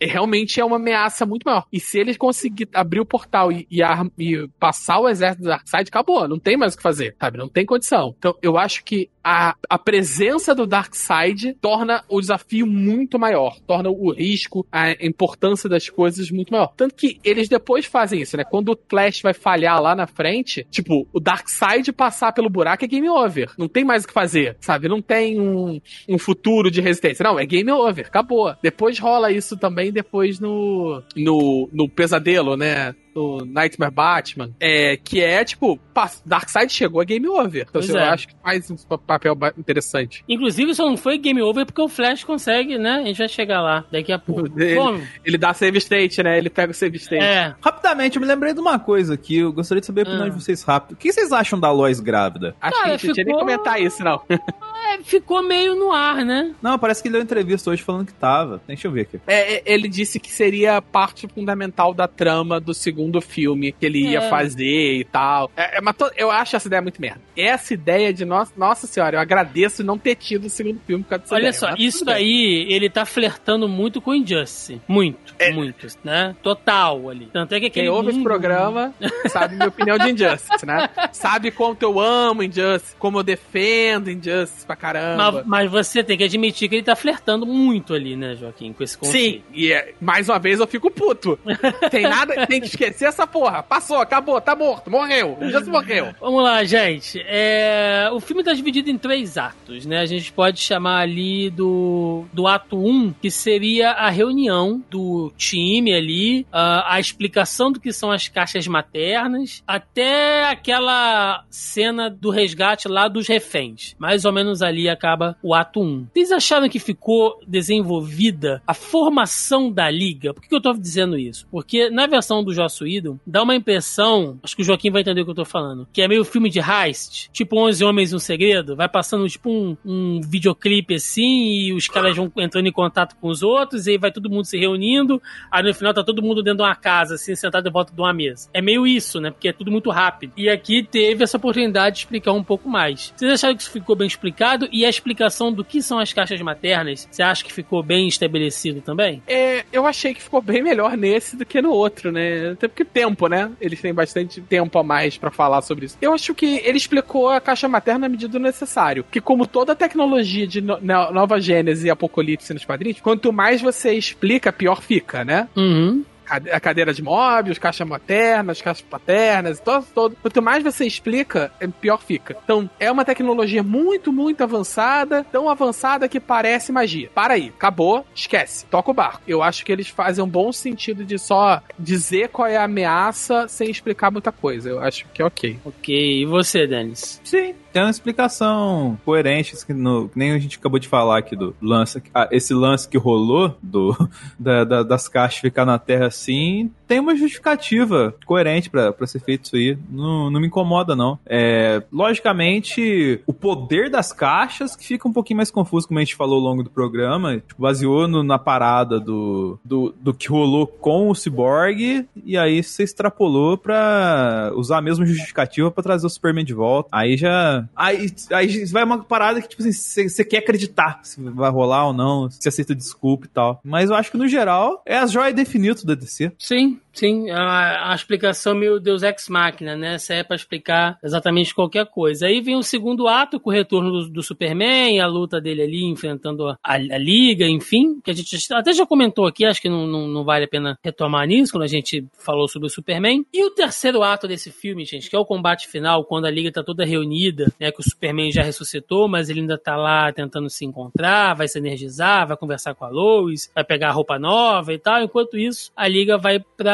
[SPEAKER 3] é, realmente é uma ameaça muito maior. E se ele conseguir abrir o portal e, e ar- e passar o exército do Darkseid, acabou. Não tem mais o que fazer, sabe? Não tem condição. Então, eu acho que a, a presença do Darkseid torna o desafio muito maior. Torna o risco, a importância das coisas muito maior. Tanto que eles depois fazem isso, né? Quando o Flash vai falhar lá na frente, tipo, o Darkseid passar pelo buraco é game over. Não tem mais o que fazer, sabe? Não tem um, um futuro de resistência. Não, é game over. Acabou. Depois rola isso também depois no, no, no pesadelo, né? Do Nightmare Batman, é, que é tipo, Darkseid chegou a game over. Então
[SPEAKER 1] Pois
[SPEAKER 3] eu
[SPEAKER 1] é.
[SPEAKER 3] acho que faz um papel interessante.
[SPEAKER 1] Inclusive, só não foi game over porque o Flash consegue, né? A gente vai chegar lá daqui a pouco.
[SPEAKER 3] Ele-
[SPEAKER 1] Bom,
[SPEAKER 3] Ele dá save state, né? Ele pega o save state.
[SPEAKER 1] é.
[SPEAKER 2] Rapidamente, eu me lembrei de uma coisa aqui. Eu gostaria de saber a opinião
[SPEAKER 1] Ah.
[SPEAKER 2] de vocês rápido. O que vocês acham da Lois grávida?
[SPEAKER 3] Acho
[SPEAKER 1] Cara,
[SPEAKER 3] que a gente não tinha nem
[SPEAKER 1] ficou-
[SPEAKER 3] comentar isso, não.
[SPEAKER 1] É, ficou meio no ar, né?
[SPEAKER 2] Não, parece que ele deu entrevista hoje falando que tava. Deixa eu ver aqui.
[SPEAKER 3] É, é, ele disse que seria parte fundamental da trama do segundo filme que ele ia
[SPEAKER 1] É.
[SPEAKER 3] fazer e tal. É, é, mas to- eu acho essa ideia muito merda. Essa ideia de nossa, nossa senhora, eu agradeço não ter tido o segundo filme por causa dessa
[SPEAKER 1] Olha
[SPEAKER 3] ideia,
[SPEAKER 1] só, isso
[SPEAKER 3] tudo bem.
[SPEAKER 1] aí, ele tá flertando muito com Injustice. Muito,
[SPEAKER 3] É.
[SPEAKER 1] muito, né? Total ali. Tanto é que aquele
[SPEAKER 3] Quem ouve esse
[SPEAKER 1] mundo-
[SPEAKER 3] programa sabe minha opinião de Injustice, né? Sabe quanto eu amo Injustice, como eu defendo Injustice pra caramba.
[SPEAKER 1] Mas, mas você tem que admitir que ele tá flertando muito ali, né, Joaquim, com esse conceito.
[SPEAKER 3] Sim, e é, mais uma vez eu fico puto. Tem nada, tem que esquecer essa porra. Passou, acabou, tá morto, morreu. Injustice morreu.
[SPEAKER 1] Vamos lá, gente. É, O filme tá dividido em três atos, né? A gente pode chamar ali do, do ato 1, que seria a reunião do time ali, a, a explicação do que são as caixas maternas, até aquela cena do resgate lá dos reféns. Mais ou menos ali acaba o ato 1. Vocês acharam que ficou desenvolvida a formação da liga? Por que que eu tô dizendo isso? Porque na versão do Joss Whedon, dá uma impressão, acho que o Joaquim vai entender o que eu tô falando, que é meio filme de heist, tipo 11 Homens e um Segredo, vai passando tipo um, um videoclipe assim, e os caras vão entrando em contato com os outros, e aí vai todo mundo se reunindo, aí no final tá todo mundo dentro de uma casa, assim, sentado em volta de uma mesa. É meio isso, né? Porque é tudo muito rápido. E aqui teve essa oportunidade de explicar um pouco mais. Vocês acharam que isso ficou bem explicado? E a explicação do que são as caixas maternas, você acha que ficou bem estabelecido também?
[SPEAKER 3] É, eu achei que ficou bem melhor nesse do que no outro, né? Até porque tempo, né? Eles têm bastante tempo a mais pra falar sobre isso. Eu acho que ele explicou a caixa materna na medida do necessário. Que como toda tecnologia de no- nova gênese e apocalipse nos quadrinhos, quanto mais você explica, pior fica, né?
[SPEAKER 1] Uhum.
[SPEAKER 3] A cadeira de móveis, caixa materna, as caixas paternas, todo, todo. Quanto mais você explica, é, pior fica. Então, é uma tecnologia muito, muito avançada, tão avançada que parece magia. Para aí, acabou, esquece, toca o barco. Eu acho que eles fazem um bom sentido de só dizer qual é a ameaça sem explicar muita coisa. Eu acho que é ok.
[SPEAKER 1] Ok, e você, Denis?
[SPEAKER 2] Sim, tem uma explicação coerente, que, no- que nem a gente acabou de falar aqui do lance. ah, esse lance que rolou do, da- da- das caixas ficar na Terra assim, tem uma justificativa coerente pra ser feito isso aí. Não, não me incomoda, não. É, logicamente, o poder das caixas que fica um pouquinho mais confuso, como a gente falou ao longo do programa. Tipo, baseou no- na parada do, do, do que rolou com o Cyborg, e aí você extrapolou pra usar a mesma justificativa pra trazer o Superman de volta. Aí já. Aí, aí vai uma parada que, tipo assim, você quer acreditar se vai rolar ou não, se aceita desculpa e tal. Mas eu acho que no geral é a joia definida da DC.
[SPEAKER 1] Sim, sim. A, a explicação meio Deus Ex Machina, né? Essa é pra explicar exatamente qualquer coisa. Aí vem o segundo ato, com o retorno do, do Superman, a luta dele ali enfrentando a, a Liga, enfim, que a gente até já comentou aqui, acho que não, não, não vale a pena retomar nisso, quando a gente falou sobre o Superman. E o terceiro ato desse filme, gente, que é o combate final, quando a Liga tá toda reunida, né? Que o Superman já ressuscitou, mas ele ainda tá lá tentando se encontrar, vai se energizar, vai conversar com a Lois, vai pegar a roupa nova e tal. Enquanto isso, a Liga vai pra,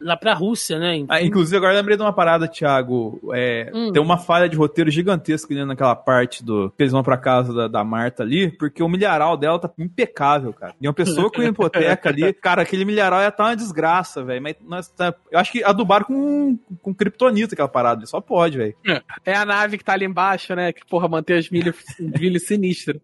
[SPEAKER 1] lá pra Rússia, né?
[SPEAKER 2] Ah, inclusive, agora eu lembrei de uma parada, Thiago. É,
[SPEAKER 1] Hum.
[SPEAKER 2] Tem uma falha de roteiro gigantesca ali naquela parte do. que eles vão pra casa da, da Marta ali, porque o milharal dela tá impecável, cara. E uma pessoa com hipoteca ali, cara, aquele milharal ia tá uma desgraça, velho. Mas nós tá- eu acho que adubaram com, com kryptonita aquela parada, só pode, velho.
[SPEAKER 3] É a nave que tá ali embaixo, né? Que, porra, mantém os milhos, milhos sinistros.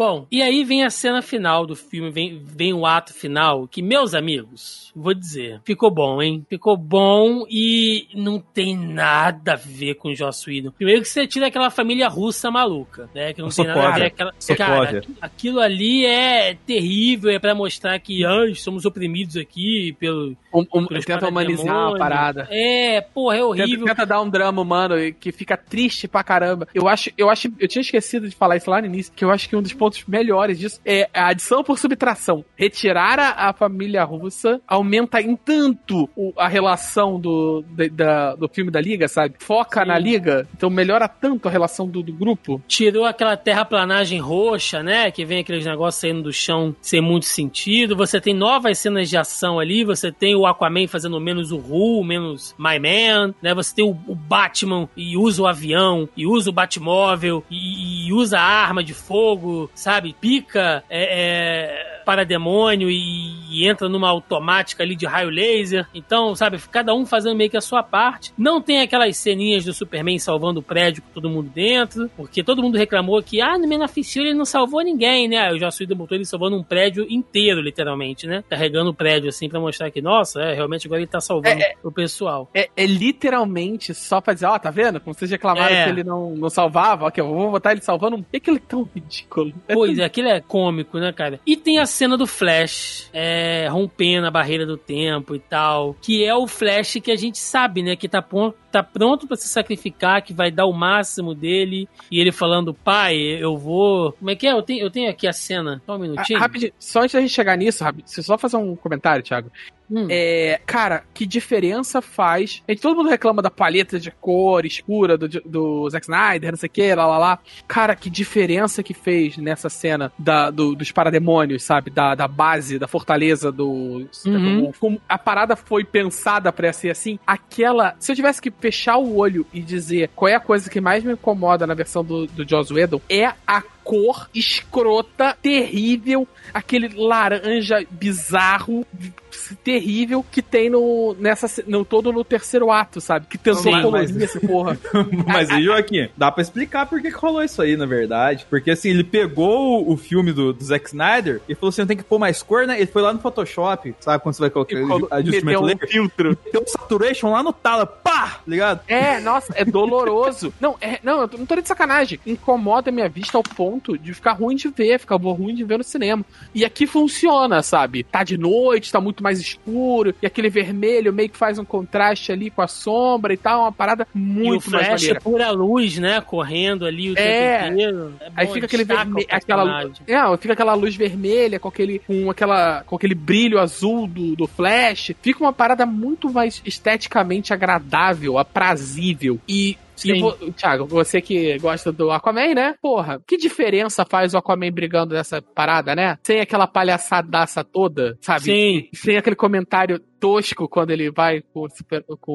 [SPEAKER 1] Bom, e aí vem a cena final do filme, vem, vem o ato final, que, meus amigos, vou dizer, ficou bom, hein? Ficou bom e não tem nada a ver com o Joss Whedon. Primeiro que você tira aquela família russa maluca, né? Que não tem nada a ver aquela...
[SPEAKER 2] Sokovia.
[SPEAKER 1] Cara, aqu- aquilo ali é terrível, é pra mostrar que ai, somos oprimidos aqui pelo...
[SPEAKER 3] Um, um, tenta humanizar a parada.
[SPEAKER 1] É, porra, é
[SPEAKER 3] Tenta,
[SPEAKER 1] horrível.
[SPEAKER 3] tenta dar um drama humano que fica triste pra caramba. Eu acho, eu acho, eu tinha esquecido de falar isso lá no início, que eu acho que um dos pontos pontos melhores disso é a adição por subtração. Retirar a, a família russa aumenta em tanto o- a relação do, da- da- do filme da Liga, sabe? Foca
[SPEAKER 1] Sim.
[SPEAKER 3] na Liga, então melhora tanto a relação do, do grupo.
[SPEAKER 1] Tirou aquela terraplanagem roxa, né? Que vem aqueles negócios saindo do chão sem muito sentido. Você tem novas cenas de ação ali. Você tem o Aquaman fazendo menos o Ru, menos My Man, né? Você tem o, o Batman e usa o avião, e usa o Batmóvel, e, e usa a arma de fogo, sabe? Pica é, é, para demônio e, e entra numa automática ali de raio laser. Então, sabe? Cada um fazendo meio que a sua parte. Não tem aquelas ceninhas do Superman salvando o prédio com todo mundo dentro, porque todo mundo reclamou que, ah, no Man of Steel ele não salvou ninguém, né? O Joss Whedon botou ele salvando um prédio inteiro, literalmente, né? Carregando o prédio assim pra mostrar que, nossa, é, realmente agora ele tá salvando o pessoal.
[SPEAKER 3] É, é literalmente só pra dizer, ó, tá vendo? Como vocês reclamaram
[SPEAKER 1] É.
[SPEAKER 3] que ele não, não salvava, ok, eu vou botar ele salvando um. E aquilo é tão ridículo. É
[SPEAKER 1] Pois é, aquilo é cômico, né, cara? E tem a cena do Flash é, rompendo a barreira do tempo e tal, que é o Flash que a gente sabe, né, que tá, tá pronto pra se sacrificar, que vai dar o máximo dele, e ele falando, pai, eu vou... Como é que é? Eu tenho, eu tenho aqui a cena, só um
[SPEAKER 3] Ah,
[SPEAKER 1] minutinho.
[SPEAKER 3] rapidinho, só antes da gente chegar nisso, deixa eu só fazer um comentário, Thiago.
[SPEAKER 1] Hum.
[SPEAKER 3] É, cara, que diferença faz? A gente, todo mundo reclama da paleta de cor escura do, do Zack Snyder, não sei o que, lá lá lá. Cara, que diferença que fez nessa cena da, do- dos parademônios, sabe? Da, da base, da fortaleza do.
[SPEAKER 1] Uhum.
[SPEAKER 3] Como a parada foi pensada pra ser assim, aquela. Se eu tivesse que fechar o olho e dizer qual é a coisa que mais me incomoda na versão do, do Joss Whedon, é a cor escrota, terrível, aquele laranja bizarro, terrível que tem no nessa no todo no terceiro ato, sabe? Que tentou
[SPEAKER 1] Sim,
[SPEAKER 3] colorir
[SPEAKER 2] mas-
[SPEAKER 3] essa porra.
[SPEAKER 2] Mas aí, Joaquim, dá pra explicar por que rolou isso aí, na verdade. Porque assim, ele pegou o filme do, do Zack Snyder e falou assim: tem que pôr mais cor, né? Ele foi lá no Photoshop, sabe quando você vai colocar
[SPEAKER 3] E colo-
[SPEAKER 2] adjustment
[SPEAKER 3] meteu um
[SPEAKER 2] layer?
[SPEAKER 3] filtro.
[SPEAKER 2] Tem um saturation lá no tala, pá! Ligado?
[SPEAKER 3] É, nossa, é doloroso. Não, é, não, eu não tô nem de sacanagem. Incomoda a minha vista ao ponto de ficar ruim de ver, ficar ruim de ver no cinema. E aqui funciona, sabe? Tá de noite, tá muito mais escuro, e aquele vermelho meio que faz um contraste ali com a sombra e tal, uma parada
[SPEAKER 1] e o
[SPEAKER 3] muito mais
[SPEAKER 1] Flash é
[SPEAKER 3] maneira.
[SPEAKER 1] pura luz, né? Correndo ali o
[SPEAKER 3] É.
[SPEAKER 1] tempo inteiro. É
[SPEAKER 3] Aí fica aquele aquela, é, fica aquela luz vermelha com aquele, com aquela, com aquele brilho azul do, do flash. Fica uma parada muito mais esteticamente agradável, aprazível e
[SPEAKER 1] Sim.
[SPEAKER 3] e vo- Thiago, você que gosta do Aquaman, né? Porra, que diferença faz o Aquaman brigando nessa parada, né? Sem aquela palhaçadaça toda, sabe?
[SPEAKER 1] Sim.
[SPEAKER 3] Sem aquele comentário tosco quando ele vai com o, super- com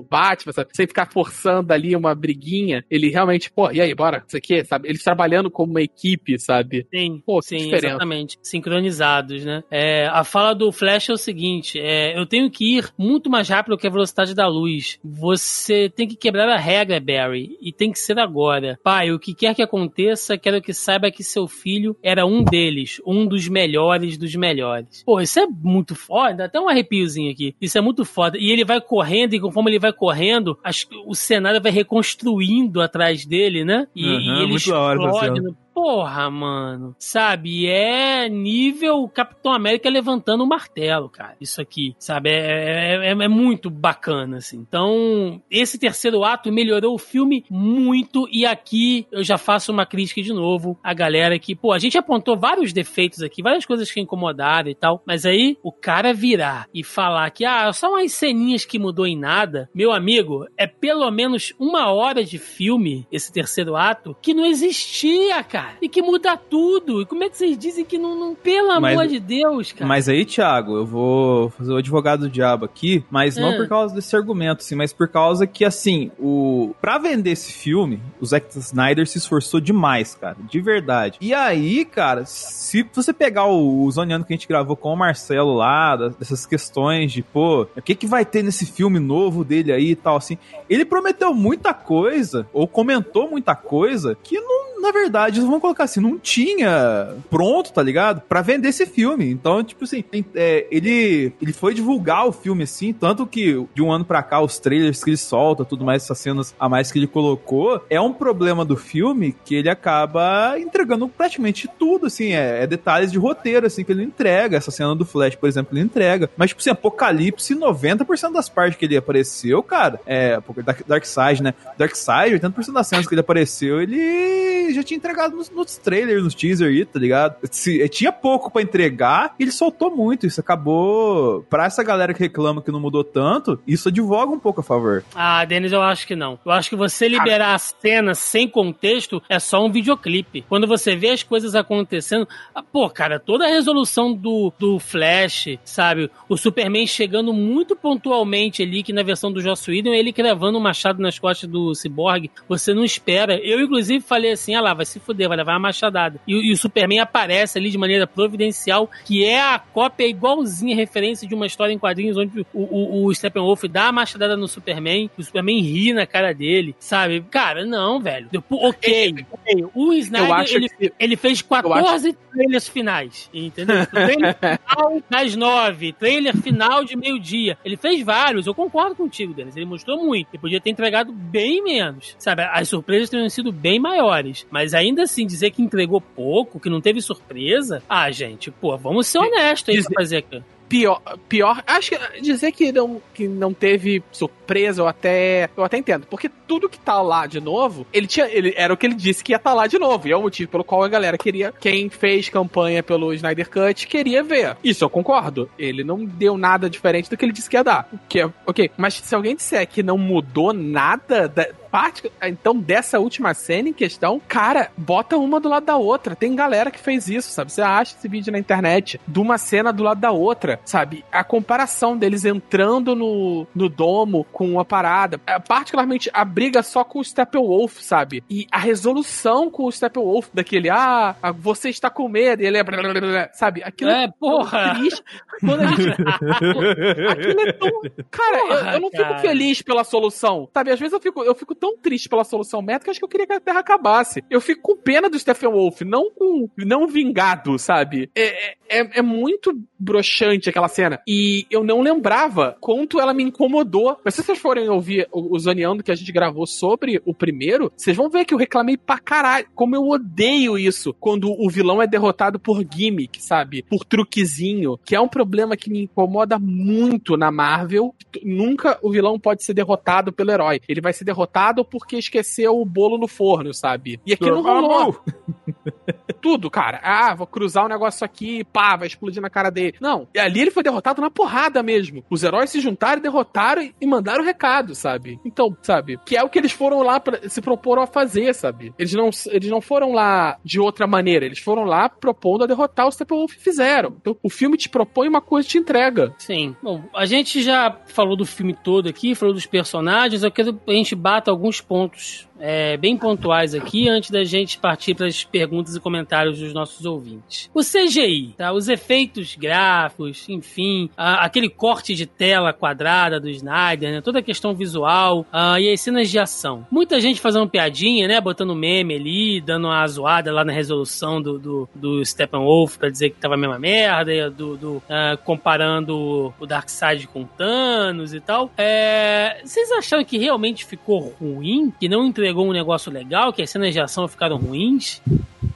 [SPEAKER 3] o Batman, sabe? Sem ficar forçando ali uma briguinha. Ele realmente, pô, e aí, bora? Isso aqui, sabe? Eles trabalhando como uma equipe, sabe?
[SPEAKER 1] Sim,
[SPEAKER 3] Pô,
[SPEAKER 1] sim,
[SPEAKER 3] diferença.
[SPEAKER 1] exatamente. Sincronizados, né? É, a fala do Flash é o seguinte: é, eu tenho que ir muito mais rápido que a velocidade da luz. Você tem que quebrar a regra, Barry, e tem que ser agora. Pai, o que quer que aconteça, quero que saiba que seu filho era um deles, um dos melhores dos melhores. Pô, isso é muito foda, dá até um arrepiozinho aqui. Isso é muito foda. E ele vai correndo, e conforme ele vai correndo, as- o cenário vai reconstruindo atrás dele, né? E,
[SPEAKER 2] Uhum,
[SPEAKER 1] e ele
[SPEAKER 2] muito da hora
[SPEAKER 1] Porra, mano. Sabe, é nível Capitão América levantando o martelo, cara. Isso aqui, sabe? É, é, é- é muito bacana, assim. Então, esse terceiro ato melhorou o filme muito. E aqui eu já faço uma crítica de novo à galera que, pô, a gente apontou vários defeitos aqui, várias coisas que incomodaram e tal. Mas aí o cara virar e falar que, ah, só umas ceninhas que mudou em nada, meu amigo, é pelo menos uma hora de filme, esse terceiro ato, que não existia, cara. E que muda tudo. E como é que vocês dizem que não. não pelo
[SPEAKER 2] Mas-
[SPEAKER 1] amor de Deus, cara.
[SPEAKER 2] Mas aí, Thiago, eu vou fazer o advogado do diabo aqui, mas não
[SPEAKER 1] É.
[SPEAKER 2] por causa desse argumento, assim, mas por causa que, assim, o pra vender esse filme, o Zack Snyder se esforçou demais, cara, de verdade. E aí, cara, se você pegar o, o Zoneando que a gente gravou com o Marcelo lá, dessas questões de, pô, o que que vai ter nesse filme novo dele aí e tal, assim, ele prometeu muita coisa, ou comentou muita coisa, que não, na verdade, vamos colocar assim, não tinha pronto, tá ligado? Pra vender esse filme. Então, tipo assim, é, ele, ele foi divulgar o filme assim, tanto que de um ano pra cá, os trailers que ele solta, tudo mais, essas cenas a mais que ele colocou, é um problema do filme que ele acaba entregando praticamente tudo, assim, é, é detalhes de roteiro, assim, que ele entrega. Essa cena do Flash, por exemplo, ele entrega. Mas, tipo assim, Apocalipse, 90% das partes que ele apareceu, cara, é, Dark, Darkseid, né? Darkseid, 80% das cenas que ele apareceu, ele já tinha entregado nos, trailers, nos teaser aí, tá ligado? Se, tinha pouco para entregar e ele soltou muito. Isso acabou. Pra essa galera que reclama que não mudou tanto, isso advoga um pouco a favor.
[SPEAKER 1] Ah, Denis, eu acho que não. Eu acho que você liberar a cena sem contexto é só um videoclipe. Quando você vê as coisas acontecendo. Ah, pô, cara, toda a resolução do, do Flash, sabe? O Superman chegando muito pontualmente ali, que na versão do Joss Whedon, ele cravando um machado nas costas do Cyborg. Você não espera. Eu, inclusive, falei assim: ah lá, vai se fuder, vai levar uma machadada. E, e o Superman aparece ali de maneira providencial, que é a cópia igualzinha, referência de uma história em quadrinhos onde o, o, o Steppenwolf dá a machadada no Superman, o Superman ri na cara dele, sabe? Cara, não, velho. Ok, ok. O Snyder, ele, que... ele fez 14 acho... trailers finais, entendeu? Trailer final das nove, trailer final de meio-dia. Ele fez vários, eu concordo contigo, Denis. Ele mostrou muito. Ele podia ter entregado bem menos, sabe? As surpresas teriam sido bem maiores. Mas ainda assim, dizer que entregou pouco, que não teve surpresa, ah, gente, pô, vamos ser honestos aí aqui
[SPEAKER 3] pior, pior, acho que dizer que não, que não teve surpresa, eu até, eu até entendo, porque tudo que tá lá de novo, ele tinha, ele era o que ele disse que ia estar tá lá de novo, e é o motivo pelo qual a galera queria, quem fez campanha pelo Snyder Cut queria ver. Isso eu concordo. Ele não deu nada diferente do que ele disse que ia dar. Que é, OK, mas se alguém disser que não mudou nada da, parte, então, dessa última cena em questão, cara, bota uma do lado da outra. Tem galera que fez isso, sabe? Você acha esse vídeo na internet de uma cena do lado da outra, sabe? A comparação deles entrando no, no domo com uma parada, é, particularmente a briga só com o Steppenwolf, sabe? E a resolução com o Steppenwolf daquele, ah, você está com medo, e ele é, sabe? Aquilo
[SPEAKER 1] é, porra.
[SPEAKER 3] triste. Quando a gente... Aquilo é tão... Cara, porra, eu, eu, não cara. fico feliz pela solução, sabe? Às vezes eu fico, eu fico tão triste pela solução acho que eu queria que a Terra acabasse. Eu fico com pena do Stephen Wolf, não com, não vingado, sabe? É, é, é muito broxante aquela cena. E eu não lembrava quanto ela me incomodou. Mas se vocês forem ouvir o, o Zoneando que a gente gravou sobre o primeiro, vocês vão ver que eu reclamei pra caralho. Como eu odeio isso quando o vilão é derrotado por gimmick, sabe? Por truquezinho, que é um problema que me incomoda muito na Marvel. Nunca o vilão pode ser derrotado pelo herói. Ele vai ser derrotado porque esqueceu o bolo no forno, sabe? E aqui não rolou. Tudo, cara. Ah, vou cruzar o um negócio aqui, pá, vai explodir na cara dele. Não. E ali ele foi derrotado na porrada mesmo. Os heróis se juntaram, derrotaram e mandaram o recado, sabe? Então, sabe? Que é o que eles foram lá pra, se proporam a fazer, sabe? Eles não, eles não foram lá de outra maneira. Eles foram lá propondo a derrotar o Steppenwolf e fizeram. Então, o filme te propõe uma coisa e te entrega.
[SPEAKER 1] Sim. Bom, a gente já falou do filme todo aqui, falou dos personagens. Eu quero que a gente bata alguns pontos é, bem pontuais aqui antes da gente partir para as perguntas e comentários dos nossos ouvintes. O CGI, tá? os efeitos gráficos, enfim, a, aquele corte de tela quadrada do Snyder, né? toda a questão visual a, e as cenas de ação. Muita gente fazendo piadinha, né? Botando meme ali, dando uma zoada lá na resolução do, do, do Steppenwolf para dizer que tava a mesma merda, do, do uh, comparando o Darkseid com Thanos e tal. É, vocês acharam que realmente ficou ruim? Que não entregou entregou um negócio legal, que as cenas de ação ficaram ruins.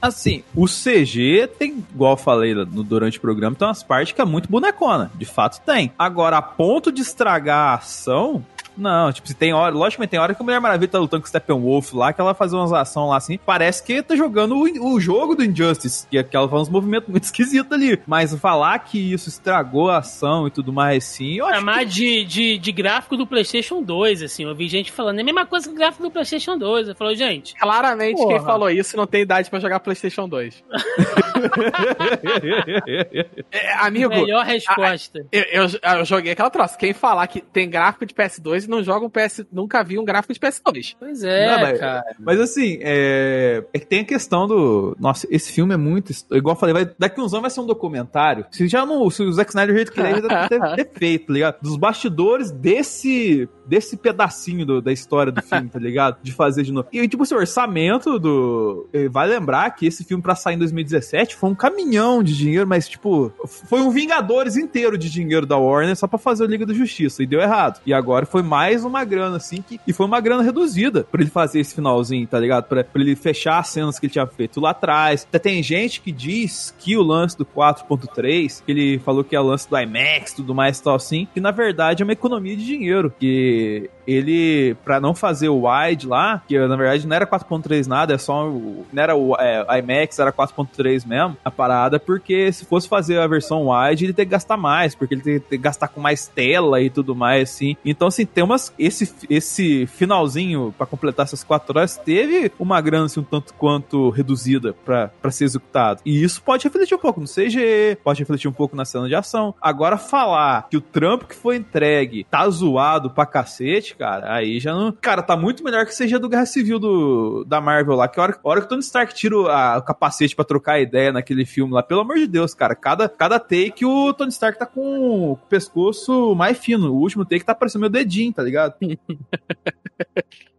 [SPEAKER 2] Assim, o CG tem, igual eu falei durante o programa, tem umas partes que é muito bonecona. De fato tem. Agora, a ponto de estragar a ação, não, tipo, se tem hora, lógico que tem hora que a Mulher Maravilha tá lutando com o Steppenwolf lá, que ela faz umas ações lá assim, parece que tá jogando o, o jogo do Injustice, que, que ela faz uns movimentos muito esquisitos ali. Mas falar que isso estragou a ação e tudo mais, sim, eu acho.
[SPEAKER 1] Chamar que... de, de, de gráfico do PlayStation 2, assim, eu vi gente falando, é a mesma coisa que o gráfico do PlayStation 2. Eu falou, gente.
[SPEAKER 3] Claramente, porra. quem falou isso não tem idade pra jogar PlayStation 2. é, amigo.
[SPEAKER 1] Melhor resposta.
[SPEAKER 3] A, eu, eu, eu joguei aquela troça. Quem falar que tem gráfico de PS2 não jogam PS. Nunca vi um gráfico de PS2.
[SPEAKER 1] Pois é, não,
[SPEAKER 2] mas,
[SPEAKER 1] cara.
[SPEAKER 2] Mas assim, é, é que tem a questão do. Nossa, esse filme é muito. Igual eu falei, vai, daqui uns anos vai ser um documentário. Se já não. Se o Zack Snyder jeito que ele é, já deve ter feito, tá ligado? Dos bastidores desse. Desse pedacinho do, da história do filme, tá ligado? De fazer de novo. E, tipo, esse orçamento do. Eh, vai lembrar que esse filme, pra sair em 2017, foi um caminhão de dinheiro, mas, tipo, foi um Vingadores inteiro de dinheiro da Warner só pra fazer o Liga da Justiça. E deu errado. E agora foi mais uma grana, assim, que, e foi uma grana reduzida pra ele fazer esse finalzinho, tá ligado? Pra, pra ele fechar as cenas que ele tinha feito lá atrás. Até tem gente que diz que o lance do 4.3, que ele falou que é o lance do IMAX tudo mais e tal assim, que na verdade é uma economia de dinheiro, que ele, pra não fazer o wide lá, que na verdade não era 4.3 nada, é só. Não era o é, IMAX, era 4.3 mesmo, a parada, porque se fosse fazer a versão wide, ele tem que gastar mais, porque ele tem que gastar com mais tela e tudo mais, assim. Então, assim, tem umas. Esse, esse finalzinho pra completar essas 4 horas teve uma grana, assim, um tanto quanto reduzida pra ser executado. E isso pode refletir um pouco no CG, pode refletir um pouco na cena de ação. Agora, falar que o trampo que foi entregue tá zoado pra cacete, cara, aí já não. Cara, tá muito melhor que o CG do Guerra Civil do, da Marvel lá. Que a hora, a hora que o Tony Stark tira o, a- o capacete pra trocar ideia naquele filme lá, pelo amor de Deus, cara, cada, cada take o Tony Stark tá com o pescoço mais fino. O último take tá parecendo meu dedinho, tá ligado?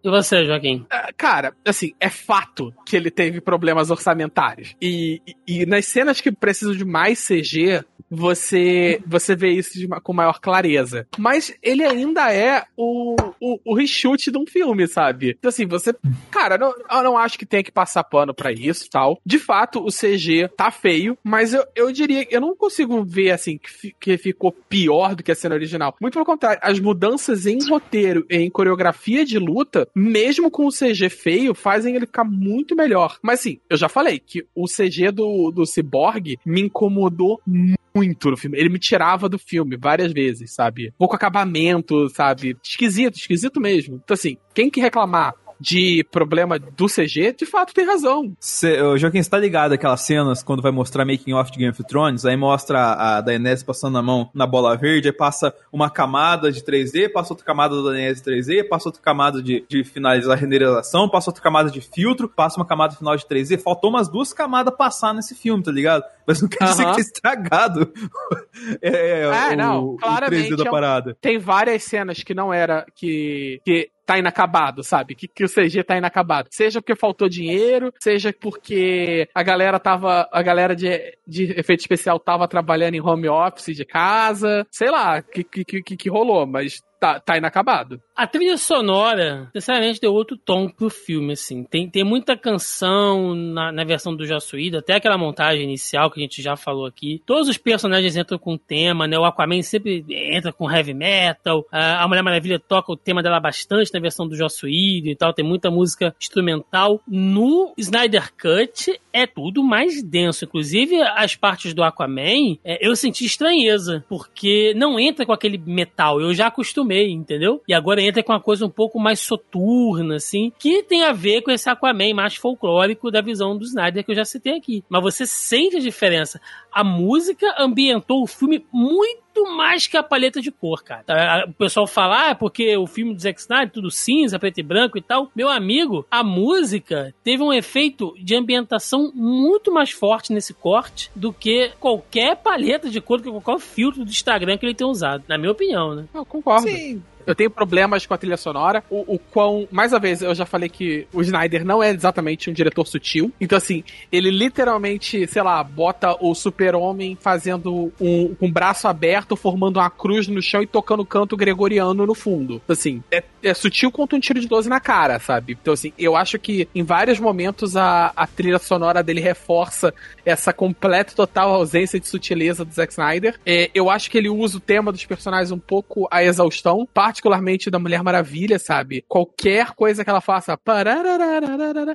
[SPEAKER 1] E você, Joaquim?
[SPEAKER 3] Ah, Cara, assim, é fato que ele teve problemas orçamentários. E, e, e nas cenas que precisam de mais CG, você você vê isso de com maior clareza. Mas ele ainda é o, o, o reshoot de um filme, sabe? Então, assim, você. Cara, não, eu não acho que tenha que passar pano pra isso tal. De fato, o CG tá feio, mas eu, eu diria. Eu não consigo ver, assim, que, que ficou pior do que a cena original. Muito pelo contrário, as mudanças em roteiro e em coreografia de luta, mesmo com o CG feio, fazem ele ficar muito melhor. Mas assim, eu já falei que o CG do, do Cyborg me incomodou muito no filme. Ele me tirava do filme várias vezes, sabe? Pouco acabamento, sabe? Esquisito, esquisito mesmo. Então, assim, quem que reclamar de problema do CG, de fato tem razão.
[SPEAKER 2] Cê, ô, Joaquim, você tá ligado aquelas cenas quando vai mostrar making off de Game of Thrones? Aí mostra a Daenerys passando a mão na bola verde, aí passa uma camada de 3D, passa outra camada da Daenerys 3D, passa outra camada de, de finalizar a renderização, passa outra camada de filtro, passa uma camada final de 3D. Faltou umas duas camadas passar nesse filme, tá ligado? Mas não quer dizer que tá estragado é,
[SPEAKER 3] É,
[SPEAKER 2] o,
[SPEAKER 3] não,
[SPEAKER 2] o
[SPEAKER 3] claramente
[SPEAKER 2] 3D da
[SPEAKER 3] é um-
[SPEAKER 2] parada.
[SPEAKER 3] Tem várias cenas que não era que que tá inacabado, sabe? Que, que o CG tá inacabado. Seja porque faltou dinheiro, seja porque a galera tava. A galera de, de efeito especial tava trabalhando em home office de casa. Sei lá, que, que, que, que rolou, mas tá, tá inacabado.
[SPEAKER 1] A trilha sonora, sinceramente, deu outro tom pro filme, assim. Tem, tem muita canção na, na versão do Joss Whedon, até aquela montagem inicial que a gente já falou aqui. Todos os personagens entram com tema, né? O Aquaman sempre entra com heavy metal. A, Mulher Maravilha toca o tema dela bastante na versão do Joss Whedon e tal. Tem muita música instrumental. No Snyder Cut, é tudo mais denso. Inclusive, as partes do Aquaman, é, eu senti estranheza, porque não entra com aquele metal. Eu já acostumei, entendeu? E agora entra com uma coisa um pouco mais soturna, assim, que tem a ver com esse Aquaman mais folclórico da visão do Snyder que eu já citei aqui. Mas você sente a diferença. A música ambientou o filme muito mais que a paleta de cor, cara. Tá, O pessoal fala, ah, é porque o filme do Zack Snyder, tudo cinza, preto e branco e tal. Meu amigo, a música teve um efeito de ambientação muito mais forte nesse corte do que qualquer paleta de cor, que qualquer filtro do Instagram que ele tenha usado. Na minha opinião, né?
[SPEAKER 3] Eu concordo.
[SPEAKER 2] Sim,
[SPEAKER 3] Eu tenho problemas com a trilha sonora. O, o quão. Mais uma vez, eu já falei que o Snyder não é exatamente um diretor sutil. Então, assim, ele literalmente, sei lá, bota o super-homem fazendo um, com o braço aberto, formando uma cruz no chão e tocando canto gregoriano no fundo. Então, Assim, é, é sutil quanto um tiro de 12 na cara, sabe? Então, assim, eu acho que em vários momentos a, a trilha sonora dele reforça essa completa e total ausência de sutileza do Zack Snyder. É, eu acho que ele usa o tema dos personagens um pouco a exaustão, particularmente da Mulher Maravilha, sabe? Qualquer coisa que ela faça,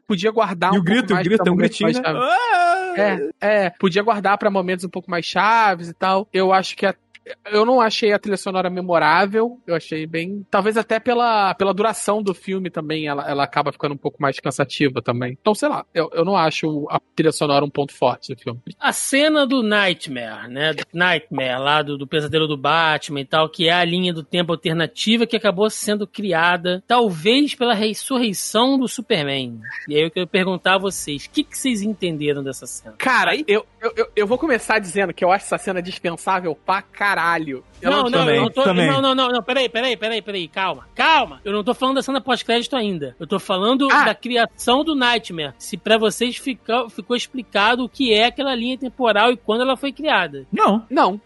[SPEAKER 3] podia guardar
[SPEAKER 2] E
[SPEAKER 3] um
[SPEAKER 2] o grito,
[SPEAKER 3] pouco
[SPEAKER 2] o
[SPEAKER 3] mais
[SPEAKER 2] grito,
[SPEAKER 3] pra
[SPEAKER 2] tem um gritinho,
[SPEAKER 3] mais
[SPEAKER 2] né?
[SPEAKER 3] É, é, podia guardar pra momentos um pouco mais chaves e tal. Eu acho que a eu não achei a trilha sonora memorável, eu achei bem. Talvez até pela, pela duração do filme também, ela, ela acaba ficando um pouco mais cansativa também. Então, sei lá, eu, eu não acho a trilha sonora um ponto forte do filme.
[SPEAKER 1] A cena do Nightmare, né? Do Nightmare, lá do, do pesadelo do Batman e tal, que é a linha do tempo alternativa que acabou sendo criada, talvez pela ressurreição do Superman. E aí eu quero perguntar a vocês, o que, que vocês entenderam dessa cena?
[SPEAKER 3] Cara, eu, eu, eu, eu vou começar dizendo que eu acho essa cena dispensável pra caralho. Eu
[SPEAKER 1] não, não,
[SPEAKER 2] também,
[SPEAKER 1] eu não tô.
[SPEAKER 2] também.
[SPEAKER 1] Não, não, não, não, peraí, peraí, peraí, peraí, calma, calma. Eu não tô falando da cena pós-crédito ainda. Eu tô falando
[SPEAKER 3] Ah.
[SPEAKER 1] da criação do Nightmare. Se pra vocês ficou, ficou explicado o que é aquela linha temporal e quando ela foi criada.
[SPEAKER 2] Não.
[SPEAKER 3] Não,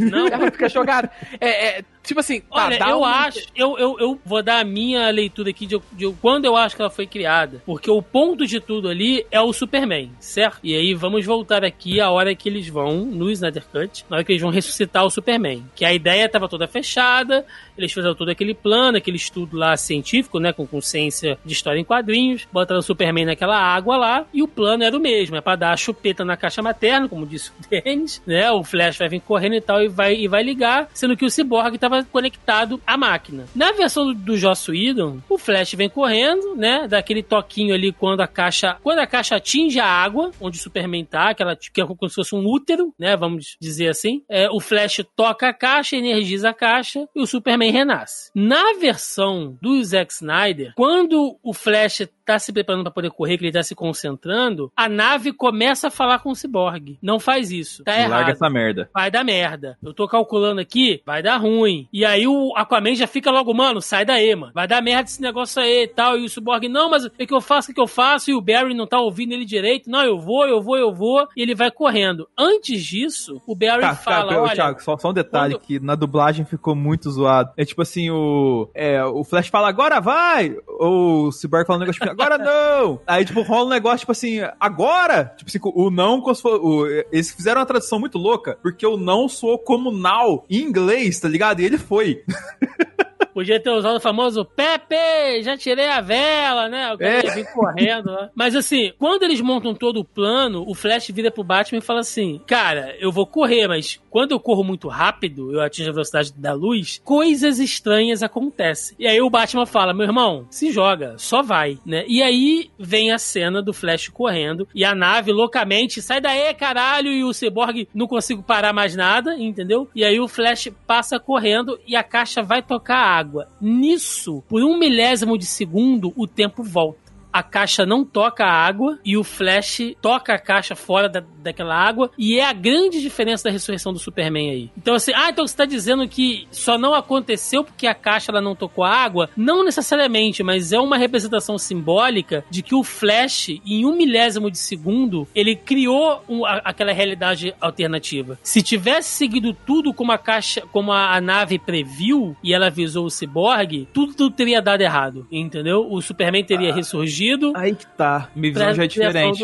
[SPEAKER 1] Não.
[SPEAKER 3] ela fica jogada. É, é, tipo assim, tá,
[SPEAKER 1] Olha, eu
[SPEAKER 3] uma-
[SPEAKER 1] acho, eu, eu, eu vou dar a minha leitura aqui de, de quando eu acho que ela foi criada. Porque o ponto de tudo ali é o Superman, certo? E aí vamos voltar aqui a hora que eles vão, no Snyder Cut, na hora que eles vão ressuscitar o Superman. Que a ideia tava toda fechada, eles fizeram todo aquele plano, aquele estudo lá científico, né, com consciência de história em quadrinhos, botaram o Superman naquela água lá, e o plano era o mesmo, é pra dar a chupeta na caixa materna, como disse o Dennis, né, o Flash vai vir correndo e tal, e vai, e vai ligar, sendo que o Cyborg estava conectado à máquina. Na versão do, Joss Whedon, o Flash vem correndo, né, dá aquele toquinho ali quando a caixa, quando a caixa atinge a água, onde o Superman tá, aquela, que é como se fosse um útero, né, vamos dizer assim, é, o Flash toca a caixa, energiza a caixa, e o Superman renasce. Na versão do Zack Snyder, quando o Flash tá se preparando para poder correr, que ele tá se concentrando, a nave começa a falar com o Cyborg. Não faz isso. Tá errado.
[SPEAKER 2] Larga essa merda.
[SPEAKER 1] Vai dar merda. Eu tô calculando aqui, vai dar ruim. E aí o Aquaman já fica logo, mano, sai daí, mano. Vai dar merda esse negócio aí e tal. E o Cyborg, não, mas o que eu faço, o que eu faço? E o Barry não tá ouvindo ele direito. Não, eu vou, eu vou, eu vou. E ele vai correndo. Antes disso, o Barry
[SPEAKER 2] Tá,
[SPEAKER 1] fala,
[SPEAKER 2] tá,
[SPEAKER 1] olha...
[SPEAKER 2] Thiago, só, só um detalhe
[SPEAKER 1] quando-
[SPEAKER 2] que na dublagem ficou muito zoado. É tipo assim, o, é, o Flash fala, agora vai! Ou o Cyborg fala um negócio tipo, agora não! Aí, tipo, rola um negócio, tipo assim, agora! Tipo assim, o não, o- eles fizeram uma tradução muito louca, porque o não soou como now em inglês, tá ligado? E ele foi.
[SPEAKER 1] Podia ter usado o famoso Pepe, já tirei a vela, né? O cara
[SPEAKER 2] É.
[SPEAKER 1] ia vir correndo lá. Mas assim, quando eles montam todo o plano, o Flash vira pro Batman e fala assim: Cara, eu vou correr, mas quando eu corro muito rápido, eu atingo a velocidade da luz, coisas estranhas acontecem. E aí o Batman fala: Meu irmão, se joga, só vai, né? E aí vem a cena do Flash correndo e a nave loucamente sai daí, caralho, e o Cyborg não consigo parar mais nada, entendeu? E aí o Flash passa correndo e a caixa vai tocar a água. Nisso, por um milésimo de segundo, o tempo volta. A caixa não toca a água e o Flash toca a caixa fora da, daquela água. E é a grande diferença da ressurreição do Superman aí. Então, assim, ah, então você tá dizendo que só não aconteceu porque a caixa ela não tocou a água? Não necessariamente, mas é uma representação simbólica de que o Flash, em um milésimo de segundo, ele criou um- a- aquela realidade alternativa. Se tivesse seguido tudo como a caixa, como a, a nave previu e ela avisou o Cyborg, tudo, tudo teria dado errado, entendeu? O Superman teria ressurgido.
[SPEAKER 2] Aí que tá. Minha visão já é diferente.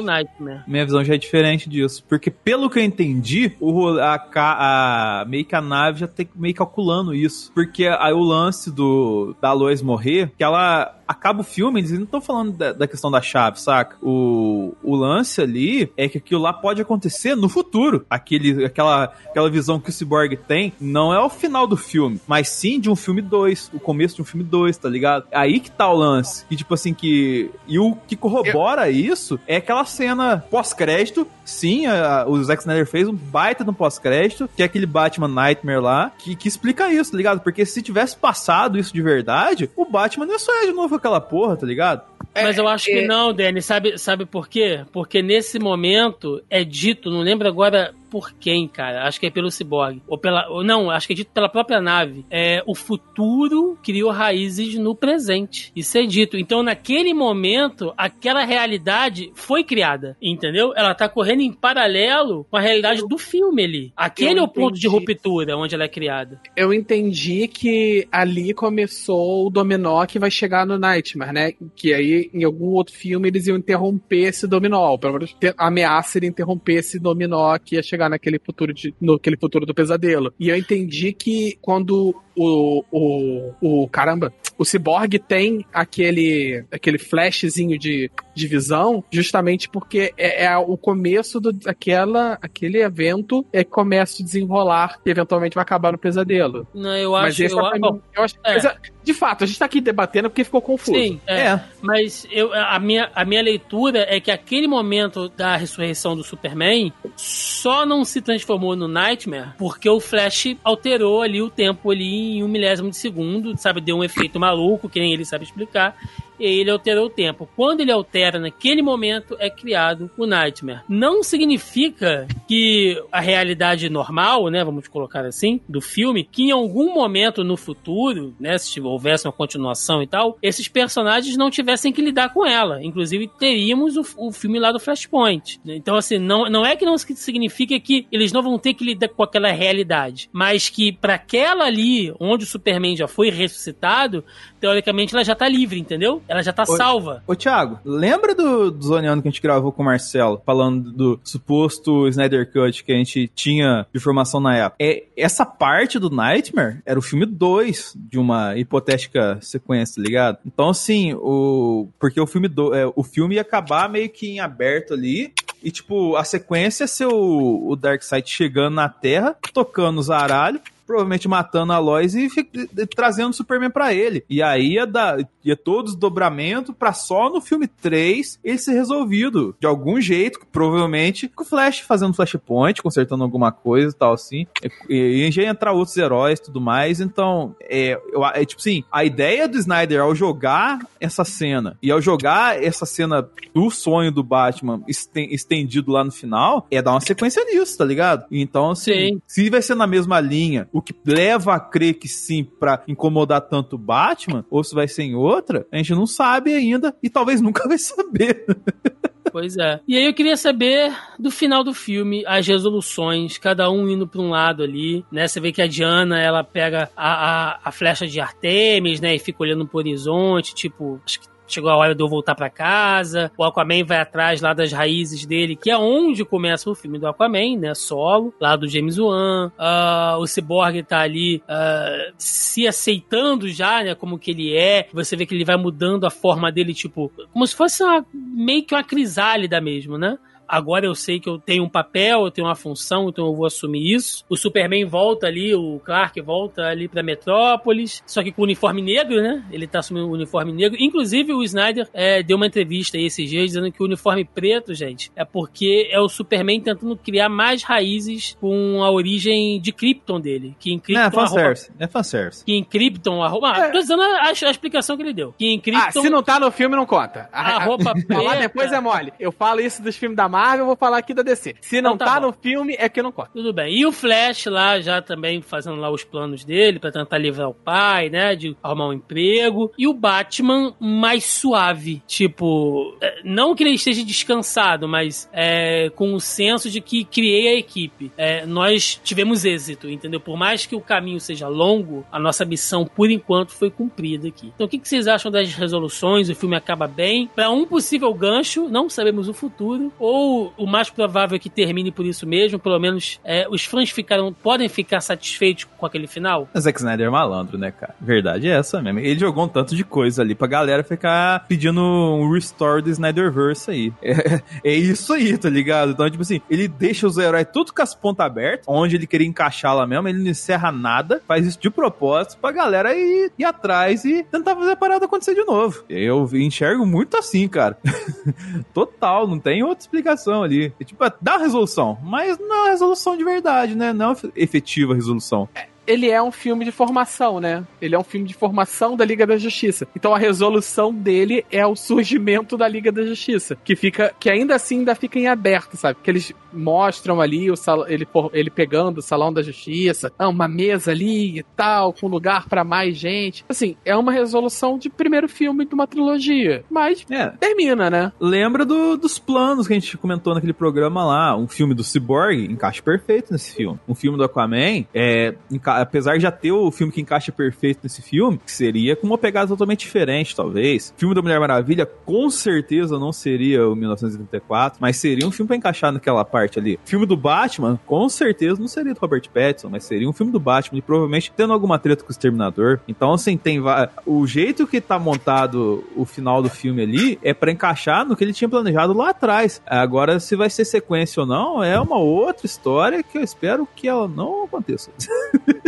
[SPEAKER 2] Minha visão já é diferente disso. Porque, pelo que eu entendi, o, a, ca- a- meio que a nave já tá meio calculando isso. Porque aí o lance do da Lois morrer, que ela acaba o filme, eles não estão falando da, da questão da chave, saca? O, o lance ali é que aquilo lá pode acontecer no futuro. Aquele, aquela, aquela visão que o Cyborg tem não é o final do filme, mas sim de um filme 2, o começo de um filme 2, tá ligado? Aí que tá o lance. E tipo assim, que. E o que corrobora isso é aquela cena pós-crédito. Sim, a- o Zack Snyder fez um baita no pós-crédito, que é aquele Batman Nightmare lá, que, que explica isso, tá ligado? Porque se tivesse passado isso de verdade, o Batman não ia sonhar de novo aquela porra, tá ligado?
[SPEAKER 1] Mas eu acho que
[SPEAKER 3] é-
[SPEAKER 1] não, Danny. Sabe, sabe por quê? Porque nesse momento é dito, não lembro agora por quem, cara. Acho que é pelo Cyborg. Ou pela. Ou não, acho que é dito pela própria nave. É, o futuro criou raízes no presente. Isso é dito. Então, naquele momento, aquela realidade foi criada. Entendeu? Ela tá correndo em paralelo com a realidade do filme ali. Aquele é o ponto de ruptura onde ela é criada.
[SPEAKER 3] Eu entendi que ali começou o dominó que vai chegar no Nightmare, né? Que aí, em algum outro filme, eles iam interromper esse dominó. Ou pelo menos a ameaça de interromper esse dominó que ia chegar naquele futuro, de, naquele futuro do pesadelo. E eu entendi que quando o, o, o caramba, o Cyborg tem aquele, aquele flashzinho de, de visão, justamente porque é, é o começo do, daquela, aquele evento é que começa a desenrolar e eventualmente vai acabar no pesadelo.
[SPEAKER 1] Não, eu
[SPEAKER 3] Mas
[SPEAKER 1] acho.
[SPEAKER 3] esse
[SPEAKER 1] eu,
[SPEAKER 3] é
[SPEAKER 1] bom,
[SPEAKER 3] mim- eu acho
[SPEAKER 1] é.
[SPEAKER 3] mas, é, de fato, a gente tá aqui debatendo porque ficou confuso.
[SPEAKER 1] Sim, é. Mas eu, a, minha, a minha leitura é que aquele momento da ressurreição do Superman só não se transformou no Nightmare porque o Flash alterou ali o tempo ali em um milésimo de segundo, sabe? Deu um efeito maluco, que nem ele sabe explicar. E ele alterou o tempo. Quando ele altera naquele momento, é criado o Nightmare. Não significa que a realidade normal, né, vamos colocar assim, do filme, que em algum momento no futuro, né, se houvesse uma continuação e tal, esses personagens não tivessem que lidar com ela. Inclusive, teríamos o, o filme lá do Flashpoint. Então, assim, não, não é que não significa que eles não vão ter que lidar com aquela realidade, mas que para aquela ali, onde o Superman já foi ressuscitado, teoricamente ela já tá livre, entendeu? Ela já tá salva.
[SPEAKER 2] Ô, Thiago, lembra do, do Zoneando que a gente gravou com o Marcelo, falando do suposto Snyder Cut que a gente tinha de informação na época? É, essa parte do Nightmare era o filme 2 de uma hipotética sequência, tá ligado? Então, assim, o. Porque o filme, do, é, o filme ia acabar meio que em aberto ali. E, tipo, a sequência é ser o, o Darkseid chegando na Terra, tocando os aralhos, provavelmente matando a Lois e, e, e trazendo o Superman para ele. E aí ia, dar, ia todo desdobramento para só no filme 3 ele ser resolvido de algum jeito, provavelmente com o Flash fazendo Flashpoint, consertando alguma coisa e tal assim. E, e já ia entrar outros heróis e tudo mais. Então, é, eu, é tipo assim, a ideia do Snyder ao jogar essa cena e ao jogar essa cena do sonho do Batman estendido lá no final, é dar uma sequência nisso, tá ligado? Então, assim, Sim. se vai ser na mesma linha, o que leva a crer que sim para incomodar tanto o Batman, ou se vai ser em outra, a gente não sabe ainda e talvez nunca vai saber.
[SPEAKER 1] Pois é. E aí eu queria saber do final do filme, as resoluções, cada um indo para um lado ali, né? Você vê que a Diana, ela pega a, a, a flecha de Artemis, né? E fica olhando pro horizonte, tipo, acho que chegou a hora de eu voltar para casa. O Aquaman vai atrás lá das raízes dele, que é onde começa o filme do Aquaman, né? Solo, lá do James Wan. Uh, o Cyborg tá ali uh, se aceitando já, né? Como que ele é. Você vê que ele vai mudando a forma dele, tipo, como se fosse uma, meio que uma crisálida mesmo, né? Agora eu sei que eu tenho um papel, eu tenho uma função, então eu vou assumir isso. O Superman volta ali, o Clark volta ali pra Metrópolis, só que com o uniforme negro, né? Ele tá assumindo o uniforme negro. Inclusive, o Snyder é, deu uma entrevista aí esses dias dizendo que o uniforme preto, gente, é porque é o Superman tentando criar mais raízes com a origem de Krypton dele. Que em Krypton.
[SPEAKER 2] É, fanservice. Roupa, é fanservice.
[SPEAKER 1] Que em Krypton a roupa. Ah, é. tô dizendo a, a, explicação que ele deu. Que em Krypton.
[SPEAKER 3] Ah, se não tá no filme, não conta.
[SPEAKER 1] A, a roupa preta.
[SPEAKER 3] Falar depois é mole. Eu falo isso dos filmes da Marvel Marvel, eu vou falar aqui da DC. Se não então, tá, tá no filme, é que eu não corto.
[SPEAKER 1] Tudo bem. E o Flash lá já também fazendo lá os planos dele para tentar livrar o pai, né? De arrumar um emprego. E o Batman mais suave. Tipo, é, não que ele esteja descansado, mas é, com o senso de que criei a equipe. É, nós tivemos êxito, entendeu? Por mais que o caminho seja longo, a nossa missão, por enquanto, foi cumprida aqui. Então, o que, que vocês acham das resoluções? O filme acaba bem? Para um possível gancho, não sabemos o futuro. Ou o mais provável é que termine por isso mesmo, pelo menos é, os fãs ficaram, podem ficar satisfeitos com aquele final.
[SPEAKER 2] O Zack Snyder é malandro, né, cara? Verdade é essa mesmo. Ele jogou um tanto de coisa ali pra galera ficar pedindo um restore do Snyderverse aí. É, é isso aí, tá ligado? Então, tipo assim, ele deixa os heróis tudo com as pontas abertas, onde ele queria encaixar lá mesmo, ele não encerra nada, faz isso de propósito pra galera ir, ir atrás e tentar fazer a parada acontecer de novo. Eu enxergo muito assim, cara. Total, não tem outra explicação explicação ali. É, tipo, dá resolução, mas não é resolução de verdade, né? Não é efetiva resolução.
[SPEAKER 3] É, ele é um filme de formação, né? Ele é um filme de formação da Liga da Justiça. Então a resolução dele é o surgimento da Liga da Justiça, que fica, que ainda assim ainda fica em aberto, sabe? Que eles mostram ali o sal, ele, ele pegando o salão da Justiça, ah, uma mesa ali e tal, com lugar para mais gente. Assim, é uma resolução de primeiro filme de uma trilogia, mas é. termina, né?
[SPEAKER 2] Lembra do, dos planos que a gente comentou naquele programa lá, um filme do Cyborg encaixa perfeito nesse filme. Um filme do Aquaman é apesar de já ter o filme que encaixa perfeito nesse filme, seria com uma pegada totalmente diferente, talvez. O filme da Mulher Maravilha, com certeza, não seria o 1984, mas seria um filme pra encaixar naquela parte ali. O filme do Batman, com certeza, não seria do Robert Pattinson, mas seria um filme do Batman, e provavelmente tendo alguma treta com o Exterminador. Então, assim, tem o jeito que tá montado o final do filme ali é para encaixar no que ele tinha planejado lá atrás. Agora, se vai ser sequência ou não, é uma outra história que eu espero que ela não aconteça.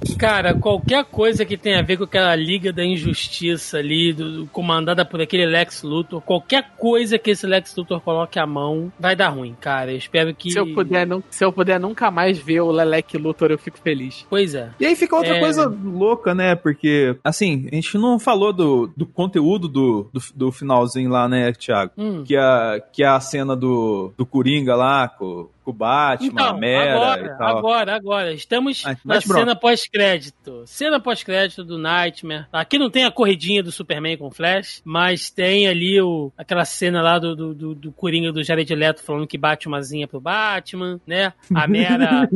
[SPEAKER 1] Cara, qualquer coisa que tenha a ver com aquela Liga da Injustiça ali, do, do, comandada por aquele Lex Luthor, qualquer coisa que esse Lex Luthor coloque a mão, vai dar ruim, cara. Eu espero que.
[SPEAKER 3] Se eu puder, não, se eu puder nunca mais ver o Lelec Luthor, eu fico feliz.
[SPEAKER 1] Pois é.
[SPEAKER 2] E aí fica outra é... coisa louca, né? Porque, assim, a gente não falou do, do conteúdo do, do, do finalzinho lá, né, Thiago? Hum. Que, a, que é a cena do, do Coringa lá, com, com o Batman, a Mera
[SPEAKER 1] agora,
[SPEAKER 2] e tal.
[SPEAKER 1] agora, agora. Estamos
[SPEAKER 2] Ah,
[SPEAKER 1] na
[SPEAKER 2] bronca.
[SPEAKER 1] cena pós-crédito. Cena pós-crédito do Nightmare. Aqui não tem a corridinha do Superman com o Flash, mas tem ali o, aquela cena lá do, do, do, do Coringa do Jared Leto falando que bate uma zinha pro Batman, né? A Mera,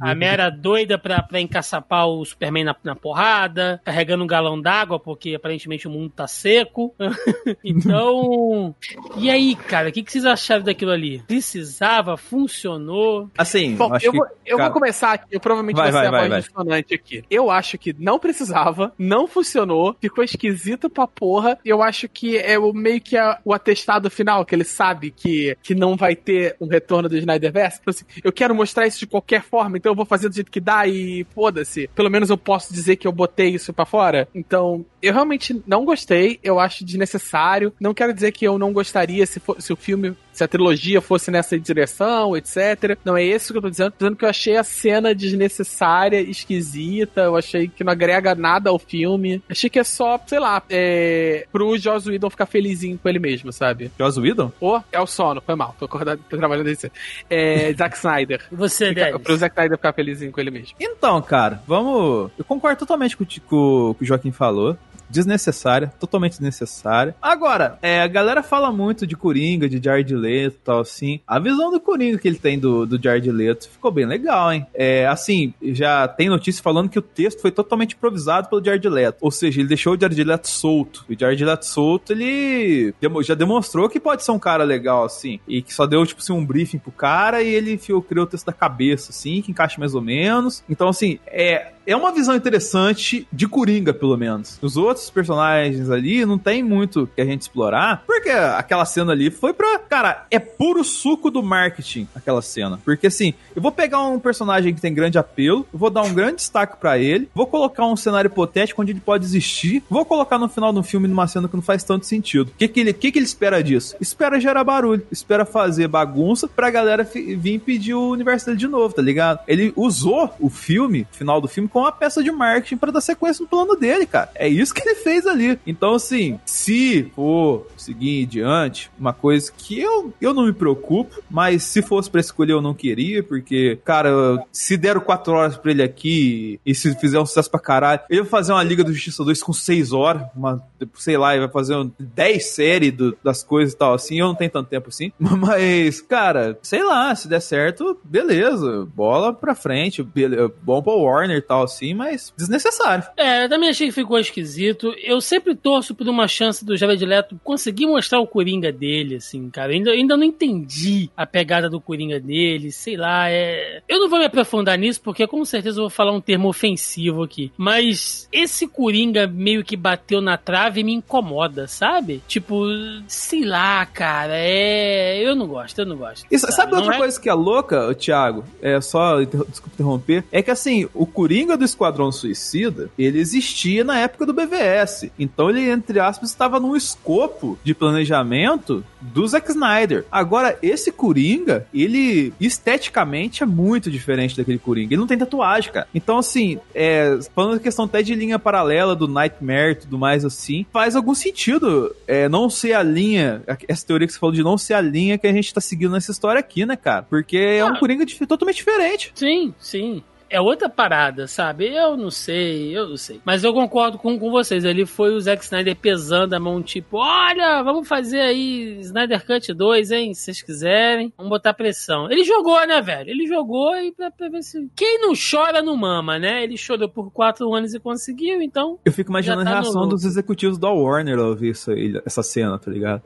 [SPEAKER 1] a Mera doida pra, pra encaçapar o Superman na, na porrada, carregando um galão d'água, porque aparentemente o mundo tá seco. então, e aí, cara, o que, que vocês acharam daquilo ali? Precisava? Funcionou?
[SPEAKER 2] Assim,
[SPEAKER 3] Bom,
[SPEAKER 2] acho
[SPEAKER 3] eu,
[SPEAKER 2] que.
[SPEAKER 3] vou, eu
[SPEAKER 2] cara,
[SPEAKER 3] vou começar aqui. Eu provavelmente
[SPEAKER 2] Vai,
[SPEAKER 3] vou ser
[SPEAKER 2] vai,
[SPEAKER 3] a
[SPEAKER 2] vai,
[SPEAKER 3] voz
[SPEAKER 2] vai.
[SPEAKER 3] Dissonante aqui. Eu acho que não precisava, não funcionou, ficou esquisito pra porra. Eu acho que é o meio que a- o atestado final, que ele sabe que, que não vai ter um retorno do Snyderverse. Tipo assim, eu quero mostrar isso de qualquer forma, então eu vou fazer do jeito que dá e foda-se. Pelo menos eu posso dizer que eu botei isso pra fora. Então, eu realmente não gostei, eu acho desnecessário. Não quero dizer que eu não gostaria se, for- se o filme, se a trilogia fosse nessa direção, etc. Não é isso que eu tô dizendo. Tô dizendo que eu achei a cena desnecessária, esquisita. Eu achei que não agrega nada ao filme. Achei que é só, sei lá, é, pro Joss Whedon ficar felizinho com ele mesmo, sabe?
[SPEAKER 2] Joss Whedon?
[SPEAKER 3] Ou é o sono, foi mal. Tô, acordado, tô trabalhando nesse. É, Zack Snyder.
[SPEAKER 1] E você,
[SPEAKER 3] Fica,
[SPEAKER 1] Denis?
[SPEAKER 3] pro Zack Snyder ficar felizinho com ele mesmo.
[SPEAKER 2] Então, cara, vamos. Eu concordo totalmente com, o ti- com o que o Joaquim falou. Desnecessária, totalmente desnecessária. Agora, é, a galera fala muito de Coringa, de Jared Leto e tal, assim. A visão do Coringa que ele tem do, do Jared Leto ficou bem legal, hein? É, assim, já tem notícia falando que o texto foi totalmente improvisado pelo Jared Leto. Ou seja, ele deixou o Jared Leto solto. E o Jared Leto solto, ele já demonstrou que pode ser um cara legal, assim. E que só deu, tipo assim, um briefing pro cara e ele criou o texto da cabeça, assim, que encaixa mais ou menos. Então, assim, é, é uma visão interessante de Coringa, pelo menos. Os outros personagens ali não tem muito que a gente explorar, porque aquela cena ali foi pra. Cara, é puro suco do marketing aquela cena. Porque assim, eu vou pegar um personagem que tem grande apelo, vou dar um grande destaque pra ele, vou colocar um cenário hipotético onde ele pode existir, vou colocar no final do filme numa cena que não faz tanto sentido. O que, que, ele, que, que ele espera disso? Espera gerar barulho, espera fazer bagunça pra galera vir pedir o universo dele de novo, tá ligado? Ele usou o filme, o final do filme, como uma peça de marketing pra dar sequência no plano dele, cara. É isso que ele fez ali. Então, assim, se for seguir em diante, uma coisa que eu, eu não me preocupo, mas se fosse pra escolher eu não queria, porque, cara, se deram quatro horas pra ele aqui e se fizer um sucesso pra caralho, ele vai fazer uma Liga do Justiça 2 com seis horas, uma, sei lá, ele vai fazer um, 10 séries do- das coisas e tal, assim, eu não tenho tanto tempo assim, mas, cara, sei lá, se der certo, beleza, bola pra frente, bele- bom pra Warner e tal, assim, mas desnecessário.
[SPEAKER 1] É, eu também achei que ficou esquisito. Eu sempre torço por uma chance do Jared Leto conseguir mostrar o Coringa dele, assim, cara. Eu ainda, ainda não entendi a pegada do Coringa dele, sei lá, é... Eu não vou me aprofundar nisso, porque com certeza eu vou falar um termo ofensivo aqui. Mas esse Coringa meio que bateu na trave e me incomoda, sabe? Tipo, sei lá, cara, é... Eu não gosto, eu não gosto.
[SPEAKER 2] E sabe,
[SPEAKER 1] Não
[SPEAKER 2] outra
[SPEAKER 1] é-
[SPEAKER 2] coisa que é louca, Thiago? É só, desculpa interromper, é que assim, o Coringa do Esquadrão Suicida, ele existia na época do BVS. Então ele, entre aspas, estava num escopo de planejamento do Zack Snyder. Agora, esse Coringa, ele esteticamente é muito diferente daquele Coringa. Ele não tem tatuagem, cara. Então, assim, é, falando da questão até de linha paralela do Nightmare e tudo mais assim, faz algum sentido é, não ser a linha, essa teoria que você falou de não ser a linha que a gente tá seguindo nessa história aqui, né, cara? Porque é um
[SPEAKER 1] Ah.
[SPEAKER 2] Coringa dif- totalmente diferente.
[SPEAKER 1] Sim, sim. É outra parada, sabe? Eu não sei, eu não sei. Mas eu concordo com, com vocês. Ele foi o Zack Snyder pesando a mão, tipo, olha, vamos fazer aí Snyder Cut 2, hein? Se vocês quiserem. Vamos botar pressão. Ele jogou, né, velho? Ele jogou e pra, pra ver se. Quem não chora não mama, né? Ele chorou por quatro anos e conseguiu, então.
[SPEAKER 2] Eu fico imaginando
[SPEAKER 1] tá
[SPEAKER 2] a reação dos executivos da Warner ao ouvir isso aí, essa cena, tá ligado?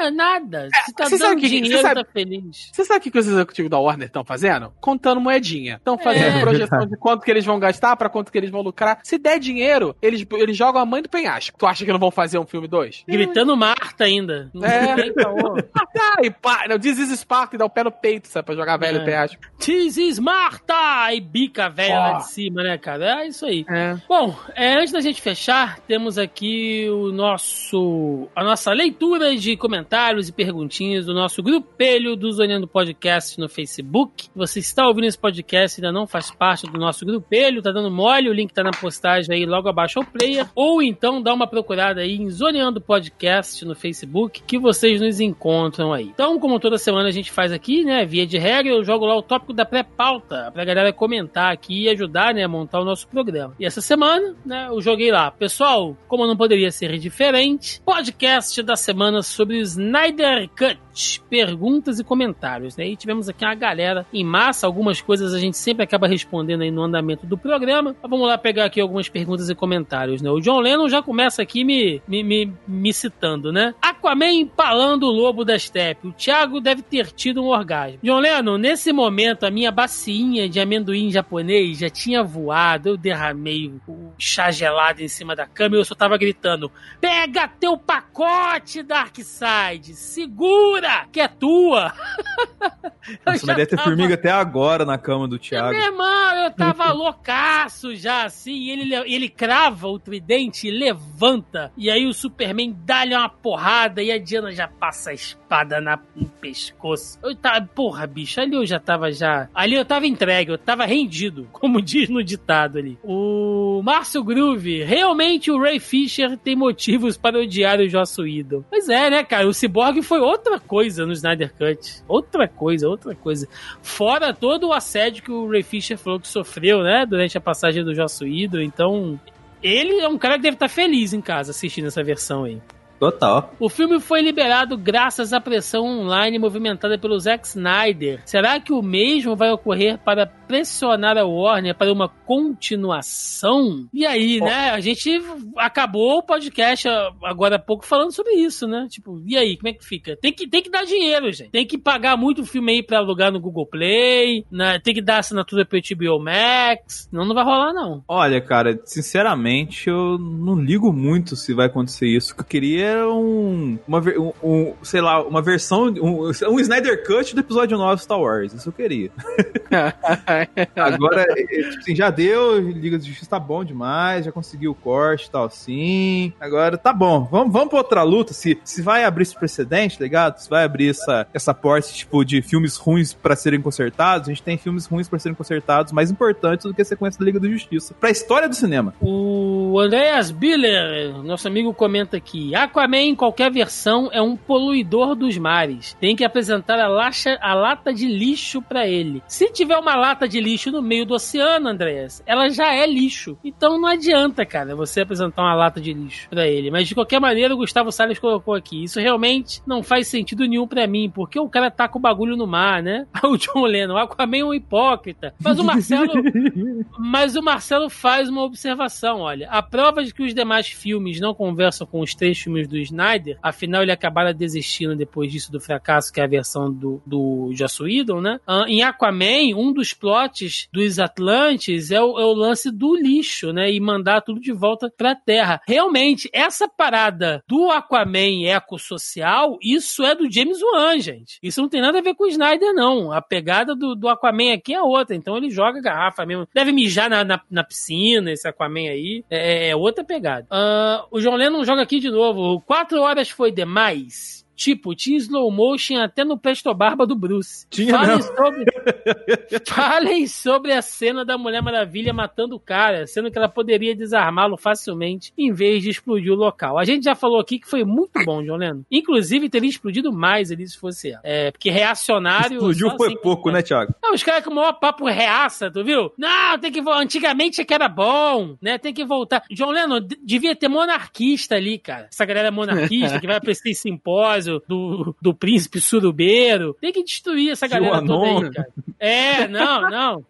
[SPEAKER 1] É, nada. Se tá
[SPEAKER 3] você
[SPEAKER 1] dando
[SPEAKER 3] que-
[SPEAKER 1] dinheiro,
[SPEAKER 3] você sabe-
[SPEAKER 1] tá feliz.
[SPEAKER 3] Você sabe o que, que os executivos da Warner estão fazendo? Contando moedinha. Estão fazendo
[SPEAKER 1] É.
[SPEAKER 3] projeção de quanto que eles vão gastar, pra quanto que eles vão lucrar. Se der dinheiro, eles, eles jogam a mãe do penhasco. Tu acha que não vão fazer um filme 2?
[SPEAKER 1] Gritando Marta ainda. Não
[SPEAKER 3] É.
[SPEAKER 1] caô.
[SPEAKER 3] Ah, e pá, não, diz isso Sparta e dá o pé no peito, sabe? Pra jogar velho
[SPEAKER 1] É.
[SPEAKER 3] penhasco.
[SPEAKER 1] This is Marta! E bica a velha lá
[SPEAKER 3] Ó.
[SPEAKER 1] de cima, né, cara? É isso aí.
[SPEAKER 3] É.
[SPEAKER 1] Bom, é, antes da gente fechar, temos aqui o nosso a nossa leitura de comentários e perguntinhas do nosso grupelho do Zoneando Podcast no Facebook. Você está ouvindo esse podcast e ainda não faz parte do nosso grupelho, tá dando mole, o link tá na postagem aí logo abaixo ao player. Ou então dá uma procurada aí em Zoneando Podcast no Facebook, que vocês nos encontram aí. Então, como toda semana a gente faz aqui, né, via de regra, eu jogo lá o tópico da pré-pauta, pra galera comentar aqui e ajudar, né, a montar o nosso programa. E essa semana, né, eu joguei lá. Pessoal, como não poderia ser diferente, podcast da semana sobre o Snyder Cut. Perguntas e comentários, né? E tivemos aqui uma galera em massa, algumas coisas a gente sempre acaba respondendo aí no andamento do programa. Mas vamos lá pegar aqui algumas perguntas e comentários, né? O John Lennon já começa aqui me, me, me, me citando, né? Aquaman empalando o lobo da steppe. O Thiago deve ter tido um orgasmo. John Lennon, nesse momento, a minha bacinha de amendoim japonês já tinha voado. Eu derramei o chá gelado em cima da cama e eu só tava gritando: Pega teu pacote, Darkseid! Segura! que é tua!
[SPEAKER 2] Nossa, mas deve ter tava... formiga até agora na cama do Thiago.
[SPEAKER 1] Meu irmão, eu tava loucaço já, assim, e ele, ele crava o tridente e levanta. E aí o Superman dá-lhe uma porrada e a Diana já passa a espada na, no pescoço. Eu tava, porra, bicho, ali eu já tava já. Ali eu tava entregue, eu tava rendido, como diz no ditado ali. O Márcio Groove, realmente o Ray Fisher tem motivos para odiar o Joss Whedon. Pois é, né, cara? O Cyborg foi outra coisa no Snyder Cut. Outra coisa, outra coisa. Fora todo o assédio que o Ray Fisher falou que sofreu, né, durante a passagem do Joss Whedon. Então, ele é um cara que deve estar feliz em casa assistindo essa versão aí.
[SPEAKER 2] Total.
[SPEAKER 1] O filme foi liberado graças à pressão online movimentada pelo Zack Snyder. Será que o mesmo vai ocorrer para pressionar a Warner para uma continuação? E aí, oh. né? A gente acabou o podcast agora há pouco falando sobre isso, né? Tipo, e aí, como é que fica? Tem que, tem que dar dinheiro, gente. Tem que pagar muito filme aí pra alugar no Google Play, né? tem que dar assinatura pro HBO Max. Não, não vai rolar, não.
[SPEAKER 2] Olha, cara, sinceramente, eu não ligo muito se vai acontecer isso. O que eu queria era um, uma, um, um, sei lá, uma versão, um, um Snyder Cut do episódio 9 Star Wars. Isso eu queria. Agora, é, é, tipo assim, já deu, Liga de Justiça tá bom demais, já conseguiu o corte e tal, sim. Agora tá bom, vamos, vamos pra outra luta. Se, se vai abrir esse precedente, tá ligado? Se vai abrir essa, essa porta, tipo, de filmes ruins para serem consertados, a gente tem filmes ruins para serem consertados mais importantes do que a sequência da Liga da Justiça. Pra história do cinema.
[SPEAKER 1] O Andreas Biller, nosso amigo, comenta aqui: Aquaman, em qualquer versão, é um poluidor dos mares. Tem que apresentar a, laxa, a lata de lixo para ele. Se tiver uma lata de lixo no meio do oceano, Andréas, ela já é lixo. Então não adianta, cara, você apresentar uma lata de lixo para ele. Mas de qualquer maneira, o Gustavo Salles colocou aqui: isso realmente não faz sentido nenhum para mim, porque o cara tá com o bagulho no mar, né? O John Lennon, o Aquaman é um hipócrita. Mas o Marcelo. mas o Marcelo faz uma observação: olha, a prova de que os demais filmes não conversam com os três filmes do Snyder, afinal ele acabaram desistindo depois disso do fracasso, que é a versão do, do Joss Whedon, né? Uh, em Aquaman, um dos plots dos Atlantes é o, é o, lance do lixo, né? E mandar tudo de volta pra Terra. Realmente, essa parada do Aquaman ecossocial, isso é do James Wan, gente. Isso não tem nada a ver com o Snyder, não. A pegada do, do Aquaman aqui é outra. Então ele joga garrafa mesmo. Deve mijar na, na, na piscina, esse Aquaman aí. É, é outra pegada. Uh, o John Lennon joga aqui de novo quatro horas foi demais. Tipo, tinha slow motion até no Presto Barba do Bruce.
[SPEAKER 2] Tinha
[SPEAKER 1] falem sobre, falem sobre a cena da Mulher Maravilha matando o cara, sendo que ela poderia desarmá-lo facilmente em vez de explodir o local. A gente já falou aqui que foi muito bom, John Lennon. Inclusive, teria explodido mais ali se fosse ela. É, porque reacionário.
[SPEAKER 2] Explodiu foi assim pouco, né, Thiago?
[SPEAKER 1] Não, os caras com o maior papo reaça, tu viu? Não, tem que voltar. Antigamente é que era bom, né? Tem que voltar. John Lennon devia ter monarquista ali, cara. Essa galera monarquista que vai pra esse simpósio do, do príncipe surubeiro. Tem que destruir essa galera toda aí, cara. É, não, não.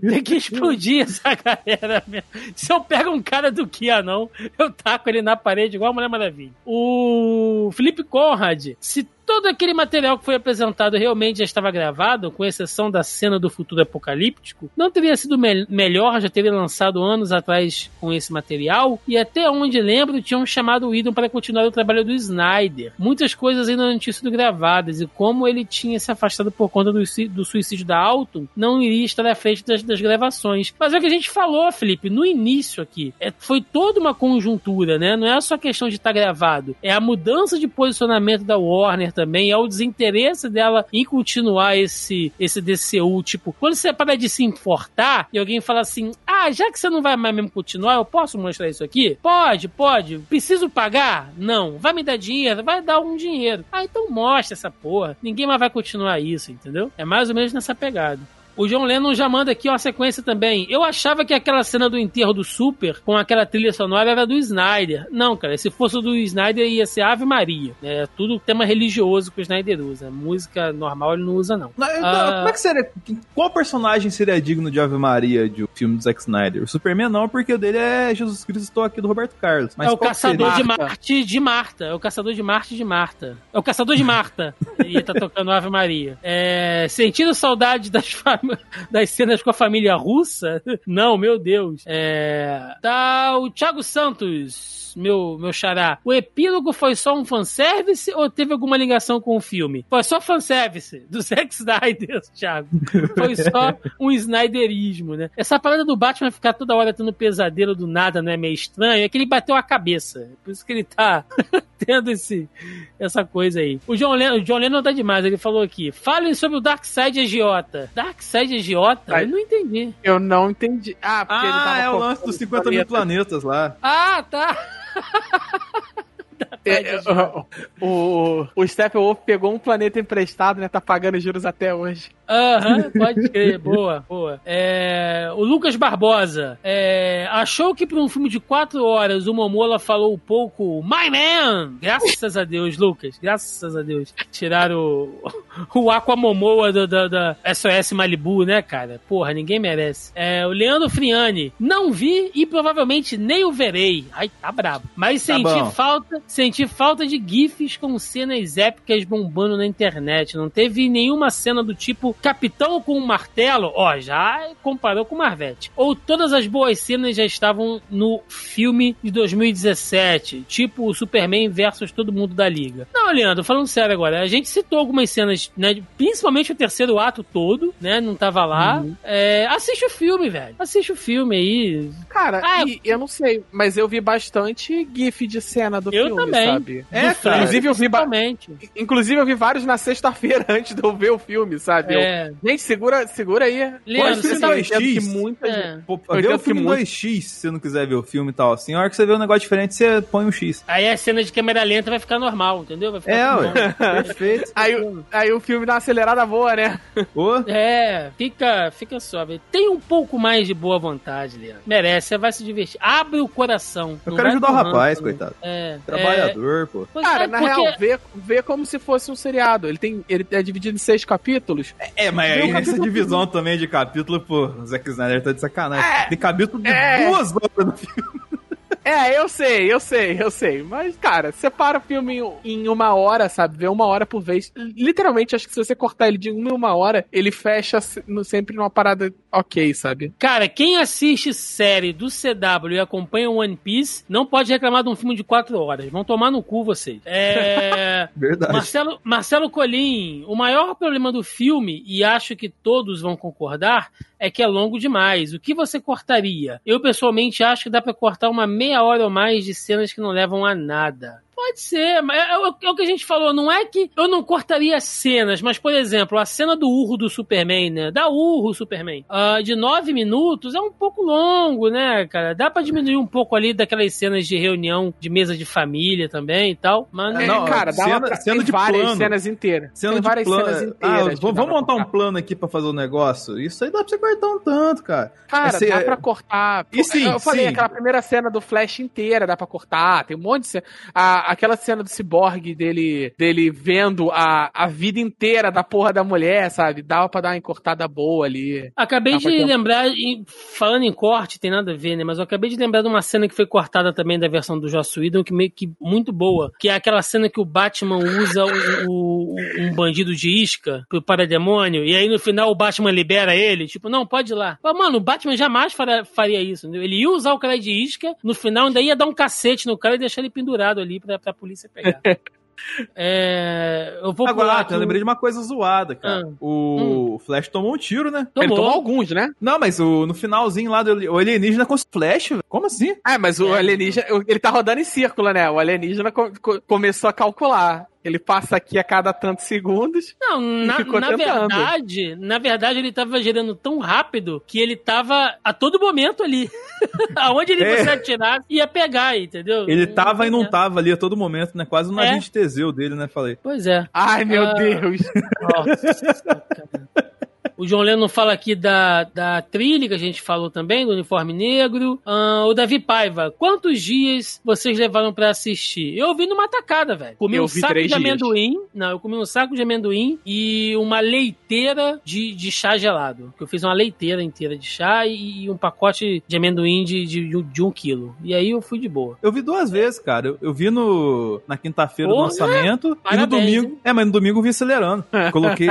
[SPEAKER 1] Tem que explodir essa galera mesmo. Se eu pego um cara do Kia, não, eu taco ele na parede igual a Mulher Maravilha. O Felipe Conrad, se todo aquele material que foi apresentado realmente já estava gravado, com exceção da cena do futuro apocalíptico, não teria sido me melhor já teria lançado anos atrás com esse material? E até onde lembro, tinham chamado o Idon para continuar o trabalho do Snyder. Muitas coisas ainda não tinham sido gravadas, e como ele tinha se afastado por conta do, do suicídio da Alton, não iria estar à frente das, das gravações. Mas é o que a gente falou, Felipe, no início aqui. É, foi toda uma conjuntura, né? Não é só questão de estar gravado. É a mudança de posicionamento da Warner também, é o desinteresse dela em continuar esse, esse DCU. Tipo, quando você para de se importar e alguém fala assim: ah, já que você não vai mais mesmo continuar, eu posso mostrar isso aqui? Pode, pode. Preciso pagar? Não. Vai me dar dinheiro? Vai dar um dinheiro. Ah, então mostra essa porra. Ninguém mais vai continuar isso, entendeu? É mais ou menos nessa pegada. O John Lennon já manda aqui uma sequência também. Eu achava que aquela cena do enterro do Super, com aquela trilha sonora, era do Snyder. Não, cara, se fosse do Snyder ia ser Ave Maria. É tudo tema religioso que o Snyder usa. Música normal ele não usa, não. não
[SPEAKER 2] ah, como é que seria? Qual personagem seria digno de Ave Maria de um filme do Zack Snyder? O Superman não, porque o dele é Jesus Cristo aqui do Roberto Carlos.
[SPEAKER 1] Mas é o caçador de Marte de Marta. É o caçador de Marte de Marta. É o caçador de Marta. e tá tocando Ave Maria. É, sentindo saudade das famílias das cenas com a família russa? Não, meu Deus. É... Tá o Thiago Santos, meu, meu xará. O epílogo foi só um fanservice ou teve alguma ligação com o filme? Foi só fanservice do Zack Snyder, Thiago. Foi só um Snyderismo, né? Essa parada do Batman ficar toda hora tendo pesadelo do nada não é meio estranho? É que ele bateu a cabeça. Por isso que ele tá tendo esse, essa coisa aí. O John Lennon, o John Lennon tá demais. Ele falou aqui: falem sobre o Darkseid agiota. Darkseid agiota? Ai, eu não entendi.
[SPEAKER 3] Eu não entendi.
[SPEAKER 2] Ah, porque ah, ele tava é o lance dos 50 mil planetas lá.
[SPEAKER 1] Ah, tá.
[SPEAKER 3] É, o, o, o Steppenwolf pegou um planeta emprestado, né? Tá pagando juros até hoje.
[SPEAKER 1] Aham, uhum, pode crer. boa, boa. É, o Lucas Barbosa é, achou que para um filme de quatro horas o Momola falou um pouco My Man! Graças a Deus, Lucas. Graças a Deus. Tiraram o, o Aquamomoa do, do, da SOS Malibu, né, cara? Porra, ninguém merece. É, o Leandro Friani. Não vi e provavelmente nem o verei. Ai, tá brabo. Mas tá senti bom. falta senti falta de GIFs com cenas épicas bombando na internet. Não teve nenhuma cena do tipo Capitão com um martelo, ó, já comparou com Marvete. Ou todas as boas cenas já estavam no filme de 2017, tipo o Superman versus todo mundo da Liga. Não, Leandro, falando sério agora, a gente citou algumas cenas, né, principalmente o terceiro ato todo, né, não tava lá. Uhum. É, assiste o filme, velho. Assiste o filme aí.
[SPEAKER 3] Cara, ah, eu não sei, mas eu vi bastante GIF de cena do
[SPEAKER 1] eu
[SPEAKER 3] filme,
[SPEAKER 1] também.
[SPEAKER 3] sabe? É, cara, inclusive eu vi Inclusive eu vi vários na sexta-feira antes de eu ver o filme, sabe? É. Eu é. Gente, segura, segura aí.
[SPEAKER 2] Leandro, você tá 2x. Muita é. Pô, vê o filme 2x se você não quiser ver o filme e tal. Assim, a hora que você vê um negócio diferente, você põe um X.
[SPEAKER 1] Aí a cena de câmera lenta vai ficar normal, entendeu? Vai ficar
[SPEAKER 2] é, ué. Perfeito.
[SPEAKER 3] aí, aí o filme dá uma acelerada boa, né?
[SPEAKER 1] Oh. É, fica, fica suave. Tem um pouco mais de boa vontade, Leandro. Merece, você vai se divertir. Abre o coração.
[SPEAKER 2] Eu quero ajudar o rapaz, coitado. É. Trabalhador, é... pô.
[SPEAKER 3] Cara, é, na porque... real, vê, vê como se fosse um seriado. Ele, tem, ele é dividido em seis capítulos.
[SPEAKER 2] É, mas aí essa divisão também de capítulo, pô, o Zack Snyder tá de sacanagem. É, Tem capítulo de é, duas horas no filme.
[SPEAKER 3] É, eu sei, eu sei, eu sei. Mas, cara, separa o filme em uma hora, sabe? Vê uma hora por vez. Literalmente, acho que se você cortar ele de uma em uma hora, ele fecha sempre numa parada ok, sabe?
[SPEAKER 1] Cara, quem assiste série do CW e acompanha One Piece não pode reclamar de um filme de quatro horas. Vão tomar no cu vocês. É.
[SPEAKER 2] Verdade.
[SPEAKER 1] Marcelo, Marcelo Colim, o maior problema do filme, e acho que todos vão concordar, é que é longo demais. O que você cortaria? Eu pessoalmente acho que dá para cortar uma meia hora ou mais de cenas que não levam a nada. Pode ser, mas é, é, o, é, o que a gente falou. Não é que eu não cortaria cenas, mas, por exemplo, a cena do urro do Superman, né? Da urro Superman, uh, de nove minutos, é um pouco longo, né, cara? Dá pra diminuir um pouco ali daquelas cenas de reunião de mesa de família também e tal. Mas
[SPEAKER 3] é, não, cara, dá cena, pra, cena de várias plano. cenas inteiras.
[SPEAKER 2] Cena tem de várias plano. cenas inteiras. Ah, vamos montar um plano aqui pra fazer o um negócio. Isso aí dá pra você cortar um tanto, cara.
[SPEAKER 3] Cara, Esse, dá pra cortar. E sim, eu falei, sim. aquela primeira cena do Flash inteira dá pra cortar. Tem um monte de cena. A, aquela cena do ciborgue dele, dele vendo a, a vida inteira da porra da mulher, sabe? Dava pra dar uma encurtada boa ali.
[SPEAKER 1] Acabei de
[SPEAKER 3] ter-
[SPEAKER 1] lembrar, falando em corte, tem nada a ver, né? Mas eu acabei de lembrar de uma cena que foi cortada também da versão do Joss Whedon, que meio que muito boa, que é aquela cena que o Batman usa o, o- um bandido de isca pro parademônio, e aí no final o Batman libera ele, tipo, não, pode ir lá. Mas, mano, o Batman jamais faria, faria isso, entendeu? Ele ia usar o cara de isca, no final ainda ia dar um cacete no cara e deixar ele pendurado ali pra, pra polícia pegar. É, eu vou
[SPEAKER 2] Agora,
[SPEAKER 1] aqui
[SPEAKER 2] eu
[SPEAKER 1] o-
[SPEAKER 2] lembrei de uma coisa zoada, cara.
[SPEAKER 1] Ah.
[SPEAKER 2] O Flash tomou um tiro, né?
[SPEAKER 3] Ele
[SPEAKER 1] Tomou.
[SPEAKER 3] tomou alguns, né?
[SPEAKER 2] Não, mas o, no finalzinho lá, do, o alienígena com Flash, velho. Como assim?
[SPEAKER 3] Ah, mas o
[SPEAKER 1] É.
[SPEAKER 3] alienígena, ele tá rodando em círculo, né? O alienígena co- co- começou a calcular. Ele passa aqui a cada tantos segundos.
[SPEAKER 1] Não, na,
[SPEAKER 3] ficou
[SPEAKER 1] na verdade, na verdade ele tava girando tão rápido que ele tava a todo momento ali. Aonde ele
[SPEAKER 2] É.
[SPEAKER 1] atirar, ia pegar, entendeu?
[SPEAKER 2] Ele
[SPEAKER 1] Não-
[SPEAKER 2] tava e não tava ali a todo momento, né? Quase no
[SPEAKER 1] É.
[SPEAKER 2] agente Teseu dele, né? Falei.
[SPEAKER 1] Pois é.
[SPEAKER 3] Ai, meu
[SPEAKER 1] Ah.
[SPEAKER 3] Deus.
[SPEAKER 1] Nossa, cara. O João Leno fala aqui da, da trilha que a gente falou também, do uniforme negro. Ah, o Davi Paiva, quantos dias vocês levaram pra assistir? Eu vi numa tacada, velho. Comi
[SPEAKER 3] Eu
[SPEAKER 1] um
[SPEAKER 3] vi
[SPEAKER 1] saco de
[SPEAKER 3] dias.
[SPEAKER 1] amendoim. Não, eu comi um saco de amendoim e uma leiteira de, de chá gelado. Que eu fiz uma leiteira inteira de chá e, e um pacote de amendoim de, de, de um quilo. E aí eu fui de boa.
[SPEAKER 2] Eu vi duas vezes, cara. Eu, eu vi no na quinta-feira do lançamento e no domingo.
[SPEAKER 1] hein?
[SPEAKER 2] É, mas no domingo eu vi acelerando. Coloquei.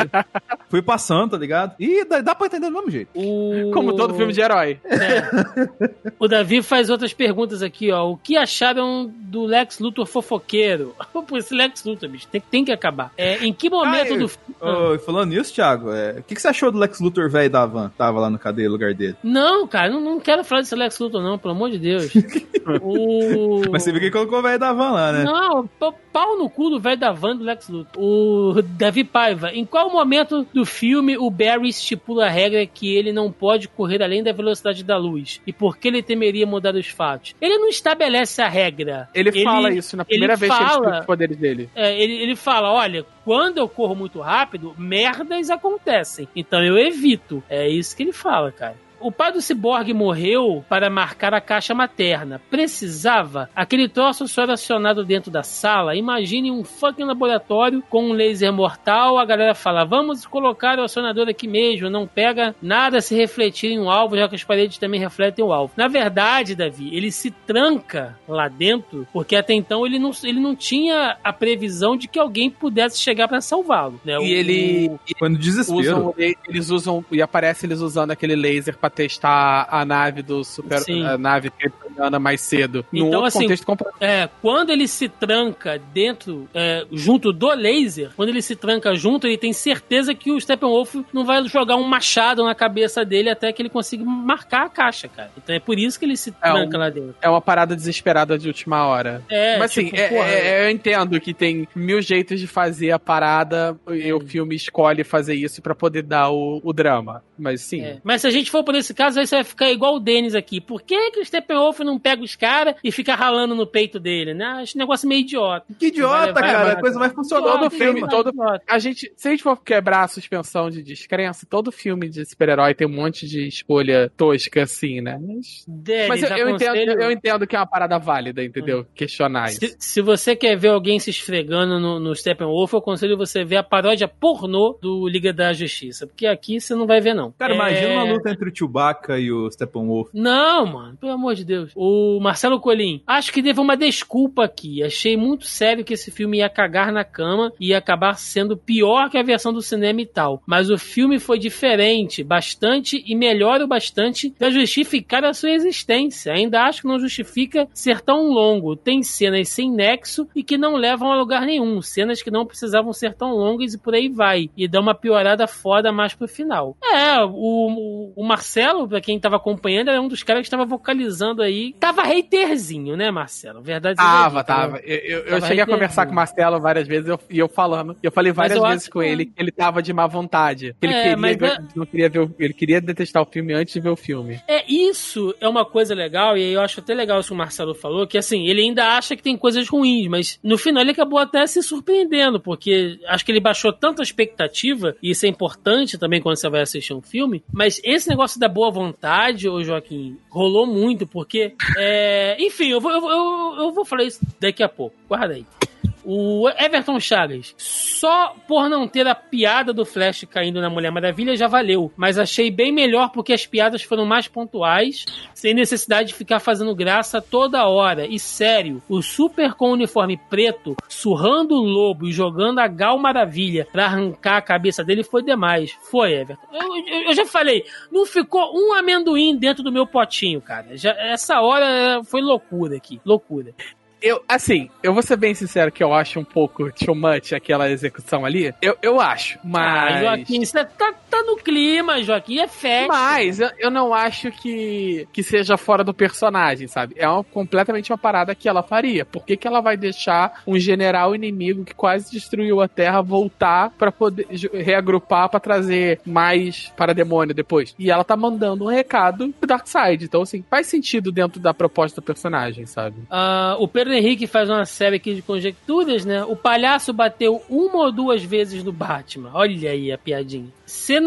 [SPEAKER 2] fui passando, tá ligado? E dá, dá pra entender do mesmo jeito.
[SPEAKER 1] O...
[SPEAKER 3] Como todo filme de herói.
[SPEAKER 1] É. O Davi faz outras perguntas aqui, ó. O que acharam do Lex Luthor fofoqueiro? Pô, esse Lex Luthor, bicho, tem, tem que acabar. É, em que momento
[SPEAKER 2] Ah,
[SPEAKER 1] do.
[SPEAKER 2] Ô, falando nisso, Thiago, é, o que, que você achou do Lex Luthor velho da van? Tava lá no cadeia, lugar dele.
[SPEAKER 1] Não, cara, não, não quero falar desse Lex Luthor, não, pelo amor de Deus. o...
[SPEAKER 2] Mas você viu que colocou o velho da van lá, né?
[SPEAKER 1] Não, pau- pau no cu do velho da van do Lex Luthor. O Davi Paiva, em qual momento do filme o Barry estipula a regra que ele não pode correr além da velocidade da luz? E por que ele temeria mudar os fatos? Ele não estabelece a regra.
[SPEAKER 3] Ele, fala isso na primeira
[SPEAKER 1] ele
[SPEAKER 3] vez que ele
[SPEAKER 1] fala-
[SPEAKER 3] explica os poderes dele.
[SPEAKER 1] É, ele, ele fala: olha, quando eu corro muito rápido, merdas acontecem. Então eu evito. É isso que ele fala, cara. O pai do ciborgue morreu para marcar a caixa materna. Precisava? Aquele troço só era acionado dentro da sala. Imagine um fucking laboratório com um laser mortal. A galera fala: vamos colocar o acionador aqui mesmo. Não pega nada se refletir em um alvo, já que as paredes também refletem o alvo. Na verdade, Davi, ele se tranca lá dentro porque até então ele não, ele não tinha a previsão de que alguém pudesse chegar para salvá-lo. Né?
[SPEAKER 3] E
[SPEAKER 1] O-
[SPEAKER 3] ele
[SPEAKER 2] Foi no desespero.
[SPEAKER 3] usam, eles usam e aparece eles usando aquele laser pra testar a nave do super
[SPEAKER 1] Sim.
[SPEAKER 3] a nave kryptoniana mais cedo. Num
[SPEAKER 1] Então,
[SPEAKER 3] outro
[SPEAKER 1] assim, É, quando ele se tranca dentro, é, junto do laser, quando ele se tranca junto, ele tem certeza que o Steppenwolf não vai jogar um machado na cabeça dele até que ele consiga marcar a caixa, cara. Então é por isso que ele se
[SPEAKER 3] É,
[SPEAKER 1] tranca
[SPEAKER 3] um-
[SPEAKER 1] lá dentro.
[SPEAKER 3] é uma parada desesperada de última hora.
[SPEAKER 1] É,
[SPEAKER 3] Mas assim,
[SPEAKER 1] tipo, porra,
[SPEAKER 3] é- eu entendo que tem mil jeitos de fazer a parada e o filme escolhe fazer isso pra poder dar o, o drama. Mas sim.
[SPEAKER 1] É. Mas se a gente for por esse caso, aí você vai ficar igual o Denis aqui. Por que, que o Steppenwolf não pega os caras e fica ralando no peito dele, né? Acho um negócio meio idiota.
[SPEAKER 2] Que idiota,
[SPEAKER 1] Vai
[SPEAKER 2] cara.
[SPEAKER 1] nada.
[SPEAKER 2] A coisa vai funcionar
[SPEAKER 3] Todo
[SPEAKER 2] no
[SPEAKER 3] filme, todo-
[SPEAKER 1] Idiota.
[SPEAKER 3] A gente, se a gente for quebrar a suspensão de descrença, todo filme de super-herói tem um monte de escolha tosca, assim, né? Mas,
[SPEAKER 1] Denis,
[SPEAKER 3] mas eu, eu entendo, eu entendo que é uma parada válida, entendeu? Questionar isso.
[SPEAKER 1] Se, se você quer ver alguém se esfregando no, no Steppenwolf, eu aconselho você ver a paródia pornô do Liga da Justiça. Porque aqui você não vai ver, não.
[SPEAKER 2] Cara,
[SPEAKER 1] É-
[SPEAKER 2] imagina uma luta entre o Chewbacca e o Steppenwolf.
[SPEAKER 1] Não, mano, pelo amor de Deus. O Marcelo Colim, acho que devo uma desculpa aqui. Achei muito sério que esse filme ia cagar na cama e ia acabar sendo pior que a versão do cinema e tal. Mas o filme foi diferente, bastante e melhor o bastante pra justificar a sua existência. Ainda acho que não justifica ser tão longo. Tem cenas sem nexo e que não levam a lugar nenhum. Cenas que não precisavam ser tão longas e por aí vai. E dá uma piorada foda mais pro final. É, o, o, o Marcelo, pra quem tava acompanhando, era um dos caras que estava vocalizando aí. Tava haterzinho, né, Marcelo? Verdade
[SPEAKER 3] Tava,
[SPEAKER 1] dita,
[SPEAKER 3] tava.
[SPEAKER 1] né?
[SPEAKER 3] Eu, eu- eu
[SPEAKER 1] Tava
[SPEAKER 3] cheguei a conversar com o Marcelo várias vezes eu- e eu falando. E eu falei várias
[SPEAKER 1] eu
[SPEAKER 3] vezes com
[SPEAKER 1] que-
[SPEAKER 3] ele que ele tava de má vontade. Ele
[SPEAKER 1] É,
[SPEAKER 3] queria
[SPEAKER 1] mas
[SPEAKER 3] ver-
[SPEAKER 1] é-
[SPEAKER 3] não queria ver ele queria detestar o filme antes de ver o filme.
[SPEAKER 1] É, isso é uma coisa legal, e aí eu acho até legal isso que o Marcelo falou, que assim, ele ainda acha que tem coisas ruins, mas no final ele acabou até se surpreendendo, porque acho que ele baixou tanta expectativa, e isso é importante também quando você vai assistir um filme, mas esse negócio da boa vontade, ô Joaquim, rolou muito, porque É, enfim, eu vou, eu, eu, eu vou falar isso daqui a pouco. Guarda aí. O Everton Chagas, só por não ter a piada do Flash caindo na Mulher Maravilha já valeu, mas achei bem melhor porque as piadas foram mais pontuais, sem necessidade de ficar fazendo graça toda hora. E sério, o Super com o uniforme preto, surrando o lobo e jogando a Gal Maravilha pra arrancar a cabeça dele foi demais. Foi, Everton. Eu, eu, eu já falei, não ficou um amendoim dentro do meu potinho, cara. Já, essa hora foi loucura aqui, loucura.
[SPEAKER 3] Eu, assim, eu vou ser bem sincero que eu acho um pouco too much aquela execução ali. Eu, eu acho, mas.
[SPEAKER 1] Ah, Joaquim, você tá, tá no clima, Joaquim, é festa.
[SPEAKER 3] Mas eu, eu não acho que, que seja fora do personagem, sabe? É uma, completamente uma parada que ela faria. Por que, que ela vai deixar um general inimigo que quase destruiu a Terra voltar para poder reagrupar para trazer mais para demônio depois? E ela tá mandando um recado pro Darkseid. Então, assim, faz sentido dentro da proposta do personagem, sabe?
[SPEAKER 1] Ah, o Pedro Henrique faz uma série aqui de conjecturas, né? O palhaço bateu uma ou duas vezes no Batman. Olha aí a piadinha.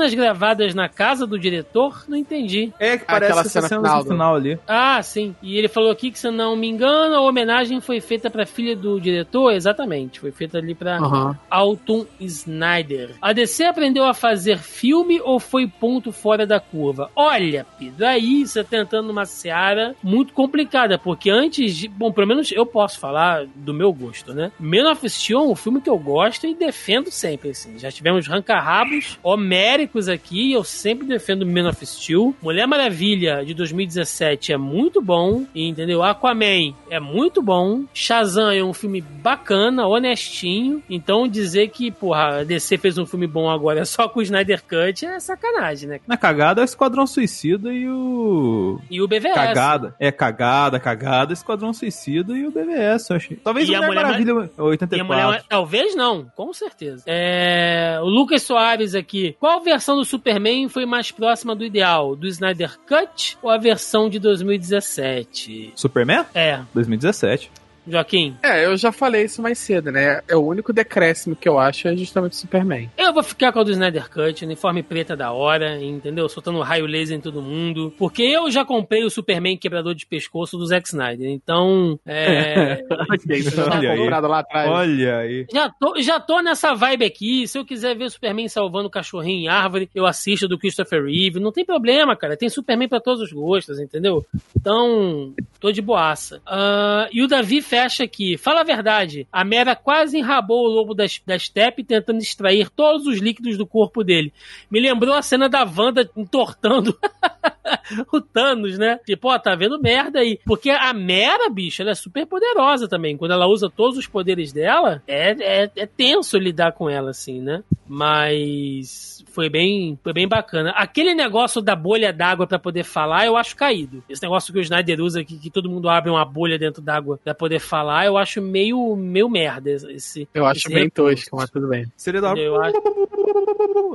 [SPEAKER 1] Cenas gravadas na casa do diretor? Não entendi.
[SPEAKER 2] É que parece
[SPEAKER 3] Aquela cena
[SPEAKER 2] cena
[SPEAKER 3] final
[SPEAKER 2] no
[SPEAKER 3] do-
[SPEAKER 2] final ali.
[SPEAKER 1] Ah, sim. E ele falou aqui que, se não me engano, a homenagem foi feita pra filha do diretor. Exatamente. Foi feita ali pra
[SPEAKER 3] Aham.
[SPEAKER 1] Alton Snyder. A DC aprendeu a fazer filme ou foi ponto fora da curva? Olha, Pedro, aí você tá entrando numa seara muito complicada, porque antes de. Bom, pelo menos eu posso falar do meu gosto, né? Man of Steel é um filme que eu gosto e defendo sempre, assim. Já tivemos ranca-rabos homéricos aqui, eu sempre defendo Man of Steel. Mulher Maravilha de 2017 é muito bom, entendeu? Aquaman é muito bom. Shazam é um filme bacana, honestinho. Então dizer que, porra, a DC fez um filme bom agora só com o Snyder Cut é sacanagem, né?
[SPEAKER 2] Na cagada é o Esquadrão Suicida e o.
[SPEAKER 1] E o BVS.
[SPEAKER 2] Cagada. É cagada, cagada, Esquadrão Suicida e o BVS, eu achei. Talvez
[SPEAKER 1] E
[SPEAKER 2] o
[SPEAKER 1] a
[SPEAKER 2] Mulher
[SPEAKER 1] Mulher
[SPEAKER 2] Maravilha
[SPEAKER 1] a
[SPEAKER 2] 84.
[SPEAKER 1] mulher, talvez não, com certeza. É, o Lucas Soares aqui. Qual versão do Superman foi mais próxima do ideal? Do Snyder Cut ou a versão de 2017?
[SPEAKER 2] Superman?
[SPEAKER 1] É,
[SPEAKER 2] 2017.
[SPEAKER 1] Joaquim.
[SPEAKER 3] É, eu já falei isso mais cedo, né? É o único decréscimo que eu acho é justamente o Superman.
[SPEAKER 1] Eu vou ficar com a do Snyder Cut, uniforme preta da hora, entendeu? Soltando raio laser em todo mundo. Porque eu já comprei o Superman quebrador de pescoço do Zack Snyder. Então, é,
[SPEAKER 3] já
[SPEAKER 2] Olha aí.
[SPEAKER 3] lá atrás.
[SPEAKER 2] Olha aí.
[SPEAKER 1] Já tô, já tô nessa vibe aqui. Se eu quiser ver Superman salvando o cachorrinho em árvore, eu assisto do Christopher Reeve. Não tem problema, cara. Tem Superman pra todos os gostos, entendeu? Então, tô de boaça. Ah, e o Davi fecha aqui. Fala a verdade. A Mera quase enrabou o lobo da, da Steppe tentando extrair todos os líquidos do corpo dele. Me lembrou a cena da Wanda entortando o Thanos, né? Tipo, ó, tá vendo merda aí. Porque a Mera, bicho, ela é super poderosa também. Quando ela usa todos os poderes dela, é, é, é tenso lidar com ela, assim, né? Mas foi bem, foi bem bacana. Aquele negócio da bolha d'água pra poder falar, eu acho caído. Esse negócio que o Snyder usa, que, que todo mundo abre uma bolha dentro d'água pra poder falar, eu acho meio, meio merda. Esse,
[SPEAKER 3] Eu acho
[SPEAKER 1] esse
[SPEAKER 3] bem
[SPEAKER 1] recurso.
[SPEAKER 3] tosco, mas tudo bem.
[SPEAKER 2] Seria da hora.
[SPEAKER 1] Eu acho-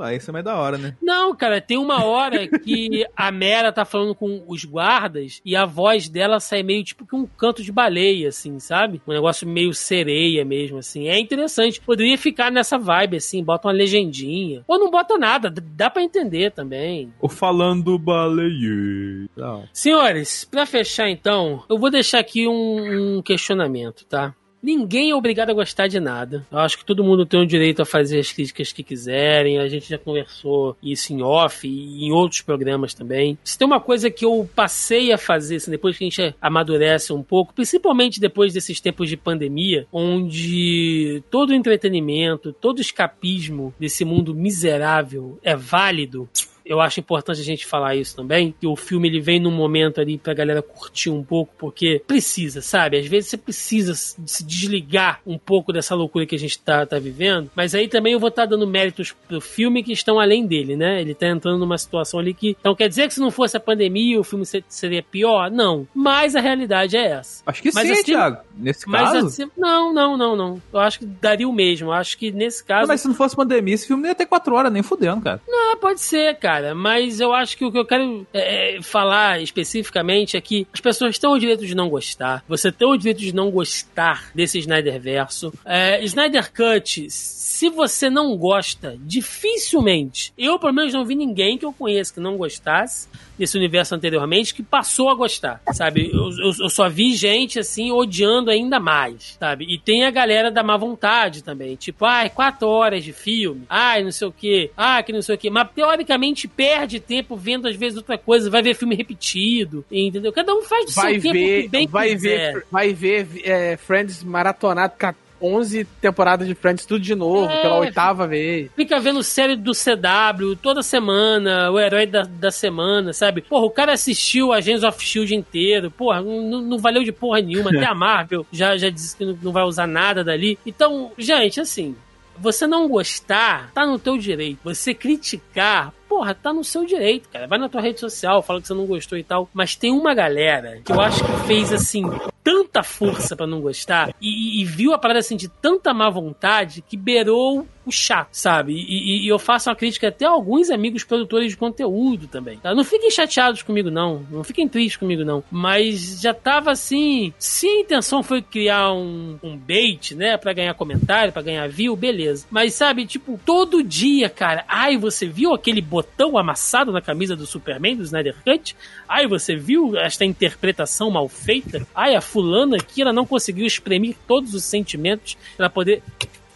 [SPEAKER 2] Aí isso é mais da hora, né?
[SPEAKER 1] Não, cara, tem uma hora que a Mera tá falando com os guardas e a voz dela sai meio tipo que um canto de baleia, assim, sabe? Um negócio meio sereia mesmo, assim. É interessante. Poderia ficar nessa vibe, assim, bota uma legendinha. Ou não bota nada, d- dá pra entender também.
[SPEAKER 2] O falando baleia.
[SPEAKER 1] Senhores, pra fechar então, eu vou deixar aqui um, um questionamento, tá? Ninguém é obrigado a gostar de nada. Eu acho que todo mundo tem o direito a fazer as críticas que quiserem. A gente já conversou isso em off e em outros programas também. Se tem uma coisa que eu passei a fazer, assim, depois que a gente amadurece um pouco, principalmente depois desses tempos de pandemia, onde todo entretenimento, todo escapismo desse mundo miserável é válido. Eu acho importante a gente falar isso também, que o filme ele vem num momento ali pra galera curtir um pouco, porque precisa, sabe? Às vezes você precisa se desligar um pouco dessa loucura que a gente tá, tá vivendo, mas aí também eu vou estar dando méritos pro filme que estão além dele, né? Ele tá entrando numa situação ali que. Então quer dizer que se não fosse a pandemia, o filme se- seria pior? Não. Mas a realidade é essa.
[SPEAKER 2] Acho que
[SPEAKER 1] Mas
[SPEAKER 2] sim,
[SPEAKER 1] assim-
[SPEAKER 2] Thiago. Nesse caso.
[SPEAKER 1] não, não, não, não. Eu acho que daria o mesmo. Eu acho que nesse caso.
[SPEAKER 2] Mas se não fosse pandemia, esse filme não ia ter quatro horas, nem fudendo, cara.
[SPEAKER 1] Ah, pode ser, cara, mas eu acho que o que eu quero é, falar especificamente é que as pessoas têm o direito de não gostar. Você tem o direito de não gostar desse Snyder Verso. É, Snyder Cut, se você não gosta, dificilmente, eu pelo menos não vi ninguém que eu conheço que não gostasse, nesse universo anteriormente que passou a gostar, sabe? Eu, eu, eu, só vi gente, assim, odiando ainda mais, sabe? E tem a galera da má vontade também, tipo, ai, quatro horas de filme, ai, não sei o que, ai, que não sei o que, mas teoricamente perde tempo vendo às vezes outra coisa, vai ver filme repetido, entendeu? Cada um faz do
[SPEAKER 3] vai
[SPEAKER 1] seu
[SPEAKER 3] ver,
[SPEAKER 1] tempo bem
[SPEAKER 3] vai
[SPEAKER 1] quiser.
[SPEAKER 3] ver, vai ver é, Friends maratonado 11 temporadas de Friends tudo de novo,
[SPEAKER 1] É.
[SPEAKER 3] pela oitava vez.
[SPEAKER 1] Fica vendo série do CW toda semana, o herói da, da semana, sabe? Porra, o cara assistiu Agents of Shield inteiro, porra, não, não valeu de porra nenhuma. Até a Marvel já, já disse que não, não vai usar nada dali. Então, gente, assim, você não gostar, tá no teu direito. Você criticar, porra, tá no seu direito, cara. Vai na tua rede social, fala que você não gostou e tal. Mas tem uma galera que eu acho que fez, assim, tanta força pra não gostar e, e viu a parada, assim, de tanta má vontade que beirou o chato, sabe? E, e- e eu faço uma crítica até a alguns amigos produtores de conteúdo também. Tá? Não fiquem chateados comigo, não. Não fiquem tristes comigo, não. Mas já tava assim. Se a intenção foi criar um, um bait, né? Pra ganhar comentário, pra ganhar view, beleza. Mas sabe, tipo, todo dia, cara. Ai, você viu aquele botão amassado na camisa do Superman, do Snyder Cut? Ai, você viu esta interpretação mal feita? Ai, a fulana aqui, ela não conseguiu exprimir todos os sentimentos pra poder.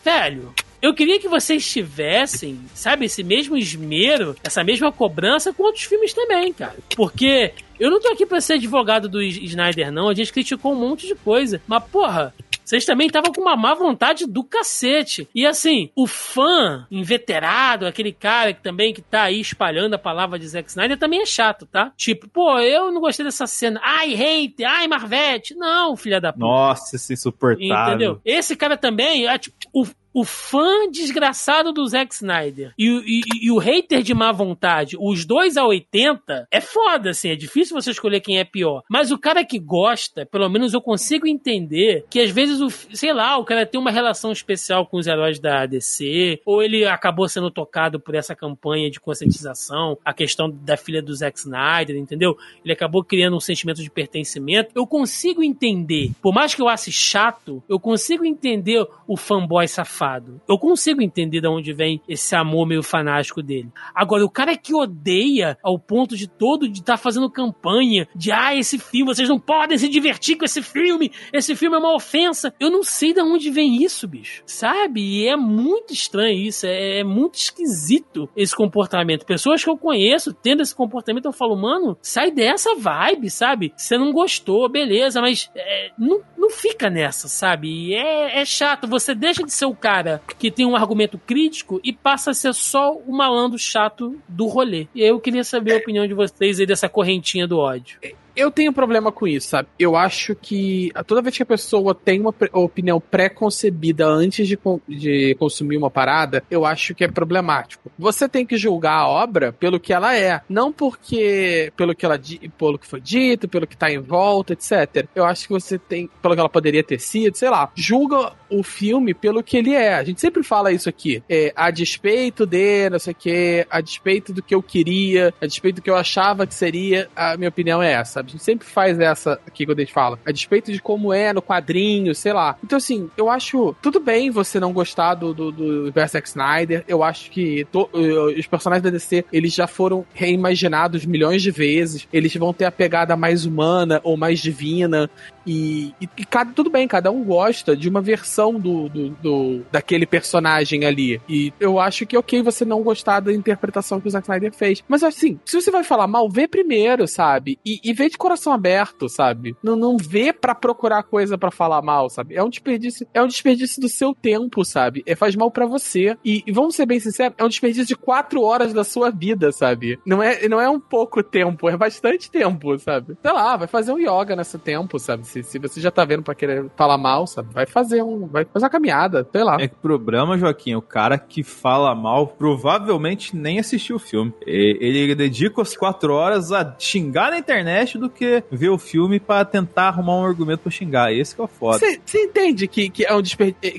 [SPEAKER 1] Velho, eu queria que vocês tivessem, sabe, esse mesmo esmero, essa mesma cobrança com outros filmes também, cara. Porque eu não tô aqui pra ser advogado do Snyder, não. A gente criticou um monte de coisa. Mas, porra, vocês também estavam com uma má vontade do cacete. E assim, o fã inveterado, aquele cara que também que tá aí espalhando a palavra de Zack Snyder, também é chato, tá? Tipo, pô, eu não gostei dessa cena. Ai, hate, ai, Marvete. Não, filha da puta.
[SPEAKER 2] Nossa, esse insuportável.
[SPEAKER 1] Entendeu? Esse cara também, é, tipo, o, o fã desgraçado do Zack Snyder e, o- e- e o hater de má vontade, os dois a 80, é foda, assim, é difícil você escolher quem é pior. Mas o cara que gosta, pelo menos eu consigo entender que às vezes, o, sei lá, o cara tem uma relação especial com os heróis da DC, ou ele acabou sendo tocado por essa campanha de conscientização, a questão da filha do Zack Snyder, entendeu? Ele acabou criando um sentimento de pertencimento. Eu consigo entender, por mais que eu ache chato, eu consigo entender o fanboy safado. Eu consigo entender de onde vem esse amor meio fanático dele. Agora, o cara que odeia ao ponto de todo de estar fazendo campanha de ah, esse filme, vocês não podem se divertir com esse filme, esse filme é uma ofensa. Eu não sei de onde vem isso, bicho. Sabe? E é muito estranho isso, é, é muito esquisito esse comportamento. Pessoas que eu conheço tendo esse comportamento, eu falo, mano, sai dessa vibe, sabe? Você não gostou, beleza, mas é, não, não fica nessa, sabe? E é, é chato. Você deixa de ser o cara que tem um argumento crítico e passa a ser só o malandro chato do rolê. E eu queria saber a opinião de vocês aí dessa correntinha do ódio.
[SPEAKER 3] Eu tenho problema com isso, sabe? Eu acho que toda vez que a pessoa tem uma opinião pré-concebida antes de, de consumir uma parada, eu acho que é problemático. Você tem que julgar a obra pelo que ela é, não porque pelo que ela pelo que foi dito, pelo que tá em volta, etc. Eu acho que você tem pelo que ela poderia ter sido, sei lá. Julga o filme pelo que ele é. A gente sempre fala isso aqui. É, a despeito de, não sei o que, a despeito do que eu queria, a despeito do que eu achava que seria, a minha opinião é essa. A gente sempre faz essa aqui quando a gente fala. A despeito de como é no quadrinho, sei lá. Então, assim, eu acho tudo bem você não gostar do, do, do Zack Snyder. Eu acho que to- os personagens da DC, eles já foram reimaginados milhões de vezes. Eles vão ter a pegada mais humana ou mais divina. E, e, e cada, tudo bem, cada um gosta de uma versão do, do, do- daquele personagem ali. E eu acho que ok você não gostar da interpretação que o Zack Snyder fez. Mas assim, se você vai falar mal, vê primeiro, sabe? E, e vê de coração aberto, sabe? Não, não vê pra procurar coisa pra falar mal, sabe? É um desperdício, é um desperdício do seu tempo, sabe? É faz mal pra você. E, e vamos ser bem sinceros, é um desperdício de quatro horas da sua vida, sabe? Não é, não é um pouco tempo, é bastante tempo, sabe? Sei lá, vai fazer um yoga nesse tempo, sabe? Se, se você já tá vendo pra querer falar mal, sabe? Vai fazer um. Vai fazer uma caminhada, sei lá.
[SPEAKER 2] É que o problema, Joaquim, o cara que fala mal provavelmente nem assistiu o filme. Ele dedica as quatro horas a xingar na internet do que ver o filme pra tentar arrumar um argumento pra xingar. Esse que é o foda.
[SPEAKER 3] Você entende que, que é um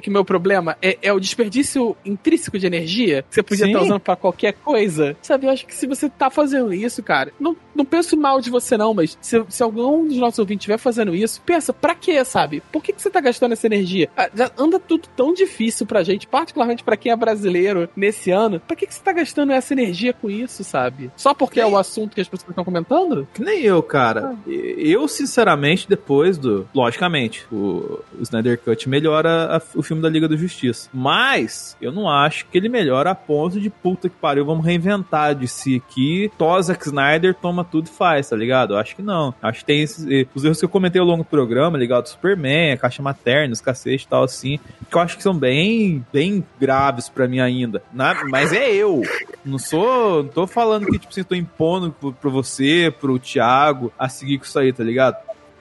[SPEAKER 3] que meu problema é, é o desperdício intrínseco de energia que você podia estar usando pra qualquer coisa? Sabe, eu acho que se você tá fazendo isso, cara, não, não penso mal de você não, mas se, se algum dos nossos ouvintes estiver fazendo isso, pensa, pra quê, sabe? Por que, que você tá gastando essa energia? Ah, Já anda tudo tão difícil pra gente, particularmente pra quem é brasileiro nesse ano. Pra que, que você tá gastando essa energia com isso, sabe? Só porque é o assunto que as pessoas estão comentando?
[SPEAKER 2] Que nem eu, cara. Eu, sinceramente, depois do. Logicamente, o, o Snyder Cut melhora a- o filme da Liga da Justiça. Mas, eu não acho que ele melhora a ponto de puta que pariu, vamos reinventar de si aqui. Zack Snyder toma tudo e faz, tá ligado? Eu acho que não. Acho que tem esses, os erros que eu comentei ao longo programa, ligado? Superman, a caixa materna, os cacete e tal, assim. Que eu acho que são bem, bem graves pra mim ainda. Na- mas é eu. Não sou. Não tô falando que, tipo assim, tô impondo pro- pra você, pro Thiago, a seguir com isso aí, tá ligado?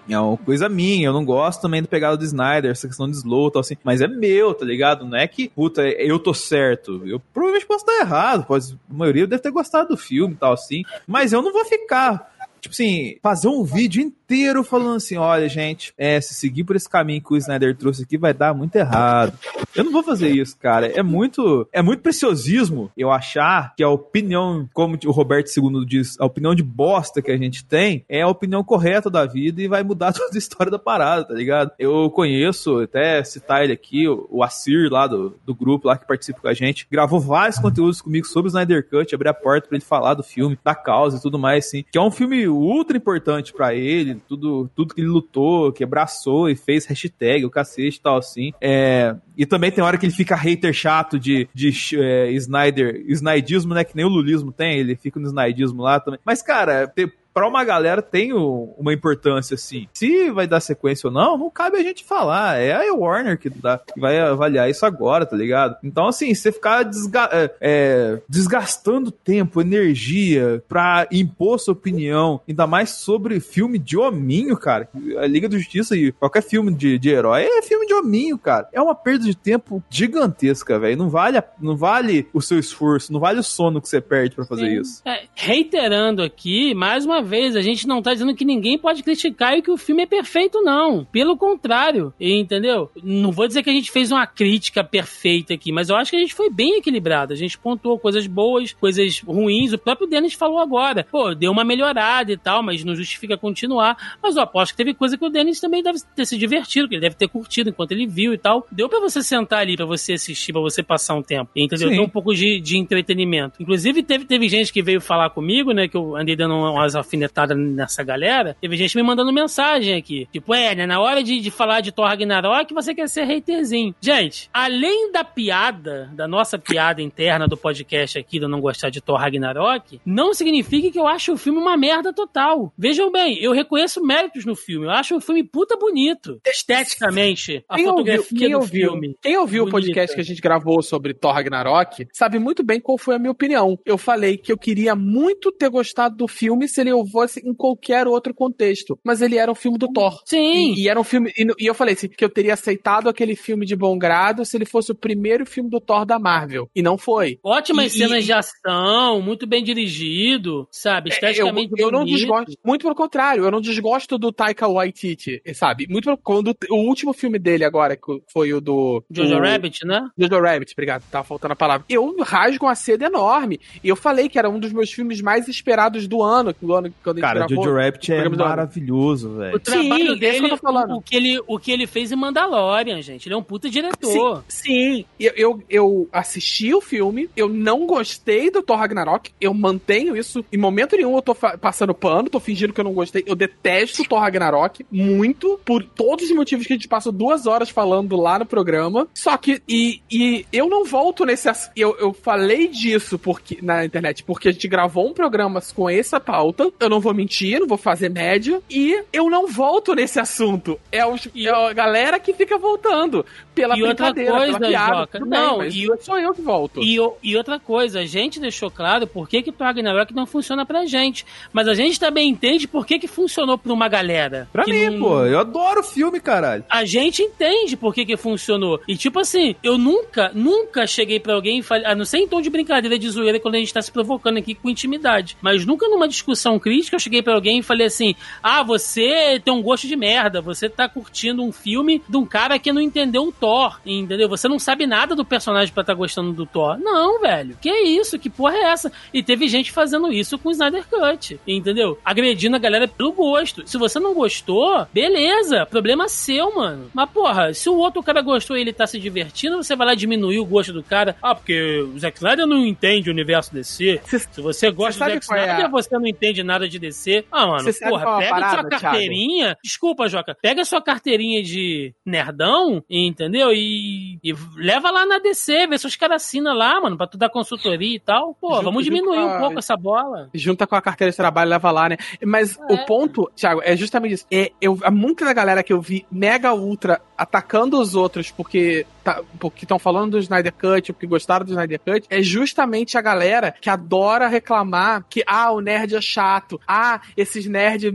[SPEAKER 2] É uma coisa minha, eu não gosto também do pegado do Snyder, essa questão de slow e tal assim, mas é meu, tá ligado? Não é que, puta, eu tô certo. Eu provavelmente posso estar errado, pode, a maioria deve ter gostado do filme e tal assim, mas eu não vou ficar, tipo assim, fazer um vídeo inteiro falando assim: olha, gente, é, se seguir por esse caminho que o Snyder trouxe aqui vai dar muito errado. Eu não vou fazer isso, cara. É muito, é muito preciosismo eu achar que a opinião, como o Roberto II diz, a opinião de bosta que a gente tem é a opinião correta da vida e vai mudar toda a história da parada, tá ligado? Eu conheço, até citar ele aqui, o Assir lá do, do grupo lá que participa com a gente, gravou vários conteúdos comigo sobre o Snyder Cut, abrir a porta pra ele falar do filme, da causa e tudo mais, assim. Que é um filme ultra importante pra ele, tudo, tudo que ele lutou, que abraçou e fez hashtag, o cacete e tal, assim. É, e também tem hora que ele fica hater chato de, de é, Snyder, Snydismo, né? Que nem o lulismo tem, ele fica no Snydismo lá também. Mas, cara, pra uma galera tem o- uma importância, assim. Se vai dar sequência ou não, não cabe a gente falar. É a Warner que, dá, que vai avaliar isso agora, tá ligado? Então, assim, você ficar desga- é, é, desgastando tempo, energia pra impor sua opinião, ainda mais sobre filme de hominho, cara. A Liga da Justiça e qualquer filme de, de herói é filme de hominho, cara. É uma perda de tempo gigantesca, velho. Não vale, a- não vale o seu esforço, não vale o sono que você perde pra fazer
[SPEAKER 1] Sim.
[SPEAKER 2] isso.
[SPEAKER 1] É, reiterando aqui, mais uma vez, a gente não tá dizendo que ninguém pode criticar e que o filme é perfeito, não. Pelo contrário, entendeu? Não vou dizer que a gente fez uma crítica perfeita aqui, mas eu acho que a gente foi bem equilibrado. A gente pontuou coisas boas, coisas ruins. O próprio Dennis falou agora. Pô, deu uma melhorada e tal, mas não justifica continuar. Mas eu aposto que teve coisa que o Dennis também deve ter se divertido, que ele deve ter curtido enquanto ele viu e tal. Deu pra você sentar ali, pra você assistir, pra você passar um tempo. Entendeu?
[SPEAKER 2] Sim.
[SPEAKER 1] Tem um pouco de, de entretenimento. Inclusive, teve, teve gente que veio falar comigo, né? Que eu andei dando umas alfinetadas nessa galera. Teve gente me mandando mensagem aqui. Tipo, é, né? Na hora de, de falar de Thor Ragnarok, você quer ser haterzinho. Gente, além da piada, da nossa piada interna do podcast aqui, de eu não gostar de Thor Ragnarok, não significa que eu acho o filme uma merda total. Vejam bem, eu reconheço méritos no filme. Eu acho o filme puta bonito. Esteticamente, a
[SPEAKER 3] Quem ouviu,
[SPEAKER 1] fotografia
[SPEAKER 3] quem
[SPEAKER 1] do
[SPEAKER 3] ouviu,
[SPEAKER 1] filme.
[SPEAKER 3] quem ouviu o
[SPEAKER 1] Bonita.
[SPEAKER 3] podcast que a gente gravou sobre Thor Ragnarok sabe muito bem qual foi a minha opinião. Eu falei que eu queria muito ter gostado do filme se ele fosse em qualquer outro contexto. Mas ele era um filme do Thor.
[SPEAKER 1] Sim.
[SPEAKER 3] E, e era um filme. E, e eu falei assim, que eu teria aceitado aquele filme de bom grado se ele fosse o primeiro filme do Thor da Marvel. E não foi.
[SPEAKER 1] Ótimas
[SPEAKER 3] E-
[SPEAKER 1] cenas de ação, muito bem dirigido, sabe?
[SPEAKER 3] É, Eu,
[SPEAKER 1] Esteticamente
[SPEAKER 3] eu não
[SPEAKER 1] bonito.
[SPEAKER 3] desgosto. Muito pelo contrário, eu não desgosto do Taika Waititi, sabe? Muito pelo, quando o último filme dele agora, que foi o do.
[SPEAKER 1] Jojo
[SPEAKER 3] o,
[SPEAKER 1] Rabbit, né?
[SPEAKER 3] Jojo Rabbit, obrigado, tava faltando a palavra. Eu rasgo uma seda enorme. E eu falei que era um dos meus filmes mais esperados do ano, do ano quando a gente
[SPEAKER 2] Cara,
[SPEAKER 3] gravou.
[SPEAKER 2] Jojo Rabbit é maravilhoso,
[SPEAKER 1] O
[SPEAKER 2] velho.
[SPEAKER 1] trabalho
[SPEAKER 3] Sim, é
[SPEAKER 1] dele,
[SPEAKER 3] que eu tô falando.
[SPEAKER 1] O, o que ele, o que ele fez em Mandalorian, gente. Ele é um puta diretor.
[SPEAKER 3] Sim, eu, eu, eu assisti o filme, eu não gostei do Thor Ragnarok, eu mantenho isso. Em momento nenhum eu tô passando pano, tô fingindo que eu não gostei. Eu detesto o Thor Ragnarok muito, por todos os motivos que a gente passou duas horas falando lá no programa. Só que, e, e eu não volto nesse. ass- Eu, eu falei disso porque, na internet, porque a gente gravou um programa com essa pauta. Eu não vou mentir, não vou fazer média. E eu não volto nesse assunto. É, os, é a galera que fica voltando. Pela
[SPEAKER 1] E outra
[SPEAKER 3] brincadeira,
[SPEAKER 1] coisa,
[SPEAKER 3] pela piada.
[SPEAKER 1] Joca, não,
[SPEAKER 3] bem, mas
[SPEAKER 1] e-
[SPEAKER 3] sou eu que volto.
[SPEAKER 1] E, e outra coisa, a gente deixou claro por que, que o Ragnarok não funciona pra gente. Mas a gente também entende por que, que funcionou pra uma galera.
[SPEAKER 2] Pra mim,
[SPEAKER 1] não-
[SPEAKER 2] pô, eu adoro o filme, caralho.
[SPEAKER 1] A gente entende por que, que funcionou. E tipo assim, eu nunca, nunca cheguei pra alguém e falei, a não ser em tom de brincadeira de zoeira quando a gente tá se provocando aqui com intimidade. Mas nunca numa discussão crítica, eu cheguei pra alguém e falei assim: ah, você tem um gosto de merda, você tá curtindo um filme de um cara que não entendeu o Thor, entendeu? Você não sabe nada do personagem pra estar tá gostando do Thor. Não, velho. Que isso? Que porra é essa? E teve gente fazendo isso com o Snyder Cut, entendeu? Agredindo a galera pelo gosto. Se você não gostou, beleza, problema seu, mano. Mas porra, se o outro cara gostou e ele tá se divertindo, você vai lá diminuir o gosto do cara. Ah, porque o Zack Snyder não entende o universo DC. Se você gosta do Zack Snyder, é você não entende nada de DC. Ah, mano, porra, pega parada, sua carteirinha. Thiago? Desculpa, Joca. Pega sua carteirinha de nerdão, entendeu? E, e leva lá na DC, vê se os caras assinam lá, mano, pra tu dar consultoria e tal. Pô, vamos diminuir a... um pouco essa bola.
[SPEAKER 3] Junta com a carteira de trabalho, leva lá, né? Mas é. o ponto, Thiago, é justamente isso. É, eu, muita da galera que eu vi mega ultra atacando os outros porque tá, porque estão falando do Snyder Cut, porque gostaram do Snyder Cut, é justamente a galera que adora reclamar que, ah, o nerd é chato, ah, esses nerd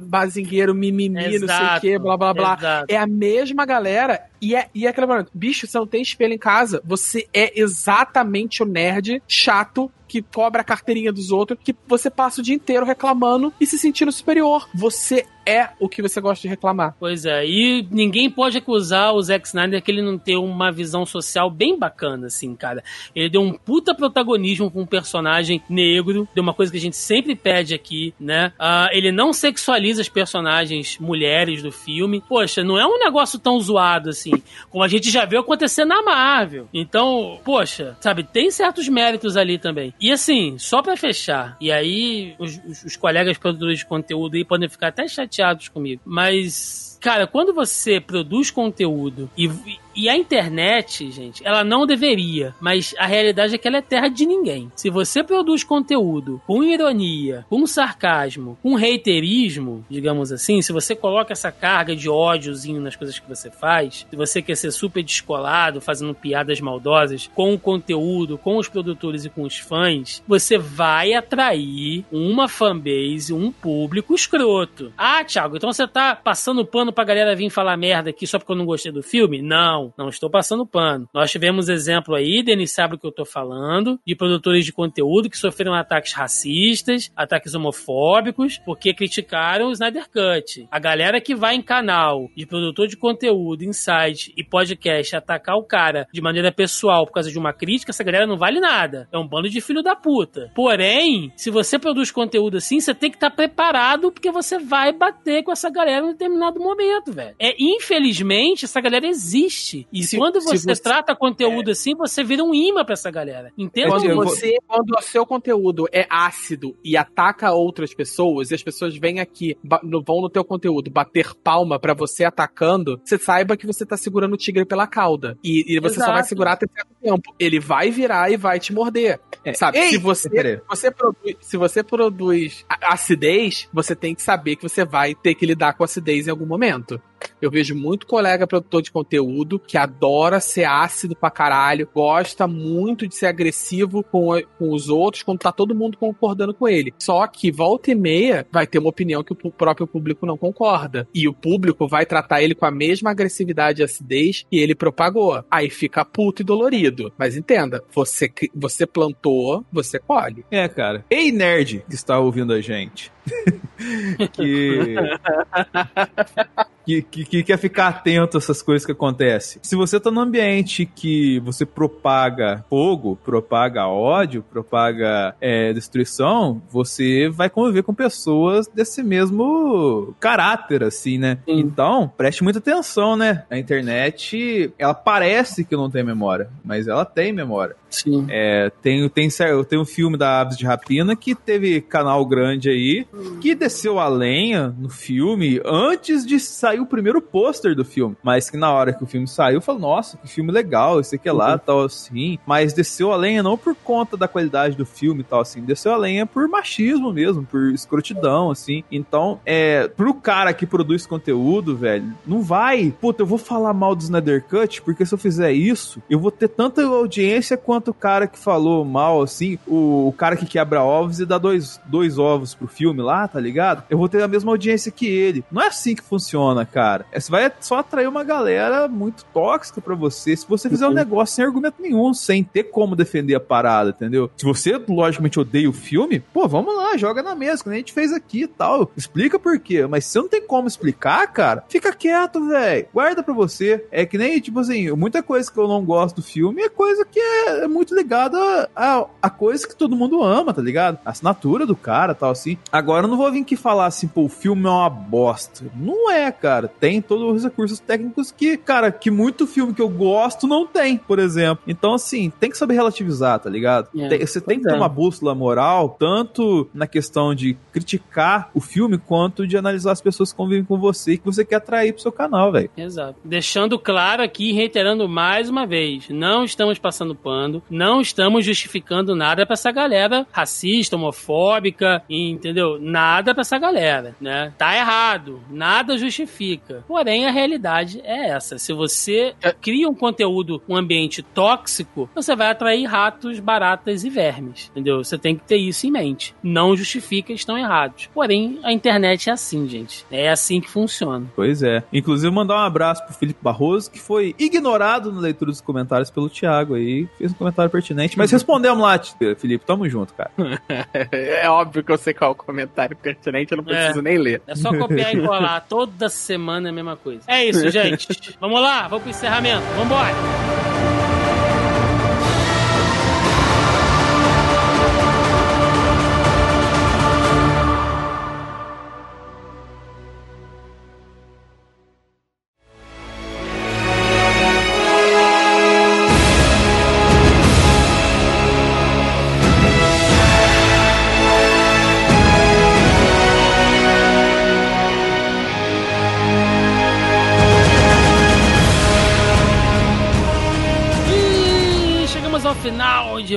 [SPEAKER 3] bazingueiro, mimimi, exato, não sei o que, blá blá blá. Exato. É a mesma galera e é, e é aquela parada, bicho, você não tem espelho em casa, você é exatamente o nerd chato que cobra a carteirinha dos outros, que você passa o dia inteiro reclamando e se sentindo superior. Você é o que você gosta de reclamar.
[SPEAKER 1] Pois é, e ninguém pode acusar o Zack Snyder que ele não tem uma visão social bem bacana, assim, cara. Ele deu um puta protagonismo com um personagem negro, deu uma coisa que a gente sempre pede aqui, né? Uh, ele não sexualiza as personagens mulheres do filme. Poxa, não é um negócio tão zoado assim, como a gente já viu acontecer na Marvel. Então, poxa, sabe, tem certos méritos ali também. E assim, só para fechar, e aí os, os, os colegas produtores de conteúdo aí podem ficar até chateados comigo. Mas, cara, quando você produz conteúdo e, e a internet, gente, ela não deveria, mas a realidade é que ela é terra de ninguém. Se você produz conteúdo com ironia, com sarcasmo, com reiterismo, digamos assim, se você coloca essa carga de ódiozinho nas coisas que você faz, se você quer ser super descolado, fazendo piadas maldosas com o conteúdo, com os produtores e com os fãs, você vai atrair uma fanbase, um público escroto. Ah, Thiago, então você tá passando pano pra galera vir falar merda aqui só porque eu não gostei do filme? Não não, estou passando pano. Nós tivemos exemplo aí, Denis sabe o que eu estou falando, de produtores de conteúdo que sofreram ataques racistas, ataques homofóbicos, porque criticaram o Snyder Cut. A galera que vai em canal de produtor de conteúdo, insight e podcast atacar o cara de maneira pessoal por causa de uma crítica, essa galera não vale nada. É um bando de filho da puta. Porém, se você produz conteúdo assim, você tem que estar tá preparado porque você vai bater com essa galera em determinado momento, velho. É, infelizmente, essa galera existe. E se, quando você, você, trata conteúdo é. assim, você vira um imã pra essa galera. Entende?
[SPEAKER 3] Quando, você, quando o seu conteúdo é ácido e ataca outras pessoas, e as pessoas vêm aqui, vão no teu conteúdo bater palma para você atacando, você saiba que você tá segurando o tigre pela cauda. E, e você Exato. só vai segurar até certo tempo. Ele vai virar e vai te morder. É. Sabe? Ei, se você, você produz, se você produz acidez, você tem que saber que você vai ter que lidar com acidez em algum momento momento. Eu vejo muito colega produtor de conteúdo que adora ser ácido pra caralho, gosta muito de ser agressivo com, com os outros quando tá todo mundo concordando com ele. Só que volta e meia vai ter uma opinião que o próprio público não concorda. E o público vai tratar ele com a mesma agressividade e acidez que ele propagou. Aí fica puto e dolorido. Mas entenda, você, você plantou, você colhe.
[SPEAKER 2] É, cara. Ei, nerd que está ouvindo a gente. que... que, que, que, quer ficar atento a essas coisas que acontecem. Se você tá num ambiente que você propaga fogo, propaga ódio, propaga é, destruição, você vai conviver com pessoas desse mesmo caráter, assim, né? Sim. Então, preste muita atenção, né? A internet, ela parece que não tem memória, mas ela tem memória.
[SPEAKER 1] Sim.
[SPEAKER 2] É, tem, tem, tem um filme da Aves de Rapina que teve canal grande aí, que desceu a lenha no filme antes de sair o primeiro pôster do filme. Mas que na hora que o filme saiu, falou, nossa, que filme legal, esse aqui é lá, uhum. tal assim. Mas desceu a lenha não por conta da qualidade do filme e tal assim, desceu a lenha por machismo mesmo, por escrotidão, assim. Então, é, pro cara que produz conteúdo, velho, não vai, puta, eu vou falar mal do Snyder Cut, porque se eu fizer isso, eu vou ter tanta audiência quanto quanto o cara que falou mal, assim, o, o cara que quebra ovos e dá dois, dois ovos pro filme lá, tá ligado? Eu vou ter a mesma audiência que ele. Não é assim que funciona, cara. É, você vai só atrair uma galera muito tóxica para você se você fizer um negócio sem argumento nenhum, sem ter como defender a parada, entendeu? Se você, logicamente, odeia o filme, pô, vamos lá, joga na mesa, que nem a gente fez aqui e tal. Explica por quê. Mas se não tem como explicar, cara, fica quieto, velho. Guarda pra você. É que nem, tipo assim, muita coisa que eu não gosto do filme é coisa que é muito ligada a, a coisa que todo mundo ama, tá ligado? A assinatura do cara tal, assim. Agora eu não vou vir aqui falar assim, pô, o filme é uma bosta. Não é, cara. Tem todos os recursos técnicos que, cara, que muito filme que eu gosto não tem, por exemplo. Então, assim, tem que saber relativizar, tá ligado? É, tem, você tem que ter uma bússola moral, tanto na questão de criticar o filme, quanto de analisar as pessoas que convivem com você e que você quer atrair pro seu canal, velho.
[SPEAKER 1] Exato. Deixando claro aqui, reiterando mais uma vez, não estamos passando pano, não estamos justificando nada para essa galera racista, homofóbica, entendeu? Nada para essa galera, né? Tá errado, nada justifica. Porém, a realidade é essa. Se você cria um conteúdo, um ambiente tóxico, você vai atrair ratos, baratas e vermes, entendeu? Você tem que ter isso em mente. Não justifica, estão errados. Porém, a internet é assim, gente. É assim que funciona.
[SPEAKER 2] Pois é. Inclusive, mandar um abraço pro Felipe Barroso, que foi ignorado na leitura dos comentários pelo Thiago aí. Fez um comentário pertinente, mas respondemos lá, Felipe. Tamo junto, cara.
[SPEAKER 3] é óbvio que eu sei qual é o comentário pertinente, eu não preciso é. nem ler.
[SPEAKER 1] É só copiar e colar. Toda semana é a mesma coisa. É isso, gente. vamos lá, vamos pro encerramento. Vambora!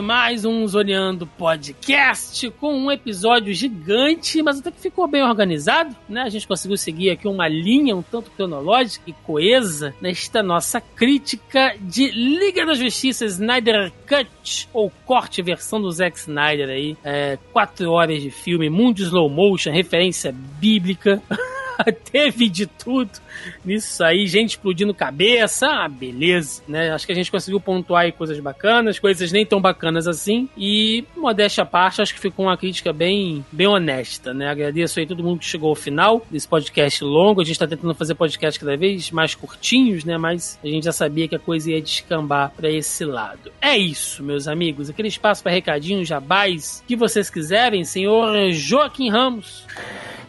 [SPEAKER 1] Mais um Zoneando Podcast com um episódio gigante, mas até que ficou bem organizado, né? A gente conseguiu seguir aqui uma linha um tanto cronológica e coesa nesta nossa crítica de Liga da Justiça Snyder Cut, ou corte versão do Zack Snyder aí. É, quatro horas de filme, mundo slow motion, referência bíblica. teve de tudo nisso aí, gente explodindo cabeça, ah, beleza, né? Acho que a gente conseguiu pontuar aí coisas bacanas, coisas nem tão bacanas assim, e modéstia à parte, acho que ficou uma crítica bem, bem honesta, né? Agradeço aí todo mundo que chegou ao final desse podcast longo, a gente tá tentando fazer podcast cada vez mais curtinhos, né? Mas a gente já sabia que a coisa ia descambar para esse lado. É isso, meus amigos, aquele espaço para recadinhos, jabás, que vocês quiserem, senhor Joaquim Ramos.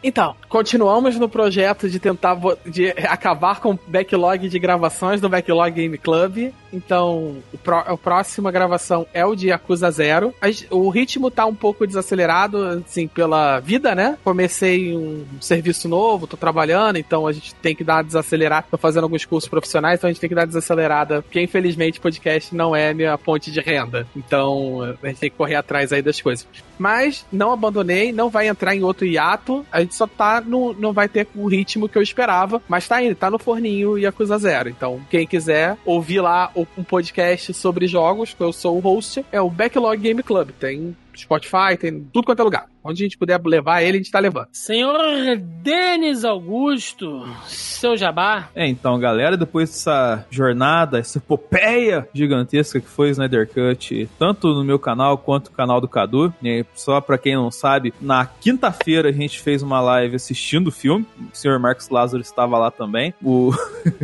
[SPEAKER 3] Então, continuamos no projeto de tentar de acabar com o backlog de gravações do Backlog Game Club. Então, o pro, a próxima gravação é o de Yakuza Zero. O ritmo tá um pouco desacelerado, assim, pela vida, né? Comecei um serviço novo, tô trabalhando, então a gente tem que dar uma desacelerada. Tô fazendo alguns cursos profissionais, então a gente tem que dar desacelerada, porque infelizmente podcast não é minha ponte de renda. Então, a gente tem que correr atrás aí das coisas. Mas não abandonei, não vai entrar em outro hiato. A gente só tá no. não vai ter o ritmo que eu esperava. Mas tá indo, tá no forninho Yakuza Zero. Então, quem quiser ouvir lá um podcast sobre jogos, que eu sou o host, é o Backlog Game Club. Tem Spotify, tem tudo quanto é lugar. Onde a gente puder levar ele, a gente tá levando.
[SPEAKER 1] Senhor Denis Augusto, seu jabá.
[SPEAKER 2] É, então, galera, depois dessa jornada, essa epopeia gigantesca que foi o Snyder Cut, tanto no meu canal quanto no canal do Cadu, né, só pra quem não sabe, na quinta-feira a gente fez uma live assistindo o filme, o senhor Marcos Lázaro estava lá também, o...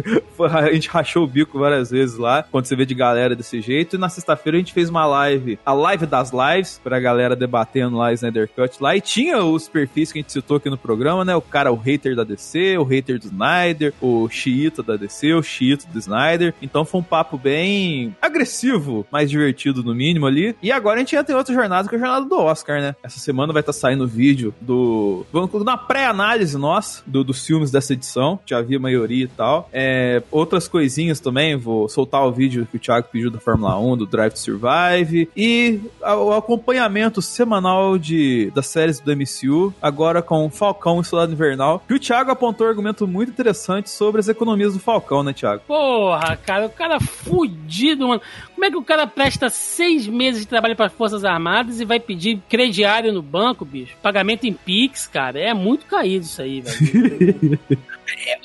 [SPEAKER 2] a gente rachou o bico várias vezes lá, quando você vê de galera desse jeito, e na sexta-feira a gente fez uma live, a live das lives, pra galera debatendo lá Snyder Cut lá, e tinha os perfis que a gente citou aqui no programa, né? O cara, o hater da DC, o hater do Snyder, o xiita da DC, o xiita do Snyder. Então foi um papo bem agressivo, mais divertido no mínimo ali. E agora a gente já tem outra jornada, que é a jornada do Oscar, né? Essa semana vai estar tá saindo vídeo do... Vamos uma pré-análise nossa do, dos filmes dessa edição. Já vi a maioria e tal. É, outras coisinhas também, vou soltar o vídeo que o Thiago pediu da Fórmula 1, do Drive to Survive. E o acompanhamento semanal de, das séries do MCU, agora com Falcão e Soldado Invernal. E o Thiago apontou um argumento muito interessante sobre as economias do Falcão, né, Thiago?
[SPEAKER 1] Porra, cara, o cara fudido, mano. Como é que o cara presta seis meses de trabalho para as Forças Armadas e vai pedir crediário no banco, bicho? Pagamento em Pix, cara. É muito caído isso aí, velho.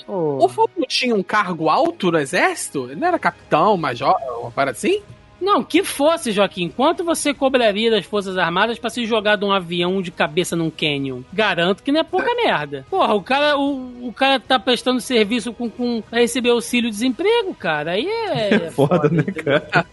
[SPEAKER 3] O Falcão tinha um cargo alto no exército? Ele não era capitão, major, uma parada assim?
[SPEAKER 1] Não, que fosse, Joaquim. Quanto você cobraria das Forças Armadas para se jogar de um avião de cabeça num canyon? Garanto que não é pouca merda. Porra, o cara, o, o cara tá prestando serviço com, com pra receber auxílio-desemprego, cara. Aí é.
[SPEAKER 2] É foda, né, cara?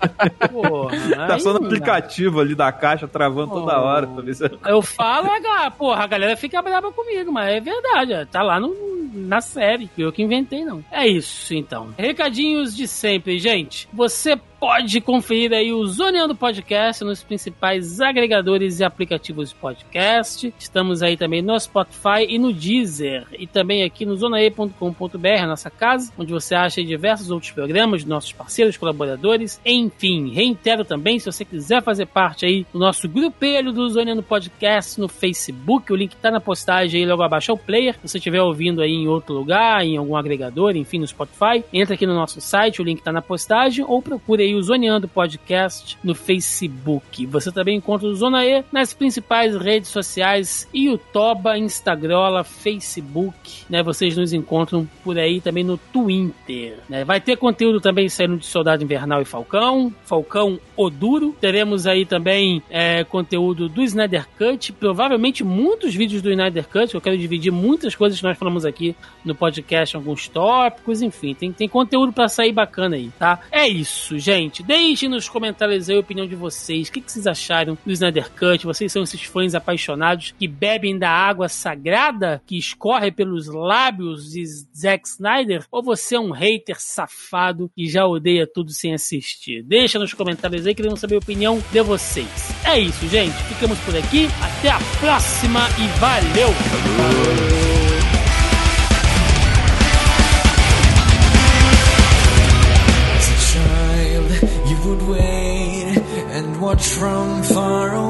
[SPEAKER 2] Porra, tá só no aplicativo ali da caixa travando toda hora. Pra ver se...
[SPEAKER 1] Eu falo, a, porra, a galera fica brava comigo, mas é verdade. Tá lá no, na série. Eu que inventei, não. É isso, então. Recadinhos de sempre, gente. Você pode conferir aí o Zoneando Podcast nos principais agregadores e aplicativos de podcast. Estamos aí também no Spotify e no Deezer. E também aqui no zonae.com.br, nossa casa, onde você acha diversos outros programas de nossos parceiros, colaboradores. Enfim, reitero também, se você quiser fazer parte aí do nosso grupelho do Zoneando Podcast no Facebook, o link tá na postagem aí logo abaixo ao player. Se você estiver ouvindo aí em outro lugar, em algum agregador, enfim, no Spotify, entra aqui no nosso site, o link tá na postagem, ou procure aí o Zoneando Podcast no Facebook. Você também encontra o Zona E nas principais redes sociais, YouTube, Instagram, Facebook, né? Vocês nos encontram por aí também no Twitter, né? Vai ter conteúdo também saindo de Soldado Invernal e Falcão, Falcão Oduro. Teremos aí também é, conteúdo do Snyder Cut, provavelmente muitos vídeos do Snyder Cut, eu quero dividir muitas coisas que nós falamos aqui no podcast, alguns tópicos, enfim, tem, tem conteúdo para sair bacana aí, tá? É isso, gente gente. Deixem nos comentários aí a opinião de vocês. O que, que vocês acharam do Snyder Cut? Vocês são esses fãs apaixonados que bebem da água sagrada que escorre pelos lábios de Zack Snyder? Ou você é um hater safado que já odeia tudo sem assistir? Deixa nos comentários aí, queremos saber a opinião de vocês. É isso, gente. Ficamos por aqui. Até a próxima e valeu! From far away,